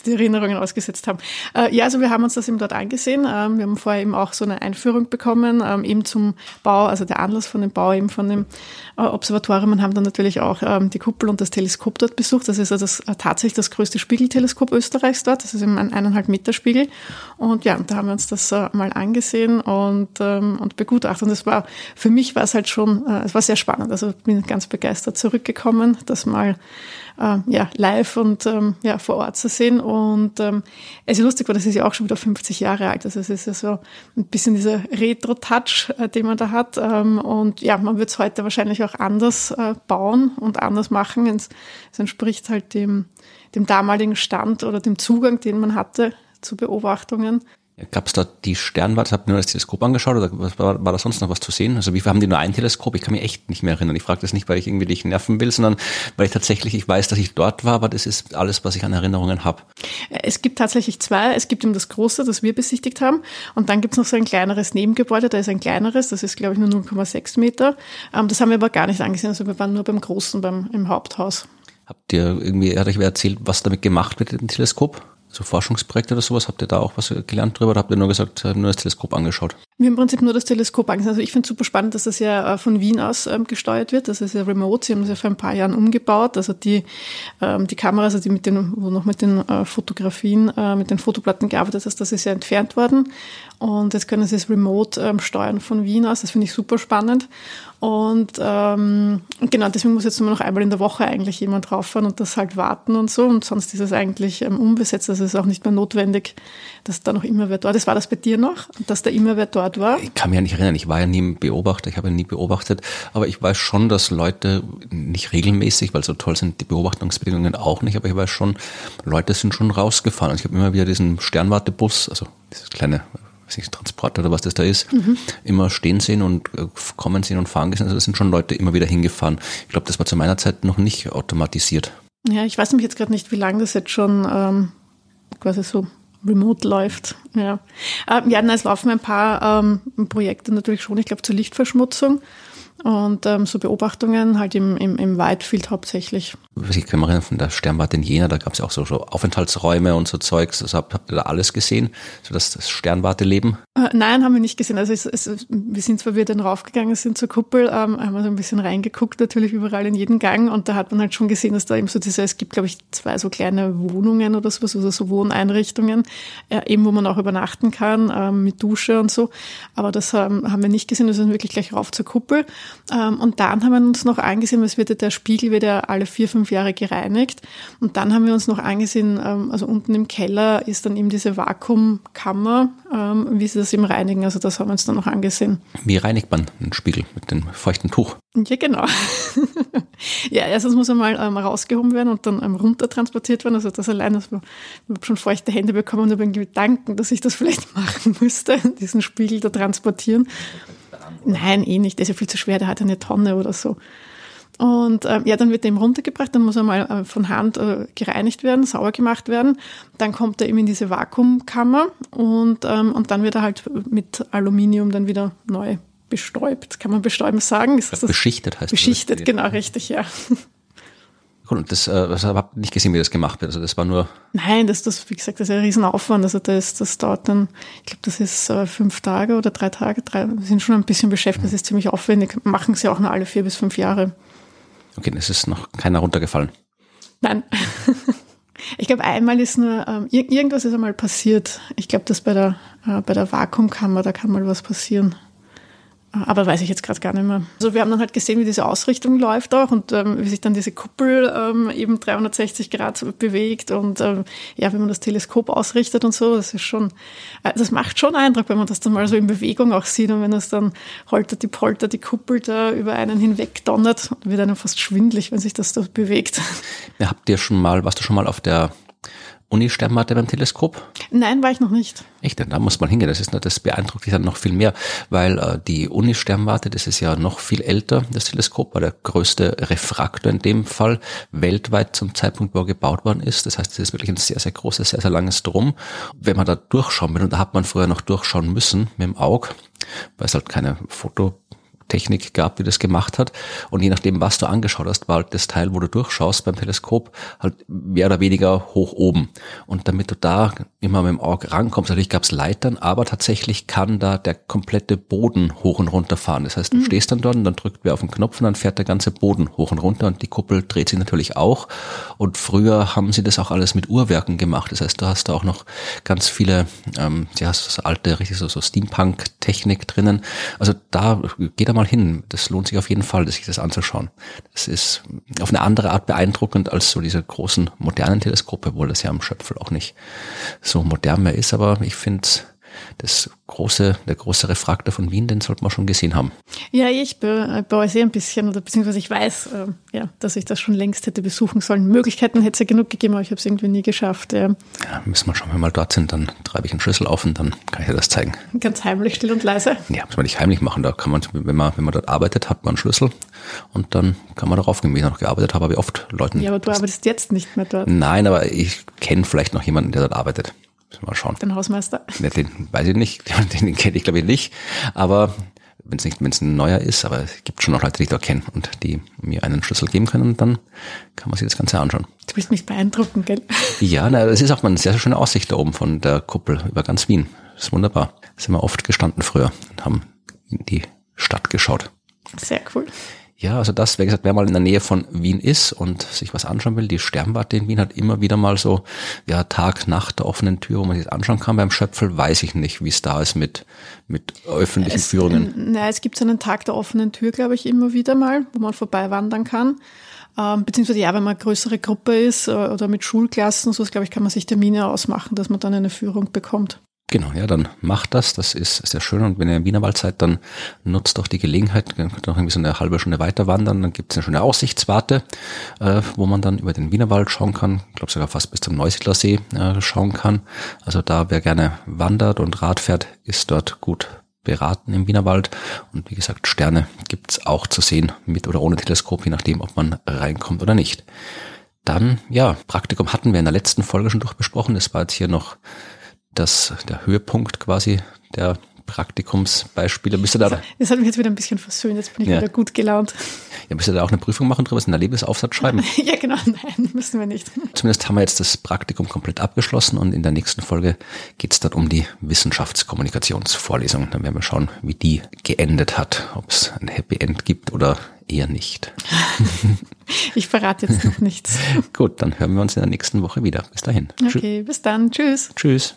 die Erinnerungen ausgesetzt haben. Äh, ja, also wir haben uns das eben dort angesehen. Ähm, wir haben vorher eben auch so eine Einführung bekommen, ähm, eben zum Bau, also der Anlass von dem Bau eben von dem äh, Observatorium und haben dann natürlich auch ähm, die Kuppel und das Teleskop dort besucht. Das ist also das, äh, tatsächlich das größte Spiegelteleskop Österreichs dort. Das ist eben ein eineinhalb Meter Spiegel. Und ja, da haben wir uns das äh, mal angesehen und, ähm, und begutachtet. Und es war, für mich war es halt schon, äh, es war sehr spannend. Also bin ganz begeistert zurückgekommen, das mal äh, ja, live und ähm, ja, vor Ort zu sehen. Und ähm, es ist lustig, weil das ist ja auch schon wieder 50 Jahre alt. Also es ist ja so ein bisschen dieser Retro-Touch, äh, den man da hat. Ähm, und ja, man wird es heute wahrscheinlich auch anders äh, bauen und anders machen. Es, es entspricht halt dem, dem damaligen Stand oder dem Zugang, den man hatte zu Beobachtungen. Gab es da die Sternwarte? Habt ihr nur das Teleskop angeschaut oder war, war da sonst noch was zu sehen? Also wie viel haben die nur ein Teleskop? Ich kann mich echt nicht mehr erinnern. Ich frage das nicht, weil ich irgendwie dich nerven will, sondern weil ich tatsächlich, ich weiß, dass ich dort war, aber das ist alles, was ich an Erinnerungen habe. Es gibt tatsächlich zwei. Es gibt eben das große, das wir besichtigt haben. Und dann gibt es noch so ein kleineres Nebengebäude, da ist ein kleineres, das ist glaube ich nur 0,6 Meter. Ähm, das haben wir aber gar nicht angesehen. Also wir waren nur beim großen, beim, im Haupthaus. Habt ihr irgendwie, hat euch wer erzählt, was damit gemacht wird mit dem Teleskop? So Forschungsprojekte oder sowas? Habt ihr da auch was gelernt drüber oder habt ihr nur gesagt, nur das Teleskop angeschaut? Wir haben im Prinzip nur das Teleskop angeschaut. Also ich finde es super spannend, dass das ja äh, von Wien aus ähm, gesteuert wird. Das ist ja remote. Sie haben das ja vor ein paar Jahren umgebaut. Also die, ähm, die Kameras, also die mit den, wo noch mit den äh, Fotografien, äh, mit den Fotoplatten gearbeitet hast, das ist ja entfernt worden. Und jetzt können sie es remote ähm, steuern von Wien aus. Das finde ich super spannend. Und ähm, genau, deswegen muss jetzt nur noch einmal in der Woche eigentlich jemand rauffahren und das halt warten und so. Und sonst ist es eigentlich ähm, unbesetzt. Also es ist auch nicht mehr notwendig, dass da noch immer wer dort ist. War das bei dir noch, dass da immer wer dort war? Ich kann mich ja nicht erinnern. Ich war ja nie ein Beobachter. Ich habe ja nie beobachtet. Aber ich weiß schon, dass Leute nicht regelmäßig, weil so toll sind die Beobachtungsbedingungen auch nicht. Aber ich weiß schon, Leute sind schon rausgefahren. Und ich habe immer wieder diesen Sternwartebus, also dieses kleine Transporter oder was das da ist, mhm. immer stehen sehen und äh, kommen sehen und fahren gesehen. Also da sind schon Leute immer wieder hingefahren. Ich glaube, das war zu meiner Zeit noch nicht automatisiert. Ja, ich weiß nämlich jetzt gerade nicht, wie lange das jetzt schon ähm, quasi so remote läuft. Ja, ähm, ja es laufen ein paar ähm, Projekte natürlich schon, ich glaube, zur Lichtverschmutzung und ähm, so Beobachtungen halt im, im, im Whitefield hauptsächlich. Ich kann mich erinnern von der Sternwarte in Jena, da gab es ja auch so, so Aufenthaltsräume und so Zeugs. Also habt, habt ihr da alles gesehen? So das, das Sternwarte-Leben? Äh, nein, haben wir nicht gesehen. Also es, es, wir sind zwar wieder raufgegangen sind zur Kuppel, ähm, haben wir so ein bisschen reingeguckt, natürlich überall in jeden Gang und da hat man halt schon gesehen, dass da eben so diese, es gibt glaube ich zwei so kleine Wohnungen oder sowas, also so Wohneinrichtungen, äh, eben wo man auch übernachten kann, äh, mit Dusche und so. Aber das ähm, haben wir nicht gesehen, wir sind wirklich gleich rauf zur Kuppel. Ähm, und dann haben wir uns noch angesehen, es wird der Spiegel wird ja alle vier, fünf Jahre gereinigt. Und dann haben wir uns noch angesehen, ähm, also unten im Keller ist dann eben diese Vakuumkammer, ähm, wie sie das eben reinigen. Also das haben wir uns dann noch angesehen. Wie reinigt man einen Spiegel mit dem feuchten Tuch? Ja, genau. ja, erstens muss er mal rausgehoben werden und dann ähm, runtertransportiert werden. Also das allein, dass habe schon feuchte Hände bekommen und habe einen Gedanken, dass ich das vielleicht machen müsste, diesen Spiegel da transportieren. Nein, eh nicht. Der ist ja viel zu schwer, der hat eine Tonne oder so. Und ähm, ja, dann wird er eben runtergebracht, dann muss er mal äh, von Hand äh, gereinigt werden, sauber gemacht werden. Dann kommt er eben in diese Vakuumkammer und, ähm, und dann wird er halt mit Aluminium dann wieder neu bestäubt. Kann man bestäuben sagen? Ist das beschichtet heißt Beschichtet, das? genau, richtig, ja. Cool, und das, äh, das habe ich nicht gesehen, wie das gemacht wird. Also das war nur. Nein, das, das, wie gesagt, das ist ein Riesenaufwand. Also das, das dauert dann, ich glaube, das ist äh, fünf Tage oder drei Tage. Drei, wir sind schon ein bisschen beschäftigt. Das ist ziemlich aufwendig. Machen sie auch nur alle vier bis fünf Jahre. Okay, es ist noch keiner runtergefallen. Nein. Ich glaube, einmal ist nur, ähm, irgendwas ist einmal passiert. Ich glaube, dass bei der, äh, bei der Vakuumkammer, da kann mal was passieren. Aber weiß ich jetzt gerade gar nicht mehr. Also wir haben dann halt gesehen, wie diese Ausrichtung läuft auch und ähm, wie sich dann diese Kuppel ähm, eben 360 Grad bewegt und ähm, ja, wenn man das Teleskop ausrichtet und so, das ist schon, äh, das macht schon Eindruck, wenn man das dann mal so in Bewegung auch sieht und wenn das dann holtert die Polter die Kuppel da über einen hinweg donnert, wird einem fast schwindlig, wenn sich das da bewegt. Ja, habt ihr schon mal, warst du schon mal auf der Uni-Sternwarte beim Teleskop? Nein, war ich noch nicht. Echt? Da muss man hingehen. Das ist, das beeindruckt dich dann noch viel mehr, weil äh, die Uni-Sternwarte, das ist ja noch viel älter. Das Teleskop war der größte Refraktor in dem Fall weltweit zum Zeitpunkt, wo er gebaut worden ist. Das heißt, es ist wirklich ein sehr, sehr großes, sehr, sehr langes Drum. Wenn man da durchschauen will, und da hat man früher noch durchschauen müssen mit dem Auge, weil es halt keine Foto Technik gab, die das gemacht hat. Und je nachdem, was du angeschaut hast, war halt das Teil, wo du durchschaust beim Teleskop, halt mehr oder weniger hoch oben. Und damit du da immer mit dem Auge rankommst, natürlich gab es Leitern, aber tatsächlich kann da der komplette Boden hoch und runter fahren. Das heißt, du mhm. stehst dann dort und dann drückt wer auf den Knopf und dann fährt der ganze Boden hoch und runter und die Kuppel dreht sich natürlich auch. Und früher haben sie das auch alles mit Uhrwerken gemacht. Das heißt, du hast da auch noch ganz viele, ähm, ja, so alte, richtig so, so Steampunk-Technik drinnen. Also da geht mal hin. Das lohnt sich auf jeden Fall, sich das anzuschauen. Das ist auf eine andere Art beeindruckend als so diese großen modernen Teleskope, obwohl das ja am Schöpfel auch nicht so modern mehr ist. Aber ich finde das große, der große Refraktor von Wien, den sollte man schon gesehen haben. Ja, ich bereue sehr ein bisschen, oder beziehungsweise ich weiß, äh, ja, dass ich das schon längst hätte besuchen sollen. Möglichkeiten hätte es ja genug gegeben, aber ich habe es irgendwie nie geschafft. Ja. ja, müssen wir schon, wenn wir mal dort sind, dann treibe ich einen Schlüssel auf und dann kann ich dir das zeigen. Ganz heimlich, still und leise. Ja, muss man nicht heimlich machen. Da kann man, wenn man, wenn man dort arbeitet, hat man einen Schlüssel und dann kann man darauf gehen. Wenn ich noch gearbeitet habe, habe ich oft Leuten. Ja, aber du arbeitest jetzt nicht mehr dort. Nein, aber ich kenne vielleicht noch jemanden, der dort arbeitet. Mal schauen. Den Hausmeister? Ja, den weiß ich nicht, den, den kenne ich glaube ich nicht. Aber wenn es nicht, wenn es ein neuer ist, aber es gibt schon noch Leute, die ich da kenne und die mir einen Schlüssel geben können, dann kann man sich das Ganze anschauen. Du willst mich beeindrucken, gell? Ja, na, das ist auch mal eine sehr, sehr schöne Aussicht da oben von der Kuppel über ganz Wien. Das ist wunderbar. Da sind wir oft gestanden früher und haben in die Stadt geschaut. Sehr cool. Ja, also das, wie gesagt, wer mal in der Nähe von Wien ist und sich was anschauen will, die Sternwarte in Wien hat immer wieder mal so, ja, Tag, Nacht der offenen Tür, wo man sich anschauen kann. Beim Schöpfel weiß ich nicht, wie es da ist mit, mit öffentlichen es, Führungen. Nein, es gibt so einen Tag der offenen Tür, glaube ich, immer wieder mal, wo man vorbei wandern kann. Ähm, beziehungsweise ja, wenn man eine größere Gruppe ist äh, oder mit Schulklassen, so glaube ich, kann man sich Termine ausmachen, dass man dann eine Führung bekommt. Genau, ja, dann macht das. Das ist sehr schön. Und wenn ihr im Wienerwald seid, dann nutzt doch die Gelegenheit, könnt noch irgendwie so eine halbe Stunde weiter wandern. Dann gibt es eine schöne Aussichtswarte, äh, wo man dann über den Wienerwald schauen kann. Ich glaube sogar fast bis zum Neusiedlersee äh, schauen kann. Also da, wer gerne wandert und Rad fährt, ist dort gut beraten im Wienerwald. Und wie gesagt, Sterne gibt's auch zu sehen, mit oder ohne Teleskop, je nachdem, ob man reinkommt oder nicht. Dann, ja, Praktikum hatten wir in der letzten Folge schon durchbesprochen. Das war jetzt hier noch das, der Höhepunkt quasi der Praktikumsbeispiele. Müsst ihr da, das hat mich jetzt wieder ein bisschen versöhnt, jetzt bin ich ja. wieder gut gelaunt. Ja, müsst ihr da auch eine Prüfung machen drüber, einen Erlebensaufsatz schreiben? ja, genau, nein, müssen wir nicht. Zumindest haben wir jetzt das Praktikum komplett abgeschlossen und in der nächsten Folge geht es dann um die Wissenschaftskommunikationsvorlesung. Dann werden wir schauen, wie die geendet hat, ob es ein Happy End gibt oder eher nicht. ich verrate jetzt noch nichts. Gut, dann hören wir uns in der nächsten Woche wieder. Bis dahin. Okay, bis dann. Tschüss. Tschüss.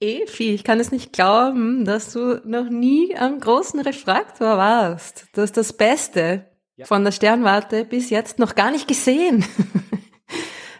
Evi, ich kann es nicht glauben, dass du noch nie am großen Refraktor warst. Du hast das Beste ja. von der Sternwarte bis jetzt noch gar nicht gesehen.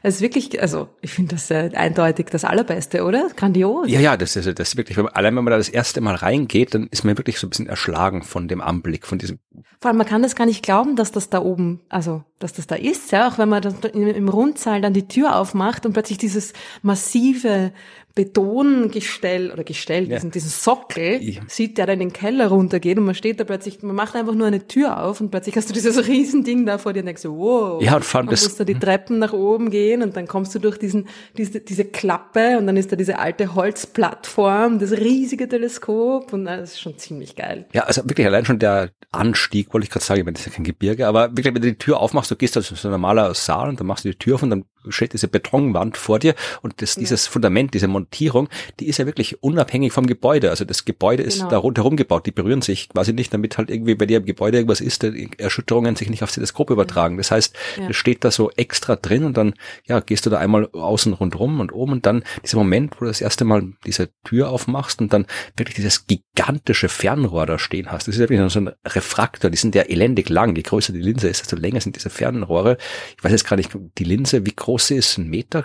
Es ist wirklich, also ich finde das äh, eindeutig das Allerbeste, oder? Grandios. Ja, ja, das ist, das ist wirklich, wenn man, allein wenn man da das erste Mal reingeht, dann ist man wirklich so ein bisschen erschlagen von dem Anblick, von diesem. Vor allem, man kann das gar nicht glauben, dass das da oben, also dass das da ist, ja, auch wenn man das im Rundsaal dann die Tür aufmacht und plötzlich dieses massive Betongestell oder Gestell, ja. diesen, diesen Sockel, ja. sieht, der da in den Keller runtergeht und man steht da plötzlich, man macht einfach nur eine Tür auf und plötzlich hast du dieses Riesending da vor dir und denkst so, wow. Ja, und vor allem das. musst da die Treppen nach oben gehen und dann kommst du durch diesen, diese, diese Klappe und dann ist da diese alte Holzplattform, das riesige Teleskop und das ist schon ziemlich geil. Ja, also wirklich allein schon der Anstieg, wollte ich gerade sagen, ich meine, das ist ja kein Gebirge, aber wirklich, wenn du die Tür aufmachst, du gehst da so ein normaler Saal und dann machst du die Tür auf und dann steht diese Betonwand vor dir und das, dieses Fundament, diese Montierung, die ist ja wirklich unabhängig vom Gebäude. Also das Gebäude ist genau. da rundherum gebaut, die berühren sich quasi nicht, damit halt irgendwie bei dir im Gebäude irgendwas ist, Erschütterungen sich nicht aufs Teleskop übertragen. Das heißt, ja. das steht da so extra drin und dann ja gehst du da einmal außen rundrum und oben und dann dieser Moment, wo du das erste Mal diese Tür aufmachst und dann wirklich dieses gigantische Fernrohr da stehen hast. Das ist ja wirklich so ein Refraktor, die sind ja elendig lang. Je größer die Linse ist, desto länger sind diese Fernrohre. Ich weiß jetzt gar nicht, die Linse, wie groß sie ist, ein Meter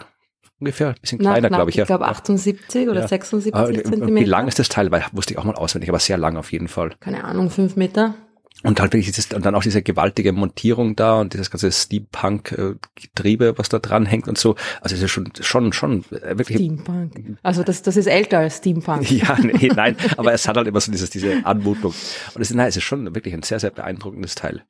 ungefähr, ein bisschen kleiner, glaube ich. Ich glaube 78 oder ja. 76 aber, Zentimeter. Wie lang ist das Teil? Weil wusste ich auch mal auswendig, aber sehr lang auf jeden Fall. Keine Ahnung, fünf Meter. Und halt wirklich dieses, und dann auch diese gewaltige Montierung da und dieses ganze Steampunk-Getriebe, was da dran hängt und so. Also es ist schon, schon, schon äh, wirklich. Steampunk. Also das, das ist älter als Steampunk. ja, nee, nein, aber es hat halt immer so dieses, diese Anmutung. Und es ist, nein, es ist schon wirklich ein sehr, sehr beeindruckendes Teil.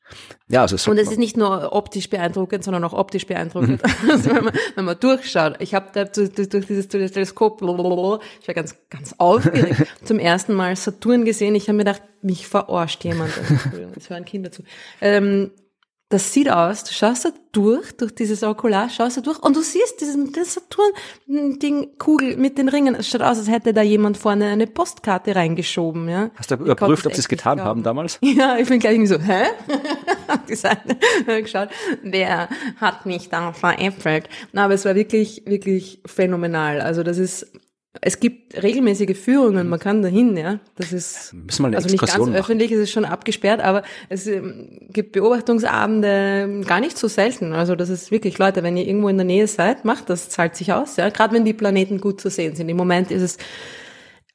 Ja, also so Und es ist nicht nur optisch beeindruckend, sondern auch optisch beeindruckend. Mhm. also wenn man, wenn man durchschaut. Ich habe da durch, durch dieses Teleskop, ich war ganz, ganz aufgeregt, zum ersten Mal Saturn gesehen. Ich habe mir gedacht, mich verarscht jemand. Es hören Kinder zu. Ähm, das sieht aus, du schaust da durch, durch dieses Okular, schaust da durch und du siehst diesen Saturn-Ding, Kugel mit den Ringen. Es schaut aus, als hätte da jemand vorne eine Postkarte reingeschoben, ja. Hast du überprüft, ob sie es getan glauben. haben damals? Ja, ich bin gleich irgendwie so, hä? Hab gesagt, geschaut, wer hat mich da veräppelt? Na, aber es war wirklich, wirklich phänomenal. Also das ist, es gibt regelmäßige Führungen, man kann dahin, ja. Das ist Müssen wir eine also nicht ganz machen. öffentlich, es ist schon abgesperrt, aber es ähm, gibt Beobachtungsabende gar nicht so selten. Also das ist wirklich, Leute, wenn ihr irgendwo in der Nähe seid, macht das, zahlt sich aus, ja. Gerade wenn die Planeten gut zu sehen sind. Im Moment ist es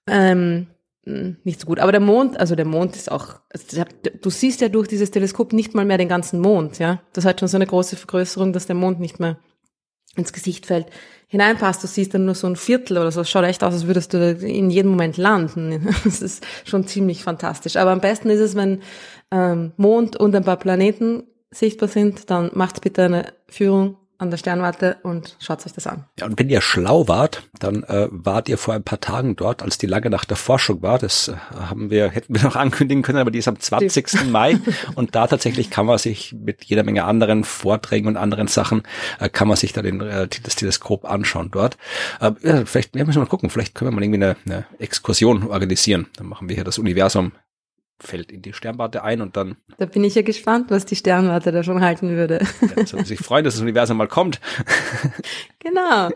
Ähm, nicht so gut. Aber der Mond, also der Mond ist auch, du siehst ja durch dieses Teleskop nicht mal mehr den ganzen Mond, ja. Das hat schon so eine große Vergrößerung, dass der Mond nicht mehr ins Gesicht fällt, hineinpasst. Du siehst dann nur so ein Viertel oder so. Es schaut echt aus, als würdest du in jedem Moment landen. Das ist schon ziemlich fantastisch. Aber am besten ist es, wenn ähm, Mond und ein paar Planeten sichtbar sind, dann macht bitte eine Führung an der Sternwarte und schaut euch das an. Ja, und wenn ihr schlau wart, dann äh, wart ihr vor ein paar Tagen dort, als die lange Nacht der Forschung war. Das äh, haben wir, hätten wir noch ankündigen können, aber die ist am 20. Mai. Und da tatsächlich kann man sich mit jeder Menge anderen Vorträgen und anderen Sachen, äh, kann man sich da den, äh, das Teleskop anschauen dort. Äh, ja, vielleicht, wir müssen mal gucken, vielleicht können wir mal irgendwie eine, eine Exkursion organisieren. Dann machen wir hier das Universum fällt in die Sternwarte ein und dann. Da bin ich ja gespannt, was die Sternwarte da schon halten würde. Ja, soll sich freuen, dass das Universum mal kommt. Genau.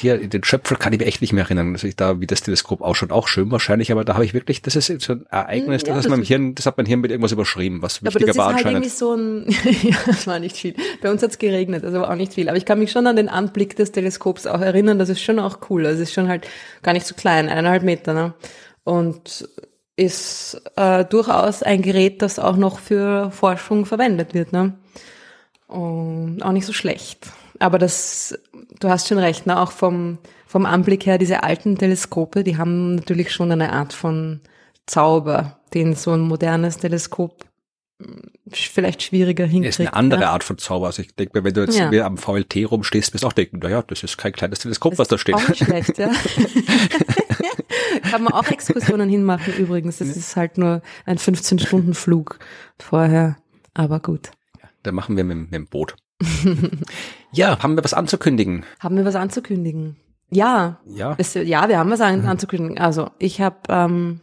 Hier, den Schöpfer kann ich mir echt nicht mehr erinnern, dass ich da, wie das Teleskop ausschaut, auch schön wahrscheinlich, aber da habe ich wirklich, das ist so ein Ereignis, ja, das, das, mein Hirn, das hat mein Hirn mit irgendwas überschrieben, was wichtiger war anscheinend. Aber das ist halt irgendwie so ein, ja, das war nicht viel. Bei uns hat es geregnet, also auch nicht viel. Aber ich kann mich schon an den Anblick des Teleskops auch erinnern, das ist schon auch cool. Also es ist schon halt gar nicht so klein, eineinhalb Meter, ne? Und ist äh, durchaus ein Gerät, das auch noch für Forschung verwendet wird. Ne? Und auch nicht so schlecht. Aber das, du hast schon recht, ne? auch vom, vom Anblick her, diese alten Teleskope, die haben natürlich schon eine Art von Zauber, den so ein modernes Teleskop vielleicht schwieriger hinkriegt. Ist eine andere ja. Art von Zauber. Also ich denke, wenn du jetzt ja. am VLT rumstehst, wirst du auch denken, naja, das ist kein kleines Teleskop, das was da steht. Auch nicht schlecht, ja. Kann man auch Exkursionen hinmachen übrigens. Das ist halt nur ein 15-Stunden-Flug vorher. Aber gut. Ja, da machen wir mit, mit dem Boot. ja, haben wir was anzukündigen? Haben wir was anzukündigen? Ja. Ja. Es, ja, wir haben was an, anzukündigen. Also ich habe ähm,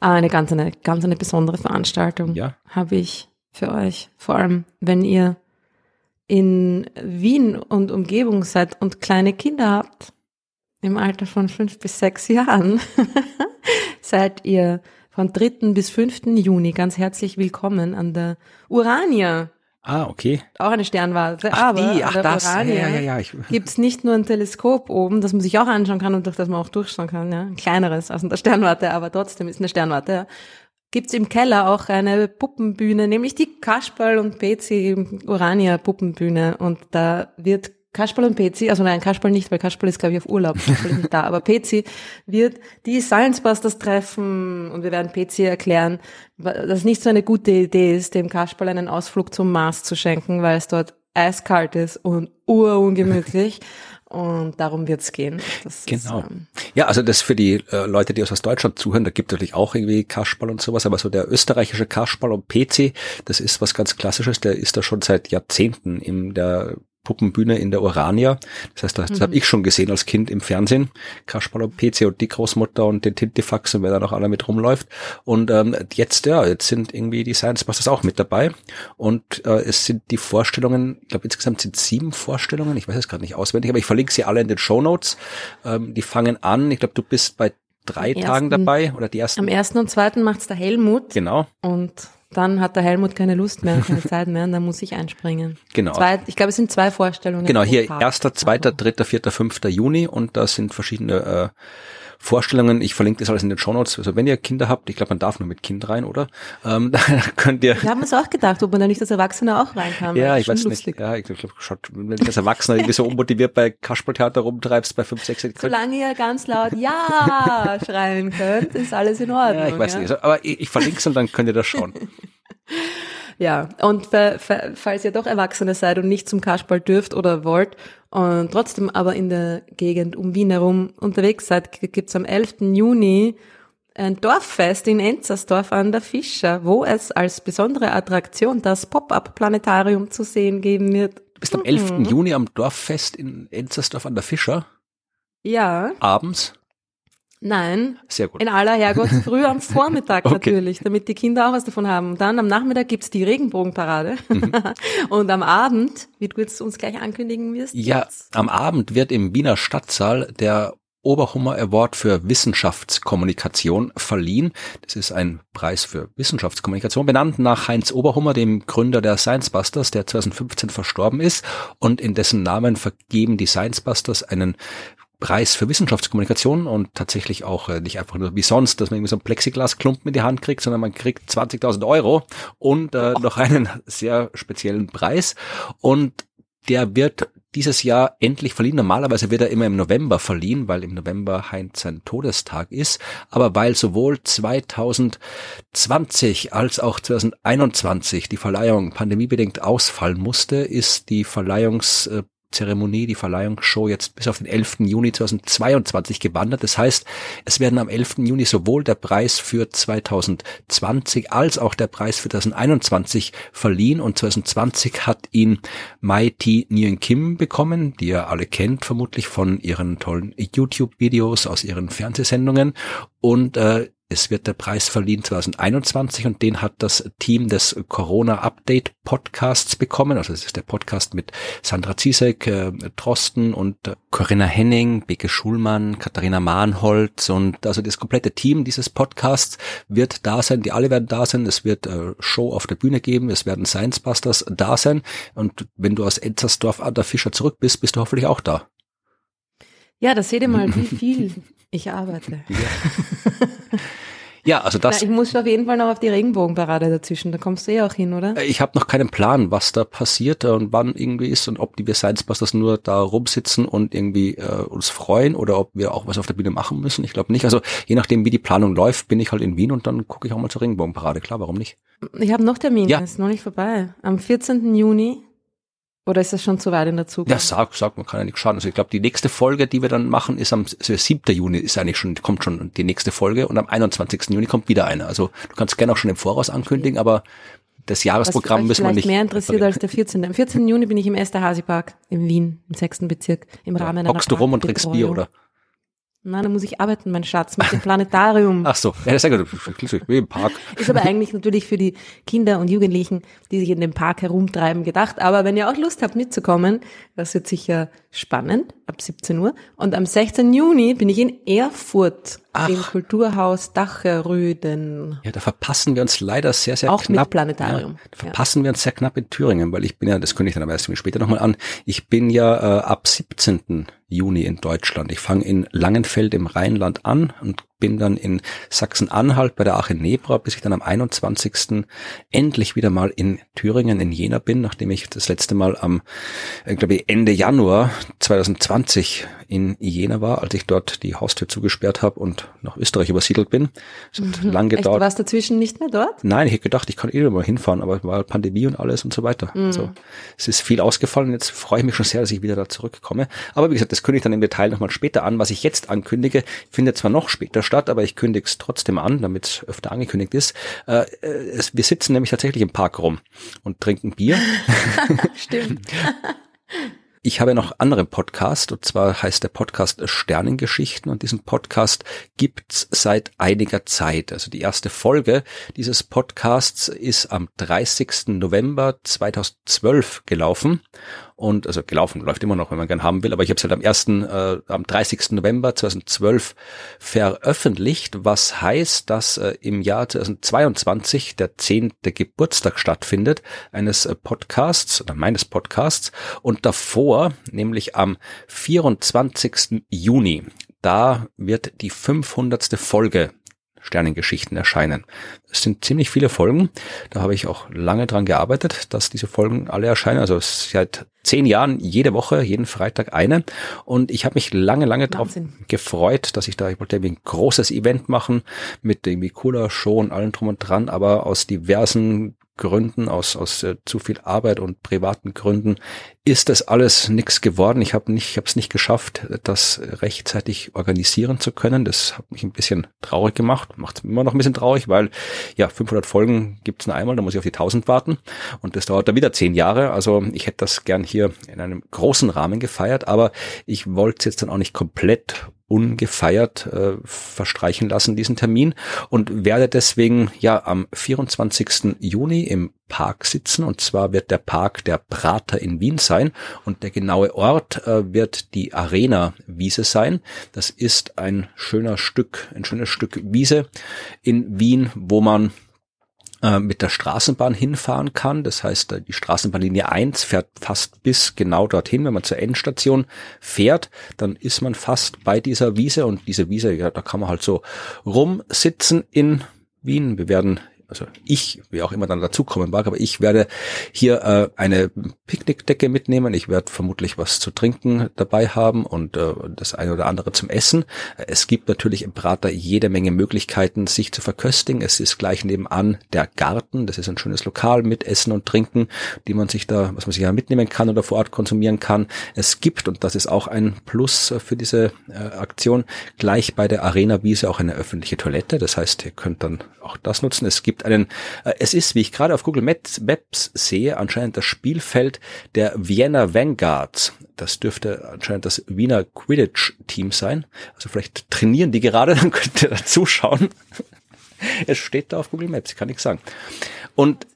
eine ganz eine ganz eine besondere Veranstaltung. Ja. Habe ich für euch. Vor allem, wenn ihr in Wien und Umgebung seid und kleine Kinder habt, im Alter von fünf bis sechs Jahren seid ihr von 3. bis 5. Juni ganz herzlich willkommen an der Urania. Ah, okay. Auch eine Sternwarte. Ach, aber die, ach, das. Urania ja, ja, ja, ich, gibt's nicht nur ein Teleskop oben, das man sich auch anschauen kann und durch das man auch durchschauen kann. Ja? Ein kleineres als in der Sternwarte, aber trotzdem ist eine Sternwarte. Ja? Gibt's im Keller auch eine Puppenbühne, nämlich die Kasperl und PC Urania Puppenbühne. Und da wird Kasperl und Pezi, also nein, Kasperl nicht, weil Kasperl ist, glaube ich, auf Urlaub, Kasperl ist nicht da, aber Pezi wird die Science Busters treffen und wir werden Pezi erklären, dass es nicht so eine gute Idee ist, dem Kasperl einen Ausflug zum Mars zu schenken, weil es dort eiskalt ist und urungemütlich. Und darum wird's gehen. Das genau. Ist, ähm, ja, also das für die äh, Leute, die aus Deutschland zuhören, da gibt es natürlich auch irgendwie Kasperl und sowas, aber so der österreichische Kasperl und PC, das ist was ganz Klassisches, der ist da schon seit Jahrzehnten in der Puppenbühne in der Urania. Das heißt, das mhm. habe ich schon gesehen als Kind im Fernsehen. Kasperl PC und die Großmutter und den Tintifax und wer da noch alle mit rumläuft. Und ähm, jetzt, ja, jetzt sind irgendwie die Science Busters auch mit dabei. Und äh, es sind die Vorstellungen, ich glaube insgesamt sind sieben Vorstellungen, ich weiß es gerade nicht auswendig, aber ich verlinke sie alle in den Show Notes. Ähm, die fangen an, ich glaube, du bist bei drei Tagen ersten, dabei oder die ersten. Am ersten und zweiten macht's der Helmut. Genau. Und dann hat der Helmut keine Lust mehr, keine Zeit mehr und dann muss ich einspringen. Genau. Zwei, ich glaube, es sind zwei Vorstellungen. Genau, hier erster, zweiter, dritter, vierter, fünfter Juni und da sind verschiedene äh, Vorstellungen. Ich verlinke das alles in den Show Notes. Also wenn ihr Kinder habt, ich glaube, man darf nur mit Kind rein, oder? Ähm, da könnt ihr. Wir haben uns auch gedacht, ob man da nicht als Erwachsener auch rein kann. Ja, ich weiß lustig. nicht. Ja, ich glaube, wenn du als Erwachsener irgendwie so unmotiviert bei Kasperltheater rumtreibst bei 5, 6, Solange ihr ganz laut Ja schreien könnt, ist alles in Ordnung. Ja, ich weiß ja? nicht. Aber ich, ich verlinke es und dann könnt ihr das schauen. Ja, und falls ihr doch Erwachsene seid und nicht zum Kasperl dürft oder wollt und trotzdem aber in der Gegend um Wien herum unterwegs seid, gibt's am 11. Juni ein Dorffest in Enzersdorf an der Fischer, wo es als besondere Attraktion das Pop-up-Planetarium zu sehen geben wird. Du bist am 11. Mhm. Juni am Dorffest in Enzersdorf an der Fischer? Ja. Abends? Nein. Sehr gut. In aller Herrgott früh am Vormittag okay. natürlich, damit die Kinder auch was davon haben. Und dann am Nachmittag gibt's die Regenbogenparade. Mhm. Und am Abend, wie du jetzt uns gleich ankündigen wirst. Ja, jetzt. am Abend wird im Wiener Stadtsaal der Oberhummer Award für Wissenschaftskommunikation verliehen. Das ist ein Preis für Wissenschaftskommunikation, benannt nach Heinz Oberhummer, dem Gründer der Science Busters, der 2015 verstorben ist. Und in dessen Namen vergeben die Science Busters einen Preis für Wissenschaftskommunikation und tatsächlich auch äh, nicht einfach nur wie sonst, dass man irgendwie so einen Plexiglasklumpen in die Hand kriegt, sondern man kriegt 20.000 Euro und äh, noch einen sehr speziellen Preis und der wird dieses Jahr endlich verliehen. Normalerweise wird er immer im November verliehen, weil im November Heinz sein Todestag ist. Aber weil sowohl 2020 als auch 2021 die Verleihung pandemiebedingt ausfallen musste, ist die Verleihungs Zeremonie, die Verleihungsshow jetzt bis auf den 11. Juni 2022 gewandert. Das heißt, es werden am 11. Juni sowohl der Preis für 2020 als auch der Preis für 2021 verliehen und 2020 hat ihn Mai T. Nguyen Kim bekommen, die ihr alle kennt vermutlich von ihren tollen YouTube-Videos aus ihren Fernsehsendungen und äh, es wird der Preis verliehen 2021 und den hat das Team des Corona Update Podcasts bekommen. Also das ist der Podcast mit Sandra Ziesek, äh, Drosten und äh, Corinna Henning, Beke Schulmann, Katharina Mahnholz und also das komplette Team dieses Podcasts wird da sein. Die alle werden da sein. Es wird äh, Show auf der Bühne geben. Es werden Science Busters da sein. Und wenn du aus Enzersdorf an der Fischer zurück bist, bist du hoffentlich auch da. Ja, da seht ihr mal, wie viel ich arbeite. Ja. Ja, also das. Na, ich muss auf jeden Fall noch auf die Regenbogenparade dazwischen. Da kommst du eh auch hin, oder? Ich habe noch keinen Plan, was da passiert und wann irgendwie ist und ob die wir Science Busters nur da rumsitzen und irgendwie äh, uns freuen oder ob wir auch was auf der Bühne machen müssen. Ich glaube nicht. Also je nachdem, wie die Planung läuft, bin ich halt in Wien und dann gucke ich auch mal zur Regenbogenparade. Klar, warum nicht? Ich habe noch Termin, ja. ist noch nicht vorbei. Am 14. Juni oder ist das schon zu weit in der Zukunft? Ja, sag, sag, man kann ja nichts schaden. Also ich glaube, die nächste Folge, die wir dann machen, ist am also 7. Juni ist eigentlich schon, kommt schon die nächste Folge und am 21. Juni kommt wieder eine. Also du kannst gerne auch schon im Voraus ankündigen, aber das Jahresprogramm Was müssen wir nicht. mehr interessiert als der 14. Am 14. Juni bin ich im Esterhazy Park in Wien, im 6. Bezirk, im Rahmen ja, einer Hockst du rum und trinkst Bier, oder? Nein, da muss ich arbeiten, mein Schatz, mit dem Planetarium. Ach so, ja, das ist ja gut, wie im Park. Ist aber eigentlich natürlich für die Kinder und Jugendlichen, die sich in dem Park herumtreiben, gedacht. Aber wenn ihr auch Lust habt mitzukommen, das wird sicher spannend, ab 17 Uhr. Und am 16. Juni bin ich in Erfurt Ach. im Kulturhaus Dacheröden. Ja, da verpassen wir uns leider sehr, sehr auch knapp. Mit Planetarium. Ja, da verpassen ja. wir uns sehr knapp in Thüringen, weil ich bin ja, das könnte ich dann aber erst später nochmal an, ich bin ja äh, ab 17. Juni in Deutschland. Ich fange in Langenfeld im Rheinland an und bin dann in Sachsen-Anhalt bei der Arche Nebra, bis ich dann am 21. endlich wieder mal in Thüringen, in Jena bin, nachdem ich das letzte Mal am, äh, glaube ich, Ende Januar 2020 in Jena war, als ich dort die Haustür zugesperrt habe und nach Österreich übersiedelt bin. Es hat mhm. lang gedauert. Echt, warst dazwischen nicht mehr dort? Nein, ich hätte gedacht, ich kann eh mal hinfahren, aber war Pandemie und alles und so weiter. Mhm. Also, es ist viel ausgefallen. Jetzt freue ich mich schon sehr, dass ich wieder da zurückkomme. Aber wie gesagt, das kündige ich dann im Detail nochmal später an. Was ich jetzt ankündige, findet zwar noch später statt, aber ich kündige es trotzdem an, damit es öfter angekündigt ist. Äh, es, wir sitzen nämlich tatsächlich im Park rum und trinken Bier. Stimmt. Ich habe noch andere Podcast und zwar heißt der Podcast Sternengeschichten und diesen Podcast gibt's seit einiger Zeit. Also die erste Folge dieses Podcasts ist am 30. November 2012 gelaufen und also gelaufen läuft immer noch, wenn man gern haben will, aber ich habe es halt am 1. Äh, am 30. November 2012 veröffentlicht, was heißt, dass äh, im Jahr 2022 der zehnte Geburtstag stattfindet eines äh, Podcasts oder meines Podcasts und davor, nämlich am 24. Juni, da wird die 500. Folge Sternengeschichten erscheinen. Es sind ziemlich viele Folgen. Da habe ich auch lange dran gearbeitet, dass diese Folgen alle erscheinen. Also seit zehn Jahren jede Woche, jeden Freitag eine. Und ich habe mich lange, lange darauf gefreut, dass ich da, ich wollte irgendwie ein großes Event machen mit irgendwie cooler Show und allem drum und dran, aber aus diversen Gründen, aus, aus äh, zu viel Arbeit und privaten Gründen ist das alles nichts geworden. Ich habe nicht, ich habe es nicht geschafft, das rechtzeitig organisieren zu können. Das hat mich ein bisschen traurig gemacht, macht immer noch ein bisschen traurig, weil ja 500 Folgen gibt's nur einmal, da muss ich auf die 1000 warten und das dauert dann wieder zehn Jahre. Also ich hätte das gern hier in einem großen Rahmen gefeiert, aber ich wollte jetzt dann auch nicht komplett ungefeiert äh, verstreichen lassen, diesen Termin, und werde deswegen ja am 24. Juni im Park sitzen. Und zwar wird der Park der Prater in Wien sein und der genaue Ort äh, wird die Arena Wiese sein. Das ist ein schöner Stück, ein schönes Stück Wiese in Wien, wo man äh, mit der Straßenbahn hinfahren kann. Das heißt, die Straßenbahnlinie 1 fährt fast bis genau dorthin. Wenn man zur Endstation fährt, dann ist man fast bei dieser Wiese und diese Wiese, ja, da kann man halt so rumsitzen in Wien. Wir werden also ich, wie auch immer dann dazukommen mag, aber ich werde hier äh, eine Picknickdecke mitnehmen. Ich werde vermutlich was zu trinken dabei haben und äh, das eine oder andere zum Essen. Es gibt natürlich im Prater jede Menge Möglichkeiten, sich zu verköstigen. Es ist gleich nebenan der Garten. Das ist ein schönes Lokal mit Essen und Trinken, die man sich da, was man sich ja mitnehmen kann oder vor Ort konsumieren kann. Es gibt, und das ist auch ein Plus für diese äh, Aktion, gleich bei der Arena Wiese auch eine öffentliche Toilette. Das heißt, ihr könnt dann auch das nutzen. Es gibt gibt einen, äh, es ist, wie ich gerade auf Google Maps, sehe, anscheinend das Spielfeld der Vienna Vanguards. Das dürfte anscheinend das Wiener Quidditch-Team sein. Also vielleicht trainieren die gerade, dann könnt ihr da zuschauen. Es steht da auf Google Maps, kann ich sagen. Und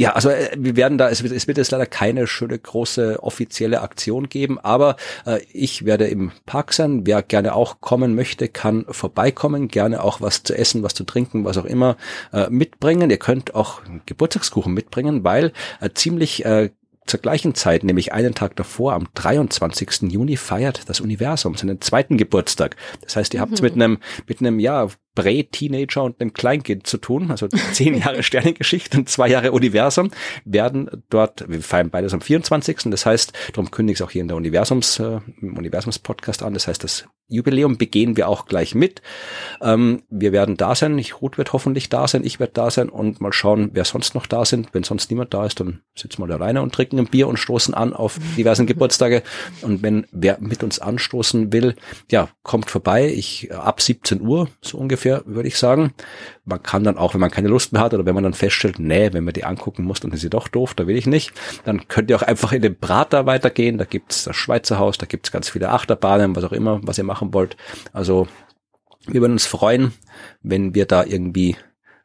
ja, also äh, wir werden da, es wird, es wird jetzt leider keine schöne große offizielle Aktion geben, aber äh, ich werde im Park sein. Wer gerne auch kommen möchte, kann vorbeikommen, gerne auch was zu essen, was zu trinken, was auch immer äh, mitbringen. Ihr könnt auch Geburtstagskuchen mitbringen, weil äh, ziemlich äh, zur gleichen Zeit, nämlich einen Tag davor, am 23. Juni, feiert das Universum seinen zweiten Geburtstag. Das heißt, ihr habt es mhm. mit einem, mit einem, ja, Prä-Teenager und einem Kleinkind zu tun, also zehn Jahre Sternengeschichte und zwei Jahre Universum, werden dort, wir feiern beides am 24. Das heißt, darum kündige ich es auch hier in der Universums, äh, im Universums-Podcast an. Das heißt, das Jubiläum begehen wir auch gleich mit. Ähm, wir werden da sein. Ich, Ruth wird hoffentlich da sein. Ich werde da sein und mal schauen, wer sonst noch da sind. Wenn sonst niemand da ist, dann sitzen wir alleine und trinken ein Bier und stoßen an auf diversen Geburtstage. Und wenn wer mit uns anstoßen will, ja, kommt vorbei. Ich ab 17 Uhr so ungefähr ungefähr, würde ich sagen. Man kann dann auch, wenn man keine Lust mehr hat oder wenn man dann feststellt, nee, wenn man die angucken muss, dann ist sie doch doof, da will ich nicht, dann könnt ihr auch einfach in den Prater weitergehen. Da gibt's das Schweizer Haus, da gibt's ganz viele Achterbahnen, was auch immer, was ihr machen wollt. Also wir würden uns freuen, wenn wir da irgendwie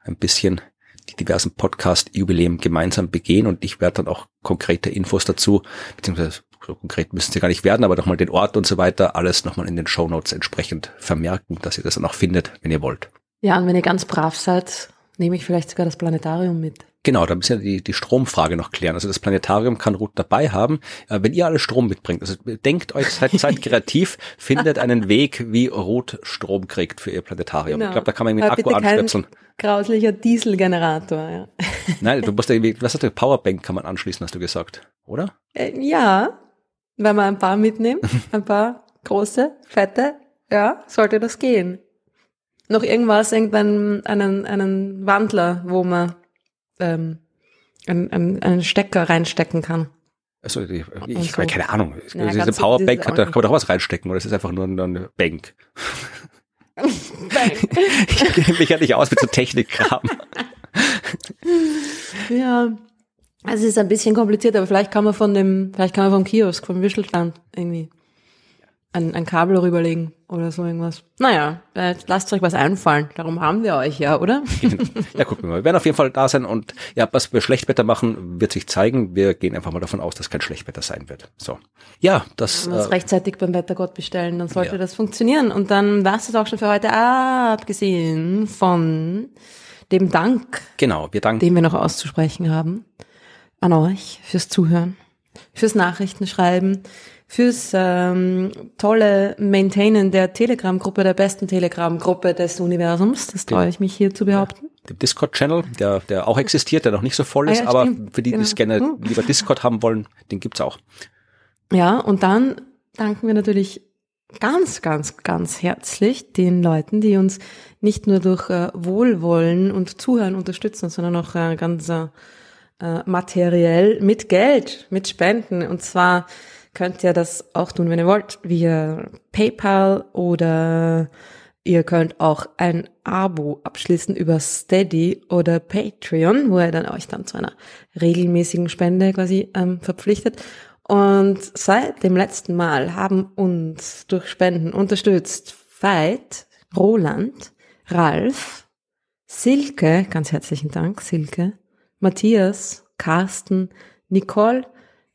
ein bisschen die diversen Podcast-Jubiläen gemeinsam begehen und ich werde dann auch konkrete Infos dazu, beziehungsweise so konkret müssen sie gar nicht werden, aber nochmal den Ort und so weiter, alles nochmal in den Show Notes entsprechend vermerken, dass ihr das dann auch findet, wenn ihr wollt. Ja, und wenn ihr ganz brav seid, nehme ich vielleicht sogar das Planetarium mit. Genau, da müssen wir die, die Stromfrage noch klären. Also das Planetarium kann Ruth dabei haben. Äh, wenn ihr alle Strom mitbringt, also denkt euch, seid, seid kreativ, findet einen Weg, wie Ruth Strom kriegt für ihr Planetarium. Genau. Ich glaube, da kann man mit Akku anstöpseln. Grauslicher Dieselgenerator, ja. Nein, du musst irgendwie, was hast du, Powerbank kann man anschließen, hast du gesagt, oder? Äh, ja, wenn man ein paar mitnimmt, ein paar große, fette, ja, sollte das gehen. Noch irgendwas, irgendeinen einen, einen Wandler, wo man ähm, einen, einen, einen Stecker reinstecken kann. Also ich, ich so. keine Ahnung. Naja, diese Powerbank, da kann man doch was reinstecken, oder ist das einfach nur eine Bank? Bank. ich kenne mich ja nicht aus mit so Technikkram. ja, es ist ein bisschen kompliziert, aber vielleicht kann man von dem, vielleicht kann man vom Kiosk, vom Wischelstand irgendwie ein, ein Kabel rüberlegen oder so irgendwas. Naja, äh, lasst euch was einfallen. Darum haben wir euch ja, oder? ja, gucken wir mal. Wir werden auf jeden Fall da sein und ja, was wir Schlechtwetter machen, wird sich zeigen. Wir gehen einfach mal davon aus, dass kein Schlechtwetter sein wird. So. Ja, das. Wenn wir äh, rechtzeitig beim Wettergott bestellen, dann sollte ja. das funktionieren. Und dann war es auch schon für heute, abgesehen von dem Dank. Genau, wir danken. Den wir noch auszusprechen haben an euch fürs Zuhören, fürs Nachrichtenschreiben, fürs ähm, tolle Maintainen der Telegram-Gruppe, der besten Telegram-Gruppe des Universums. Das traue ich mich hier zu behaupten. Ja, dem Discord-Channel, der, der auch existiert, der noch nicht so voll ist, ah, ja, aber für die, die es genau. gerne hm. lieber Discord haben wollen, den gibt's auch. Ja, und dann danken wir natürlich ganz, ganz, ganz herzlich den Leuten, die uns nicht nur durch äh, Wohlwollen und Zuhören unterstützen, sondern auch äh, ganz äh, äh, materiell mit Geld, mit Spenden. Und zwar könnt ihr das auch tun, wenn ihr wollt, via PayPal oder ihr könnt auch ein Abo abschließen über Steady oder Patreon, wo ihr dann euch dann zu einer regelmäßigen Spende quasi ähm, verpflichtet. Und seit dem letzten Mal haben uns durch Spenden unterstützt Veit, Roland, Ralf, Silke, ganz herzlichen Dank, Silke, Matthias, Carsten, Nicole,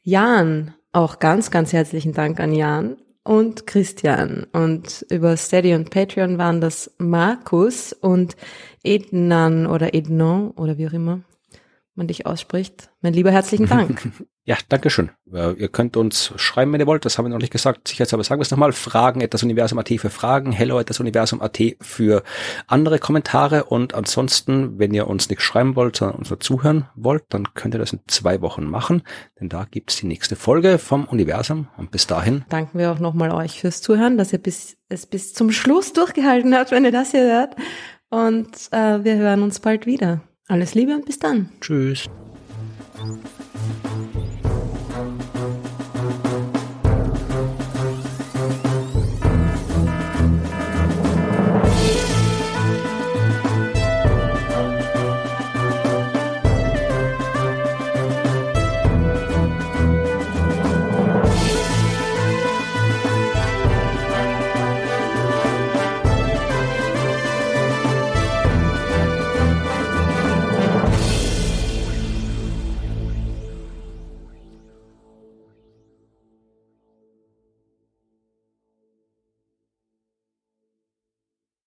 Jan, auch ganz, ganz herzlichen Dank an Jan und Christian. Und über Steady und Patreon waren das Markus und Ednan oder Ednon oder wie auch immer. man dich ausspricht. Mein lieber herzlichen Dank. Ja, danke schön. Ihr könnt uns schreiben, wenn ihr wollt. Das haben wir noch nicht gesagt. Sicherheitshalber sagen wir es nochmal. Fragen etwas Universum.at für Fragen, hello etwas Universum.at für andere Kommentare. Und ansonsten, wenn ihr uns nicht schreiben wollt, sondern uns nur zuhören wollt, dann könnt ihr das in zwei Wochen machen. Denn da gibt's die nächste Folge vom Universum. Und bis dahin. Danken wir auch nochmal euch fürs Zuhören, dass ihr bis, es bis zum Schluss durchgehalten habt, wenn ihr das hier hört. Und äh, wir hören uns bald wieder. Alles Liebe und bis dann. Tschüss.